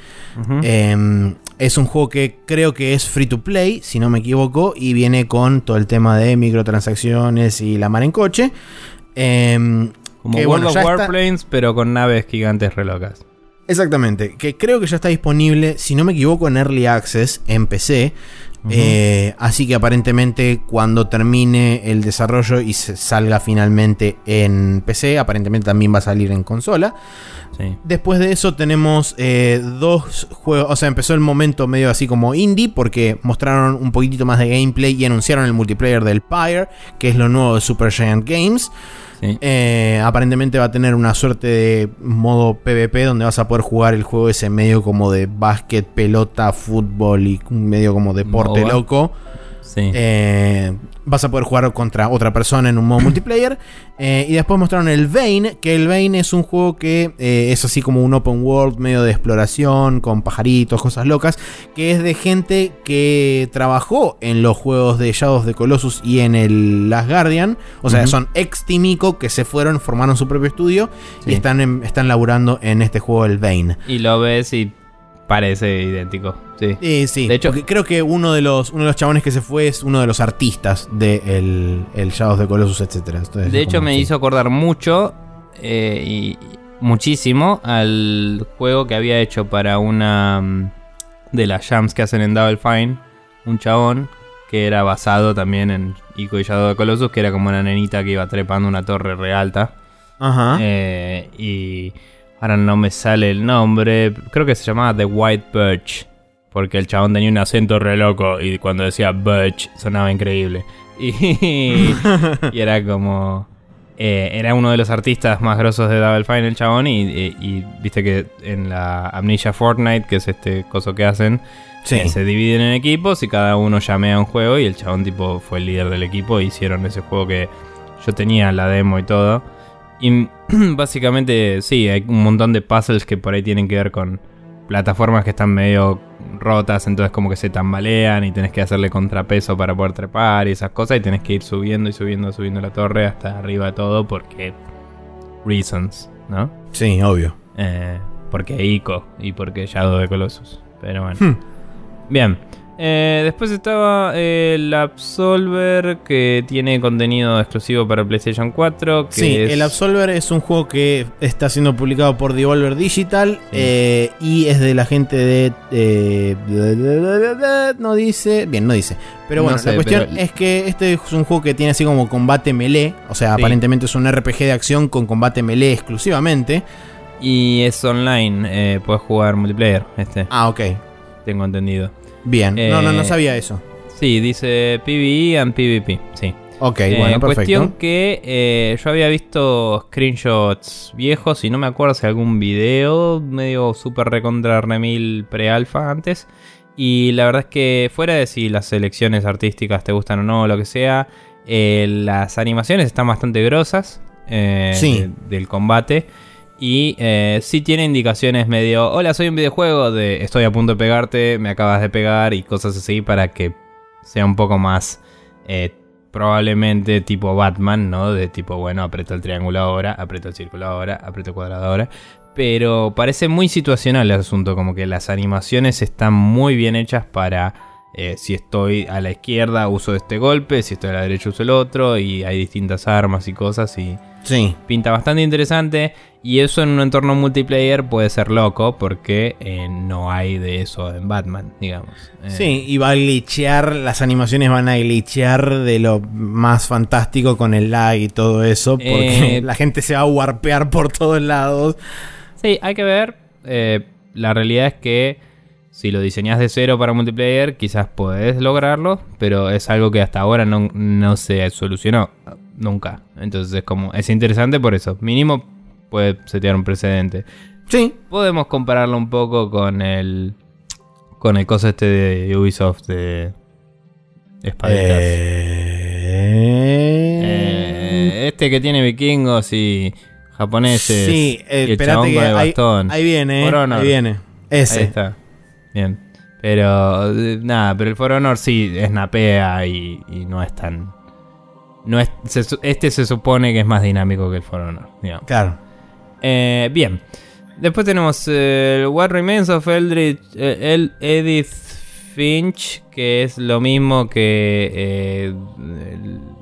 Eh, es un juego que creo que es free to play, si no me equivoco, y viene con todo el tema de microtransacciones y la mar en coche. Eh, como que, World bueno, of ya está- Warplanes, pero con naves gigantes relocas. Exactamente, que creo que ya está disponible, si no me equivoco, en Early Access en PC. Eh, así que aparentemente cuando termine el desarrollo y se salga finalmente en PC, aparentemente también va a salir en consola. Después de eso tenemos eh, dos juegos, o sea, empezó el momento medio así como indie porque mostraron un poquitito más de gameplay y anunciaron el multiplayer del Pyre, que es lo nuevo de Super Giant Games. Eh, aparentemente va a tener una suerte de modo PvP donde vas a poder jugar el juego ese medio como de básquet, pelota, fútbol y un medio como deporte loco. Eh, vas a poder jugar contra otra persona en un modo multiplayer. Eh, y después mostraron el Vane, que el Vane es un juego que eh, es así como un open world medio de exploración, con pajaritos, cosas locas, que es de gente que trabajó en los juegos de Shadows de Colossus y en el Last Guardian. O sea, son ex Timico que se fueron, formaron su propio estudio y están, están laburando en este juego el Vane. Y lo ves y Parece idéntico, sí. sí, de hecho, creo que uno de los uno de los chabones que se fue es uno de los artistas de el, el Shadows de Colossus, etcétera. de hecho, me hizo acordar mucho eh, y muchísimo al juego que había hecho para una mm, de las jams que hacen en Double Fine, un chabón que era basado también en Ico y Shadow de Colossus, que era como una nenita que iba trepando una torre re alta. Ajá. Eh, y Ahora no me sale el nombre. Creo que se llamaba The White Birch. Porque el chabón tenía un acento re loco. Y cuando decía Birch sonaba increíble. Y, era como. Eh, era uno de los artistas más grosos de Double Fine, el chabón. Y, viste que en la Amnesia Fortnite, que es este coso que hacen, eh, se dividen en equipos y cada uno llamea un juego. Y el chabón, tipo, fue el líder del equipo. E hicieron ese juego que yo tenía la demo y todo. Y básicamente, sí, hay un montón de puzzles que por ahí tienen que ver con plataformas que están medio rotas, entonces como que se tambalean y tenés que hacerle contrapeso para poder trepar y esas cosas y tenés que ir subiendo y subiendo, subiendo la torre hasta arriba de todo porque reasons, ¿no? Sí, obvio. Eh, porque Ico y porque Shadow de Colossus. Pero bueno. Hmm. Bien. Eh, después estaba el Absolver que tiene contenido exclusivo para PlayStation 4. sí, el Absolver es un juego que está siendo publicado por Devolver Digital eh, y es de la gente de, No dice. Bien, no dice. Pero bueno, la cuestión es que este es un juego que tiene así como combate melee. O sea, aparentemente es un RPG de acción con combate melee exclusivamente. Y es online, eh, puedes jugar multiplayer. Este. Ah, ok. Tengo entendido. Bien, no, no, no eh, sabía eso. Sí, dice PvE and PvP, sí. Ok, eh, bueno, perfecto. Cuestión que eh, yo había visto screenshots viejos y no me acuerdo si algún video medio super recontra remil pre-alfa antes. Y la verdad es que fuera de si las selecciones artísticas te gustan o no, lo que sea, las animaciones están bastante grosas del combate. Y eh, sí tiene indicaciones medio, hola, soy un videojuego de estoy a punto de pegarte, me acabas de pegar y cosas así para que sea un poco más eh, probablemente tipo Batman, ¿no? De tipo, bueno, aprieto el triángulo ahora, aprieto el círculo ahora, aprieto el cuadrado ahora. Pero parece muy situacional el asunto, como que las animaciones están muy bien hechas para eh, si estoy a la izquierda uso este golpe, si estoy a la derecha uso el otro y hay distintas armas y cosas y sí. pinta bastante interesante y eso en un entorno multiplayer puede ser loco porque eh, no hay de eso en Batman, digamos. Eh, sí, y va a glitchear, las animaciones van a glitchear de lo más fantástico con el lag y todo eso porque la gente se va a warpear por todos lados. Sí, hay que ver. la realidad es que si lo diseñas de cero para multiplayer, quizás podés lograrlo, pero es algo que hasta ahora no, se solucionó nunca. Entonces es como, es interesante por eso. Mínimo puede setear un precedente. Sí. Podemos compararlo un poco con el. Con el coso este de Ubisoft de. Espaditas. Eh... Eh, este que tiene vikingos y japoneses. Sí, eh, espérate que ahí, ahí, viene, eh, ahí viene. Ese. Ahí está. Bien. Pero nada, pero el For Honor sí snapea y, y no es tan. No es, este se supone que es más dinámico que el For Honor. Digamos. Claro. Eh, bien. Después tenemos el What Remains of Eldritch, eh, el Edith Finch, que es lo mismo que eh,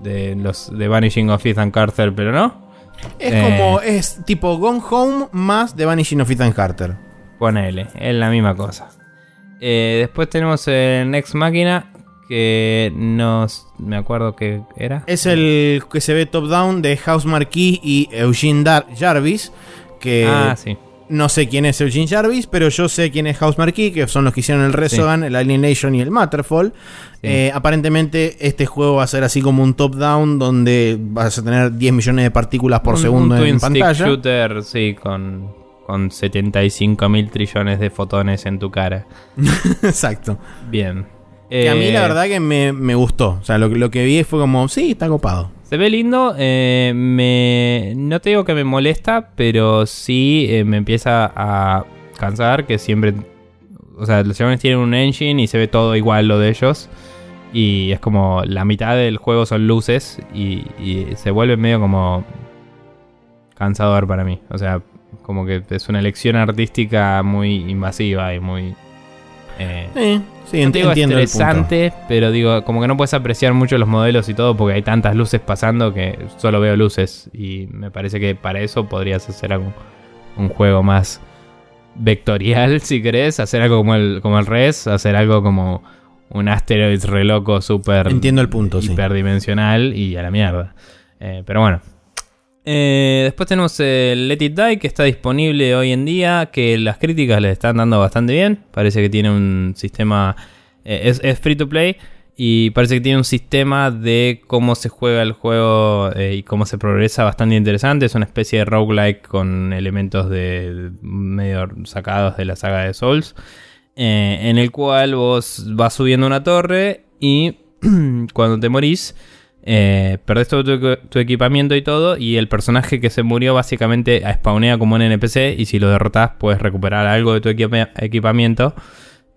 de los de Vanishing of Ethan Carter, pero no. Es como, es tipo Gone Home más The Vanishing of Ethan Carter. Ponele, es la misma cosa. Eh, después tenemos el Next Máquina, que nos... me acuerdo que era. Es el que se ve top-down de House Marquis y Eugene Dar Jarvis, que Ah, sí. no sé quién es Eugene Jarvis, pero yo sé quién es House Marquis, que son los que hicieron el Resogan, el Alienation y el Matterfall. Sí. Eh, aparentemente este juego va a ser así como un top-down donde vas a tener 10 millones de partículas por Un- segundo un en twin stick pantalla. shooter, sí, con, con 75 mil trillones de fotones en tu cara. Exacto. Bien. Que a mí Eh, la verdad que me, me gustó. O sea, lo, que- lo que vi fue como, sí, está copado. Se ve lindo, eh, me, no te digo que me molesta, pero sí eh, me empieza a cansar que siempre... O sea, los chavales tienen un engine y se ve todo igual lo de ellos. Y es como la mitad del juego son luces y, y se vuelve medio como cansador para mí. O sea, como que es una elección artística muy invasiva y muy... eh, Sí, sí, no te digo estresante, pero digo, como que no puedes apreciar mucho los modelos y todo porque hay tantas luces pasando que solo veo luces. Y me parece que para eso podrías hacer algo, un juego más vectorial, si querés. Hacer algo como el, como el Res, hacer algo como un Asteroids re loco, súper Entiendo el punto, sí. hiperdimensional y a la mierda. Eh, pero bueno. Eh, después tenemos el Let It Die que está disponible hoy en día, que las críticas le están dando bastante bien. Parece que tiene un sistema... eh, es, free to play y parece que tiene un sistema de cómo se juega el juego eh, y cómo se progresa bastante interesante. Es una especie de roguelike con elementos de medio sacados de la saga de Souls. eh, en el cual vos vas subiendo una torre y cuando te morís eh, perdés todo tu, equipamiento y todo, y el personaje que se murió básicamente spawnea como un NPC, y si lo derrotas puedes recuperar algo de tu equipa- equipamiento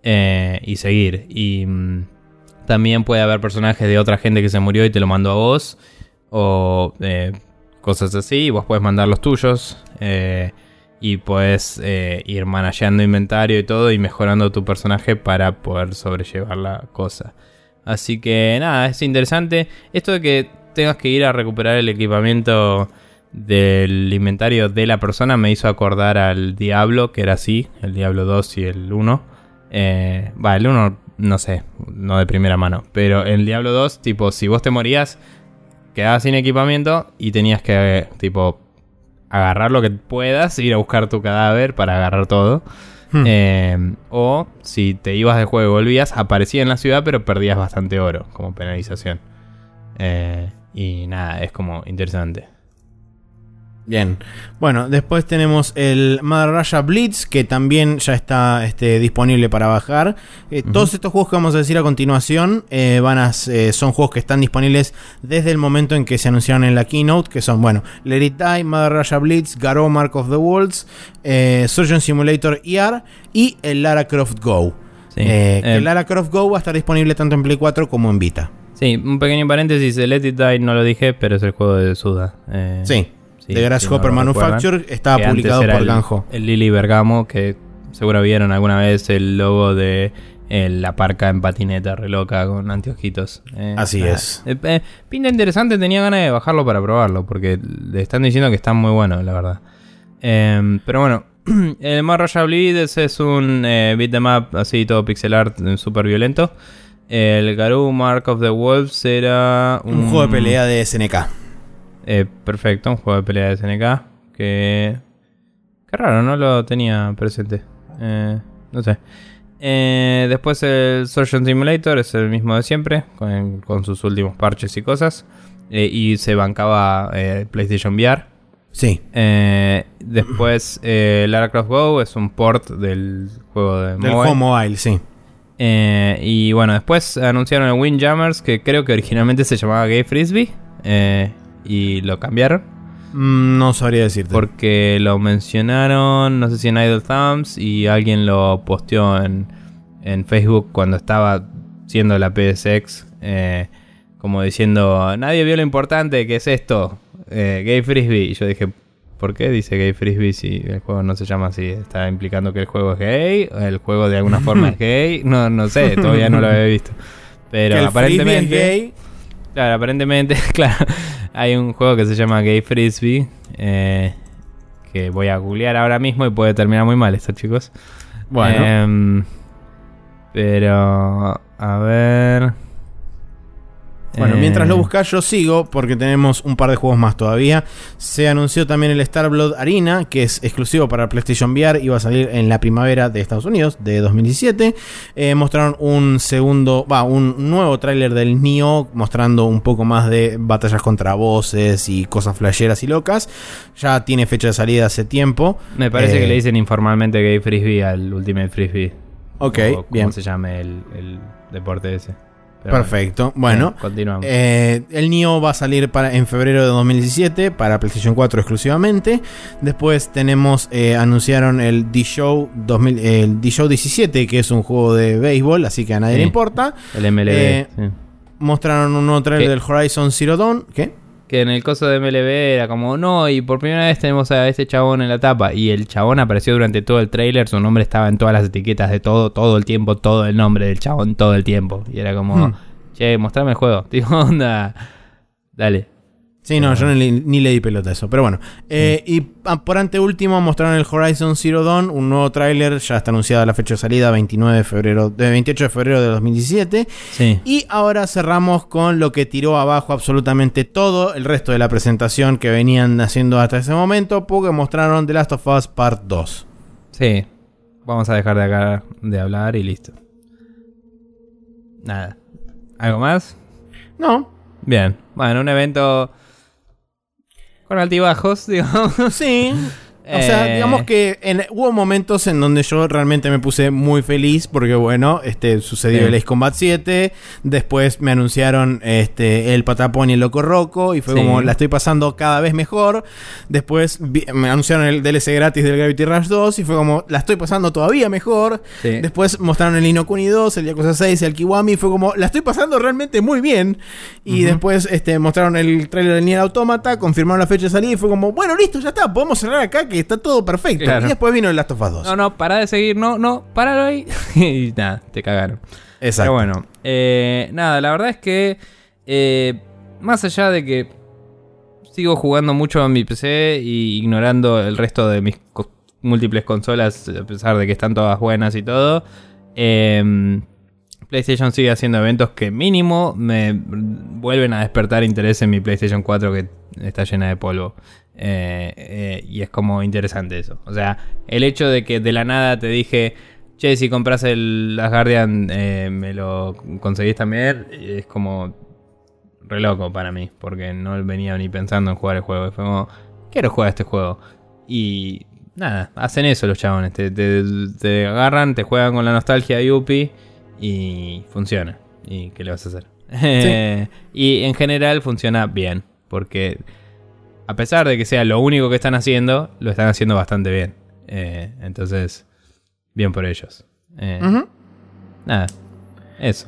eh, y seguir. Y mm, también puede haber personajes de otra gente que se murió y te lo mandó a vos, o eh, cosas así, y vos puedes mandar los tuyos. y puedes ir manejando inventario y todo y mejorando tu personaje para poder sobrellevar la cosa. Así que nada, es interesante. Esto de que tengas que ir a recuperar el equipamiento del inventario de la persona me hizo acordar al Diablo, que era así, el Diablo 2 y el 1. Eh, Va, el 1 no sé, no de primera mano, pero el Diablo 2, tipo, si vos te morías, quedabas sin equipamiento y tenías que, tipo, agarrar lo que puedas, ir a buscar tu cadáver para agarrar todo. Hmm. Eh, o si te ibas del juego y volvías, aparecía en la ciudad, pero perdías bastante oro como penalización. Eh, y nada, es como interesante. Bien. Bueno, después tenemos el Mother Russia Blitz, que también ya está este, disponible para bajar. Eh, Todos estos juegos que vamos a decir a continuación eh, van a, eh, son juegos que están disponibles desde el momento en que se anunciaron en la keynote, que son, bueno, Let It Die, Mother Russia Blitz, Garou Mark of the Wolves, Surgeon Simulator ER y el Lara Croft Go. Sí. El Lara Croft Go va a estar disponible tanto en Play 4 como en Vita. Sí, un pequeño paréntesis, el Let It Die no lo dije, pero es el juego de Suda. Sí. Sí, de Grasshopper si no Manufacture estaba Que publicado por el- Ganjo. El Lily Bergamo, que seguro vieron alguna vez el logo de eh, la parca en patineta re loca con anteojitos. Eh, Así nada. es. Eh, eh, pinta interesante, tenía ganas de bajarlo para probarlo, porque le están diciendo que está muy bueno, la verdad. Eh, pero bueno, el Mar Royal Bleed es un beat 'em up así, todo pixel art, súper violento. El Garou Mark of the Wolves era Un juego de pelea de SNK. Eh, perfecto, un juego de pelea de SNK. Que. Qué raro, no lo tenía presente. Eh, no sé. Eh, después el Surgeon Simulator es el mismo de siempre, con, con sus últimos parches y cosas. Eh, y se bancaba PlayStation VR. Sí. Después Lara Croft Go es un port del juego de Del mobile. juego mobile, sí. Y bueno, después anunciaron el Windjammers, que creo que originalmente se llamaba Gay Frisbee. eh, y lo cambiaron. Mm, No sabría decirte. Porque lo mencionaron, no sé si en Idle Thumbs, y alguien lo posteó en, en Facebook cuando estaba siendo la PSX. eh, como diciendo, nadie vio lo importante que es esto, eh, Gay Frisbee. Y yo dije, ¿por qué dice Gay Frisbee si el juego no se llama así? ¿Está implicando que el juego es gay? ¿El juego de alguna forma es gay? No, no sé, todavía no lo había visto. Pero Que el aparentemente... es gay. Claro, aparentemente, claro, hay un juego que se llama Gay Frisbee. eh, que voy a googlear ahora mismo y puede terminar muy mal esto, chicos. Bueno. Em, pero, a ver. Bueno, Eh, mientras lo buscas yo sigo porque tenemos un par de juegos más todavía. Se anunció también el Star Blood Arena, que es exclusivo para PlayStation VR, iba a salir en la primavera de Estados Unidos de 2017. Eh, mostraron un segundo, va, un nuevo tráiler del Nioh mostrando un poco más de batallas contra voces y cosas flasheras y locas. Ya tiene fecha de salida hace tiempo. Me parece Eh, que le dicen informalmente Gay Frisbee al Ultimate Frisbee. Ok, o bien. se llame el, el deporte ese. Pero Perfecto. Bueno, Bien, continuamos. Eh, el Nioh va a salir para, en febrero de 2017 para PlayStation 4 exclusivamente. Después tenemos, eh, anunciaron el D-Show 2000 el D-Show 17, que es un juego de béisbol, así que a nadie Sí. le importa. el MLB. eh, sí. Mostraron un nuevo trailer ¿Qué? del Horizon Zero Dawn. ¿Qué? Que en el coso de MLB era como, no, y por primera vez tenemos a este chabón en la tapa. Y el chabón apareció durante todo el trailer, su nombre estaba en todas las etiquetas de todo, todo el tiempo, todo el nombre del chabón, todo el tiempo. Y era como, Hmm. che, mostrame el juego. Tipo, onda, dale. Sí, no, yo ni, ni le di pelota a eso. Pero bueno. Eh, y ah, por anteúltimo mostraron el Horizon Zero Dawn, un nuevo tráiler. Ya está anunciada la fecha de salida, 29 de febrero, de 28 de febrero de 2017. Sí. Y ahora cerramos con lo que tiró abajo absolutamente todo el resto de la presentación que venían haciendo hasta ese momento, porque mostraron The Last of Us Part 2. Sí. Vamos a dejar de acá de hablar y listo. Nada. ¿Algo más? No, Bien. Bueno, un evento con altibajos, digamos. sí. O sea, Eh, digamos que en- hubo momentos en donde yo realmente me puse muy feliz porque, bueno, este, sucedió Sí. el Ace Combat 7, después me anunciaron este, el Patapón y el Loco Roco y fue Sí. como la estoy pasando cada vez mejor. Después vi- me anunciaron el DLC gratis del Gravity Rush 2 y fue como la estoy pasando todavía mejor. Sí. Después mostraron el Inokuni 2, el Yakuza 6, el Kiwami. Fue como, la estoy pasando realmente muy bien. Y después este, mostraron el trailer del Nier Automata, confirmaron la fecha de salida y fue como, bueno, listo, ya está, podemos cerrar acá que está todo perfecto. Claro. Y después vino el Last of Us 2. No, no, para de seguir, no, no, páralo ahí. y nada, te cagaron. Exacto. Pero bueno, eh, nada, la verdad es que eh, más allá de que sigo jugando mucho en mi PC y ignorando el resto de mis co- múltiples consolas, a pesar de que están todas buenas y todo, eh, PlayStation sigue haciendo eventos que mínimo me vuelven a despertar interés en mi PlayStation 4 que está llena de polvo. Eh, eh, y es como interesante eso. O sea, el hecho de que de la nada te dije, che, si compras el Last Guardian, eh, me lo conseguís también, es como re loco para mí, porque no venía ni pensando en jugar el juego. Fue como, quiero jugar este juego. Y nada, hacen eso los chabones. Te, te- te agarran, te juegan con la nostalgia de Yuppie y funciona. ¿Y qué le vas a hacer? y en general funciona bien, porque a pesar de que sea lo único que están haciendo, lo están haciendo bastante bien. Eh, entonces, bien por ellos. Eh. Nada, eso.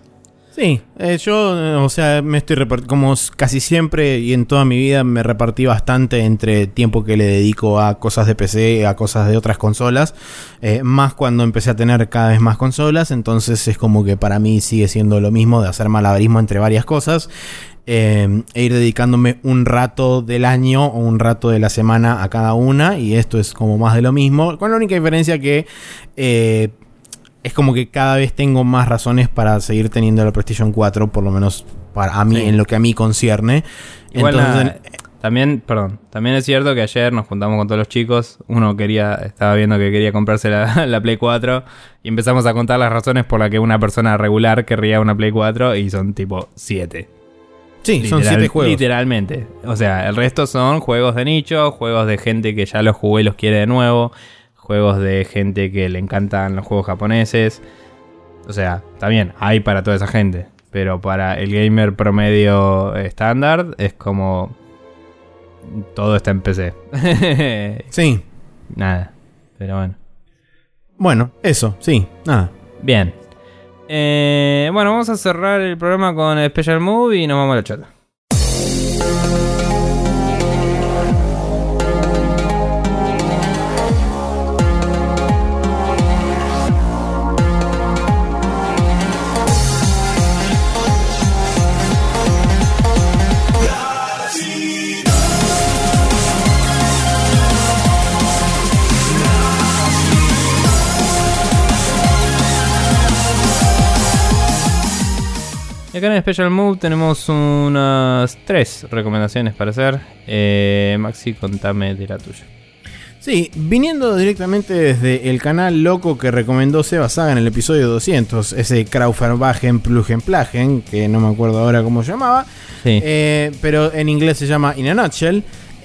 Sí, eh, yo, eh, o sea, me estoy como casi siempre y en toda mi vida me repartí bastante entre tiempo que le dedico a cosas de PC, a cosas de otras consolas, eh, más cuando empecé a tener cada vez más consolas, entonces es como que para mí sigue siendo lo mismo de hacer malabarismo entre varias cosas. Eh, e ir dedicándome un rato del año o un rato de la semana a cada una y esto es como más de lo mismo con la única diferencia que eh, es como que cada vez tengo más razones para seguir teniendo la PlayStation 4, por lo menos para a mí, Sí. en lo que a mí concierne. Igual Entonces, nada, también, perdón, también es cierto que ayer nos juntamos con todos los chicos, uno quería, estaba viendo que quería comprarse la, la Play 4 y empezamos a contar las razones por las que una persona regular querría una Play 4 y son tipo 7. Sí, son siete juegos. Literalmente. O sea, el resto son juegos de nicho, juegos de gente que ya los jugó y los quiere de nuevo, juegos de gente que le encantan los juegos japoneses. O sea, está bien, hay para toda esa gente. Pero para el gamer promedio estándar es como... Todo está en PC. Sí, Nada. Pero bueno. bueno, eso, sí, nada. Bien. Eh, bueno, vamos a cerrar el programa con Special Move y nos vamos a la chata. Y acá en Special Move tenemos unas tres recomendaciones para hacer. Eh, Maxi, contame de la tuya. Sí, viniendo directamente desde el canal loco que recomendó Seba Saga en el episodio 200, ese Krauferbagen Plugenplagen, que no me acuerdo ahora cómo se llamaba, eh, pero en inglés se llama In a Nutshell.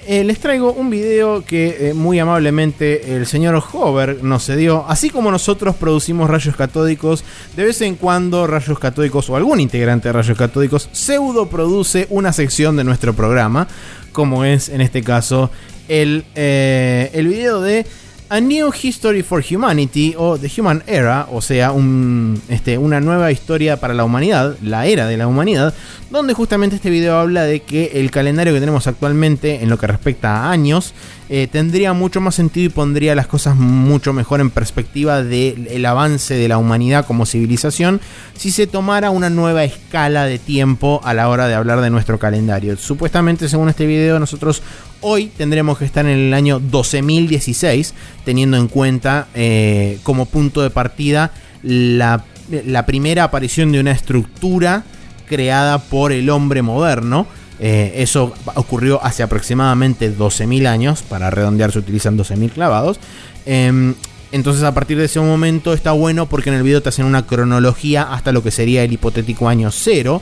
Eh, les traigo un video que eh, muy amablemente el señor Hover nos cedió. Así como nosotros producimos rayos catódicos, de vez en cuando Rayos Catódicos o algún integrante de Rayos Catódicos pseudo produce una sección de nuestro programa, como es en este caso el, eh, el video de A New History for Humanity o The Human Era, o sea, un, este, una nueva historia para la humanidad, la era de la humanidad, donde justamente este video habla de que el calendario que tenemos actualmente en lo que respecta a años eh, tendría mucho más sentido y pondría las cosas mucho mejor en perspectiva del avance de la humanidad como civilización si se tomara una nueva escala de tiempo a la hora de hablar de nuestro calendario. Supuestamente, según este video, nosotros hoy tendremos que estar en el año 12.016, teniendo en cuenta eh, como punto de partida la, la primera aparición de una estructura creada por el hombre moderno. Eh, eso ocurrió hace aproximadamente 12.000 años, para redondear se utilizan 12.000 clavados. Em, entonces a partir de ese momento está bueno porque en el video te hacen una cronología hasta lo que sería el hipotético año cero.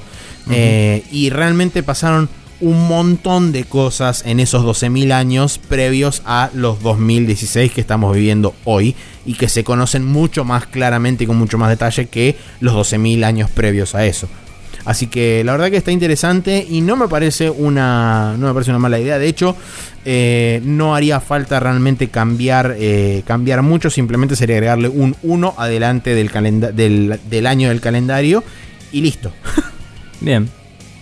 Eh, y realmente pasaron un montón de cosas en esos 12.000 años previos a los 2016 que estamos viviendo hoy y que se conocen mucho más claramente y con mucho más detalle que los 12.000 años previos a eso. Así que la verdad que está interesante y no me parece una, no me parece una mala idea. De hecho, eh, no haría falta realmente cambiar, eh, cambiar mucho. Simplemente sería agregarle un 1 adelante del, del año del calendario y listo. Bien.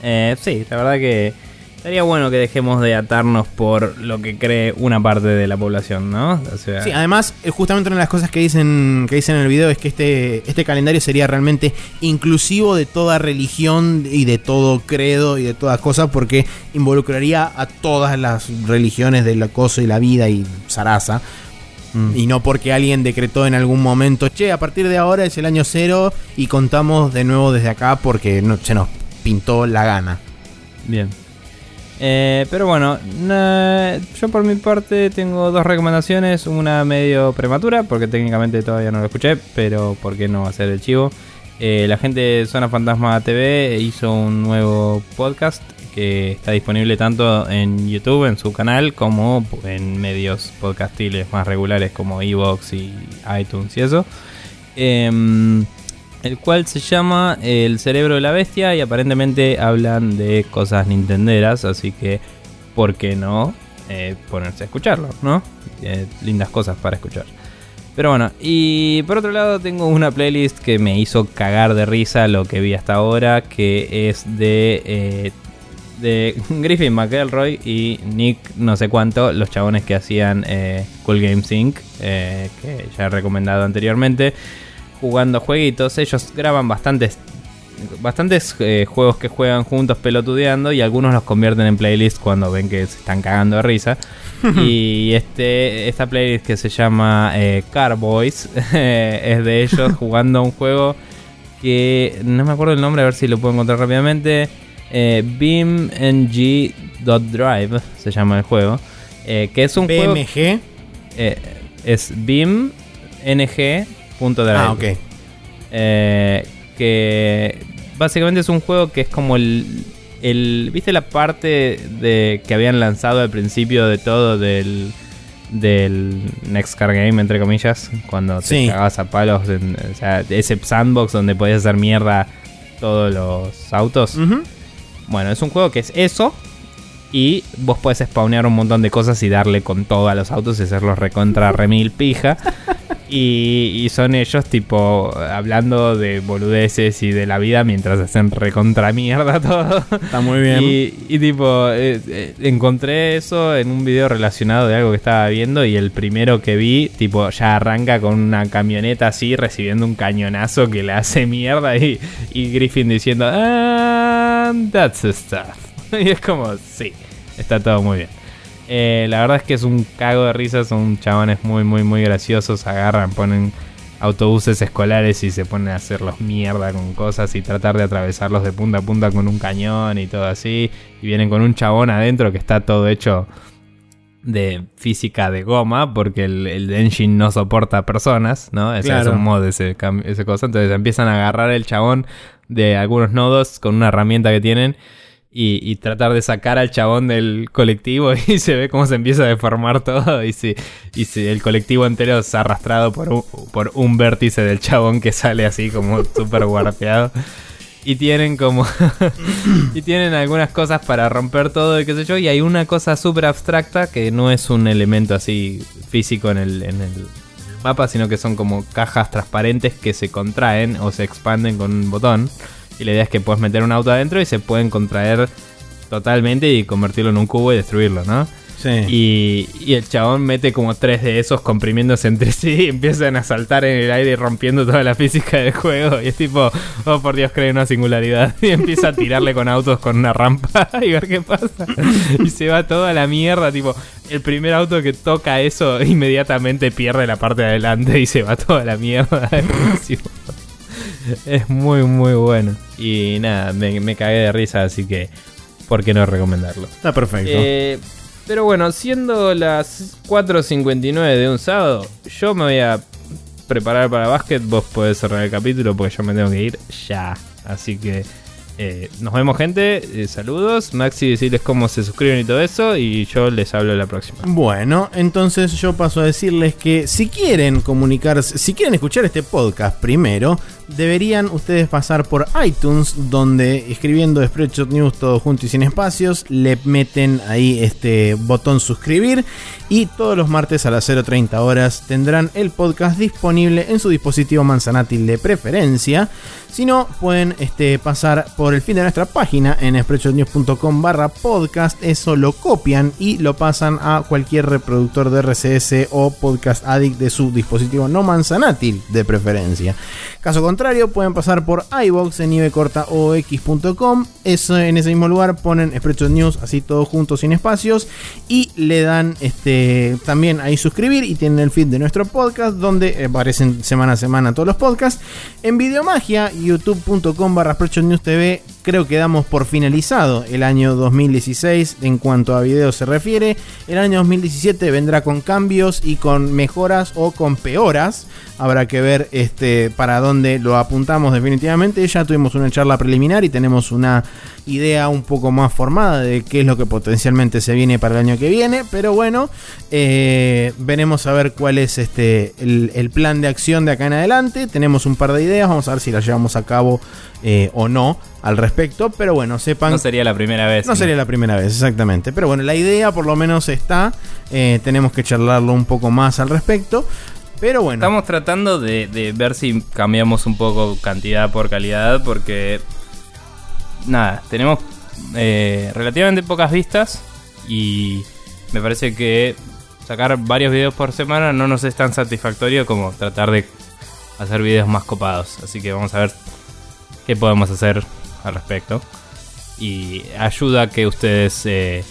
Eh, sí, la verdad que estaría bueno que dejemos de atarnos por lo que cree una parte de la población, ¿no? O sea, Sí, además, eh, justamente una de las cosas que dicen, que dicen en el video es que este, este calendario sería realmente inclusivo de toda religión y de todo credo y de todas cosas, porque involucraría a todas las religiones del acoso y la vida y zaraza. mm, Y no porque alguien decretó en algún momento, che, a partir de ahora es el año cero y contamos de nuevo desde acá porque no, se nos pintó la gana. Bien. Eh, pero bueno, yo por mi parte tengo dos recomendaciones. Una medio prematura, porque técnicamente todavía no lo escuché, pero ¿por qué no hacer el chivo? Eh, la gente de Zona Fantasma TV hizo un nuevo podcast que está disponible tanto en YouTube, en su canal, como en medios podcastiles más regulares como Evox y iTunes y eso. Em, el cual se llama El cerebro de la bestia y aparentemente hablan de cosas nintenderas, así que, ¿por qué no eh, ponerse a escucharlo, no? Eh, lindas cosas para escuchar. Pero bueno, y por otro lado tengo una playlist que me hizo cagar de risa lo que vi hasta ahora, que es de, eh, de Griffin McElroy y Nick no sé cuánto, los chabones que hacían eh, Cool Games Inc., que ya he recomendado anteriormente jugando jueguitos. Ellos graban bastantes bastantes eh, juegos que juegan juntos pelotudeando y algunos los convierten en playlists cuando ven que se están cagando de risa. y este esta playlist que se llama eh, Car Boys es de ellos jugando un juego que no me acuerdo el nombre, a ver si lo puedo encontrar rápidamente. Eh, BeamNG.drive se llama el juego. eh, que es un juego BMG. eh, es BeamNG.drive. Ah, ok. Eh, que básicamente es un juego que es como el, el ¿viste la parte de que habían lanzado al principio de todo del del Next Car Game entre comillas cuando te Sí. cagabas a palos en, o sea, ese sandbox donde podías hacer mierda todos los autos bueno, es un juego que es eso. Y vos podés spawnear un montón de cosas y darle con todo a los autos y hacerlos recontra remil pija. Y, y son ellos, tipo, hablando de boludeces y de la vida mientras hacen recontra mierda todo. Está muy bien. Y, y tipo, eh, eh, encontré eso en un video relacionado de algo que estaba viendo y el primero que vi, tipo, ya arranca con una camioneta así recibiendo un cañonazo que le hace mierda y, y Griffin diciendo, "And that's the stuff. y es como, sí, está todo muy bien. Eh, la verdad es que es un cago de risa, son chabones muy, muy, muy graciosos, agarran, ponen autobuses escolares y se ponen a hacerlos mierda con cosas y tratar de atravesarlos de punta a punta con un cañón y todo así. Y vienen con un chabón adentro que está todo hecho de física de goma, porque el, el engine no soporta personas, ¿no? Ese es un mod ese, ese cosa. Entonces empiezan a agarrar el chabón de algunos nodos con una herramienta que tienen y, tratar de sacar al chabón del colectivo y se ve cómo se empieza a deformar todo y si, y si el colectivo entero ha arrastrado por un, por un vértice del chabón que sale así como súper guarpeado. Y tienen como. y tienen algunas cosas para romper todo y qué sé yo. Y hay una cosa súper abstracta que no es un elemento así físico en el, en el mapa, sino que son como cajas transparentes que se contraen o se expanden con un botón. Y la idea es que puedes meter un auto adentro y se pueden contraer totalmente y convertirlo en un cubo y destruirlo, ¿no? Sí. Y, el chabón mete como tres de esos comprimiéndose entre sí y empiezan a saltar en el aire y rompiendo toda la física del juego. Y es tipo, oh por Dios, cree una singularidad. Y empieza a tirarle con autos con una rampa y ver qué pasa. Y se va toda la mierda. Tipo, el primer auto que toca eso inmediatamente pierde la parte de adelante y se va toda la mierda. es muy, muy bueno. Y nada, me, cagué de risa, así que, ¿por qué no recomendarlo? Está perfecto. Eh, pero bueno, siendo las 4.59 de un sábado, yo me voy a preparar para básquet. Vos podés cerrar el capítulo porque yo me tengo que ir ya. Así que eh, nos vemos, gente. Eh, saludos. Maxi, decirles cómo se suscriben y todo eso. Y yo les hablo la próxima. Bueno, entonces yo paso a decirles que si quieren comunicarse, si quieren escuchar este podcast primero, deberían ustedes pasar por iTunes, donde escribiendo Spreadshot News todo junto y sin espacios, le meten ahí este botón suscribir. Y todos los martes a las 0.30 horas tendrán el podcast disponible en su dispositivo manzanátil de preferencia. Si no, pueden este, pasar por el fin de nuestra página en spreadshotnews.com barra podcast. Eso lo copian y lo pasan a cualquier reproductor de RCS o podcast addict de su dispositivo no manzanátil de preferencia. Caso contrario, pueden pasar por iBox en ivecortaox.com. Eso en ese mismo lugar ponen Spreadshot News así todos juntos sin espacios y le dan este también ahí suscribir y tienen el feed de nuestro podcast donde aparecen semana a semana todos los podcasts. En Videomagia youtube.com barra News TV で creo que damos por finalizado el año 2016 en cuanto a videos se refiere. El año 2017 vendrá con cambios y con mejoras o con peoras. Habrá que ver este, para dónde lo apuntamos definitivamente. Ya tuvimos una charla preliminar y tenemos una idea un poco más formada de qué es lo que potencialmente se viene para el año que viene. Pero bueno, eh, veremos a ver cuál es este, el, plan de acción de acá en adelante. Tenemos un par de ideas, vamos a ver si las llevamos a cabo eh, o no al respecto, pero bueno, sepan... No sería la primera vez. No, sería la primera vez, exactamente. Pero bueno, la idea por lo menos está, eh, tenemos que charlarlo un poco más al respecto. Pero bueno. Estamos tratando de, ver si cambiamos un poco cantidad por calidad, porque... Nada, tenemos eh, relativamente pocas vistas y me parece que sacar varios videos por semana no nos es tan satisfactorio como tratar de hacer videos más copados. Así que vamos a ver qué podemos hacer al respecto. Y ayuda a que ustedes eh,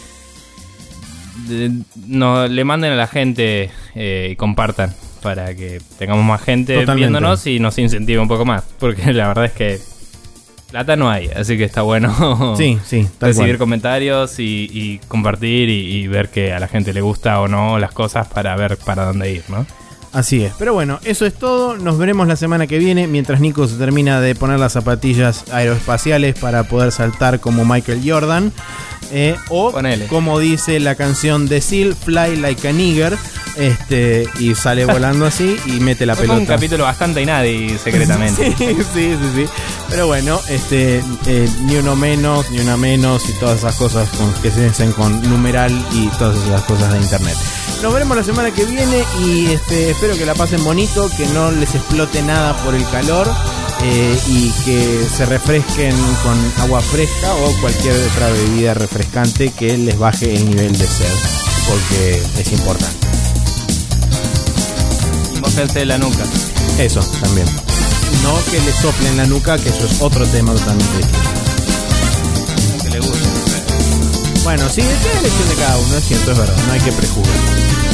no, le manden a la gente eh, y compartan para que tengamos más gente viéndonos y nos incentive un poco más. Porque la verdad es que plata no hay, así que está bueno sí, sí, recibir comentarios y, compartir y, y, ver que a la gente le gusta o no las cosas para ver para dónde ir, ¿no? Así es. Pero bueno, eso es todo. Nos veremos la semana que viene mientras Nico se termina de poner las zapatillas aeroespaciales para poder saltar como Michael Jordan. Eh, o como dice la canción de Seal, Fly Like a Nigger. Este, y sale volando así y mete la pelota. un capítulo bastante y nadie secretamente. sí, sí, sí, Pero bueno, este, eh, ni uno menos, ni una menos y todas esas cosas que se hacen con numeral y todas esas cosas de internet. Nos veremos la semana que viene y este, espero que la pasen bonito, que no les explote nada por el calor eh, y que se refresquen con agua fresca o cualquier otra bebida refrescante que les baje el nivel de sed, porque es importante. Mójense la nuca. Eso, también. No que le soplen la nuca, que eso es otro tema totalmente distinto. Que le guste. Bueno, sí, es elección de cada uno, es cierto, es verdad, no hay que prejuzgar.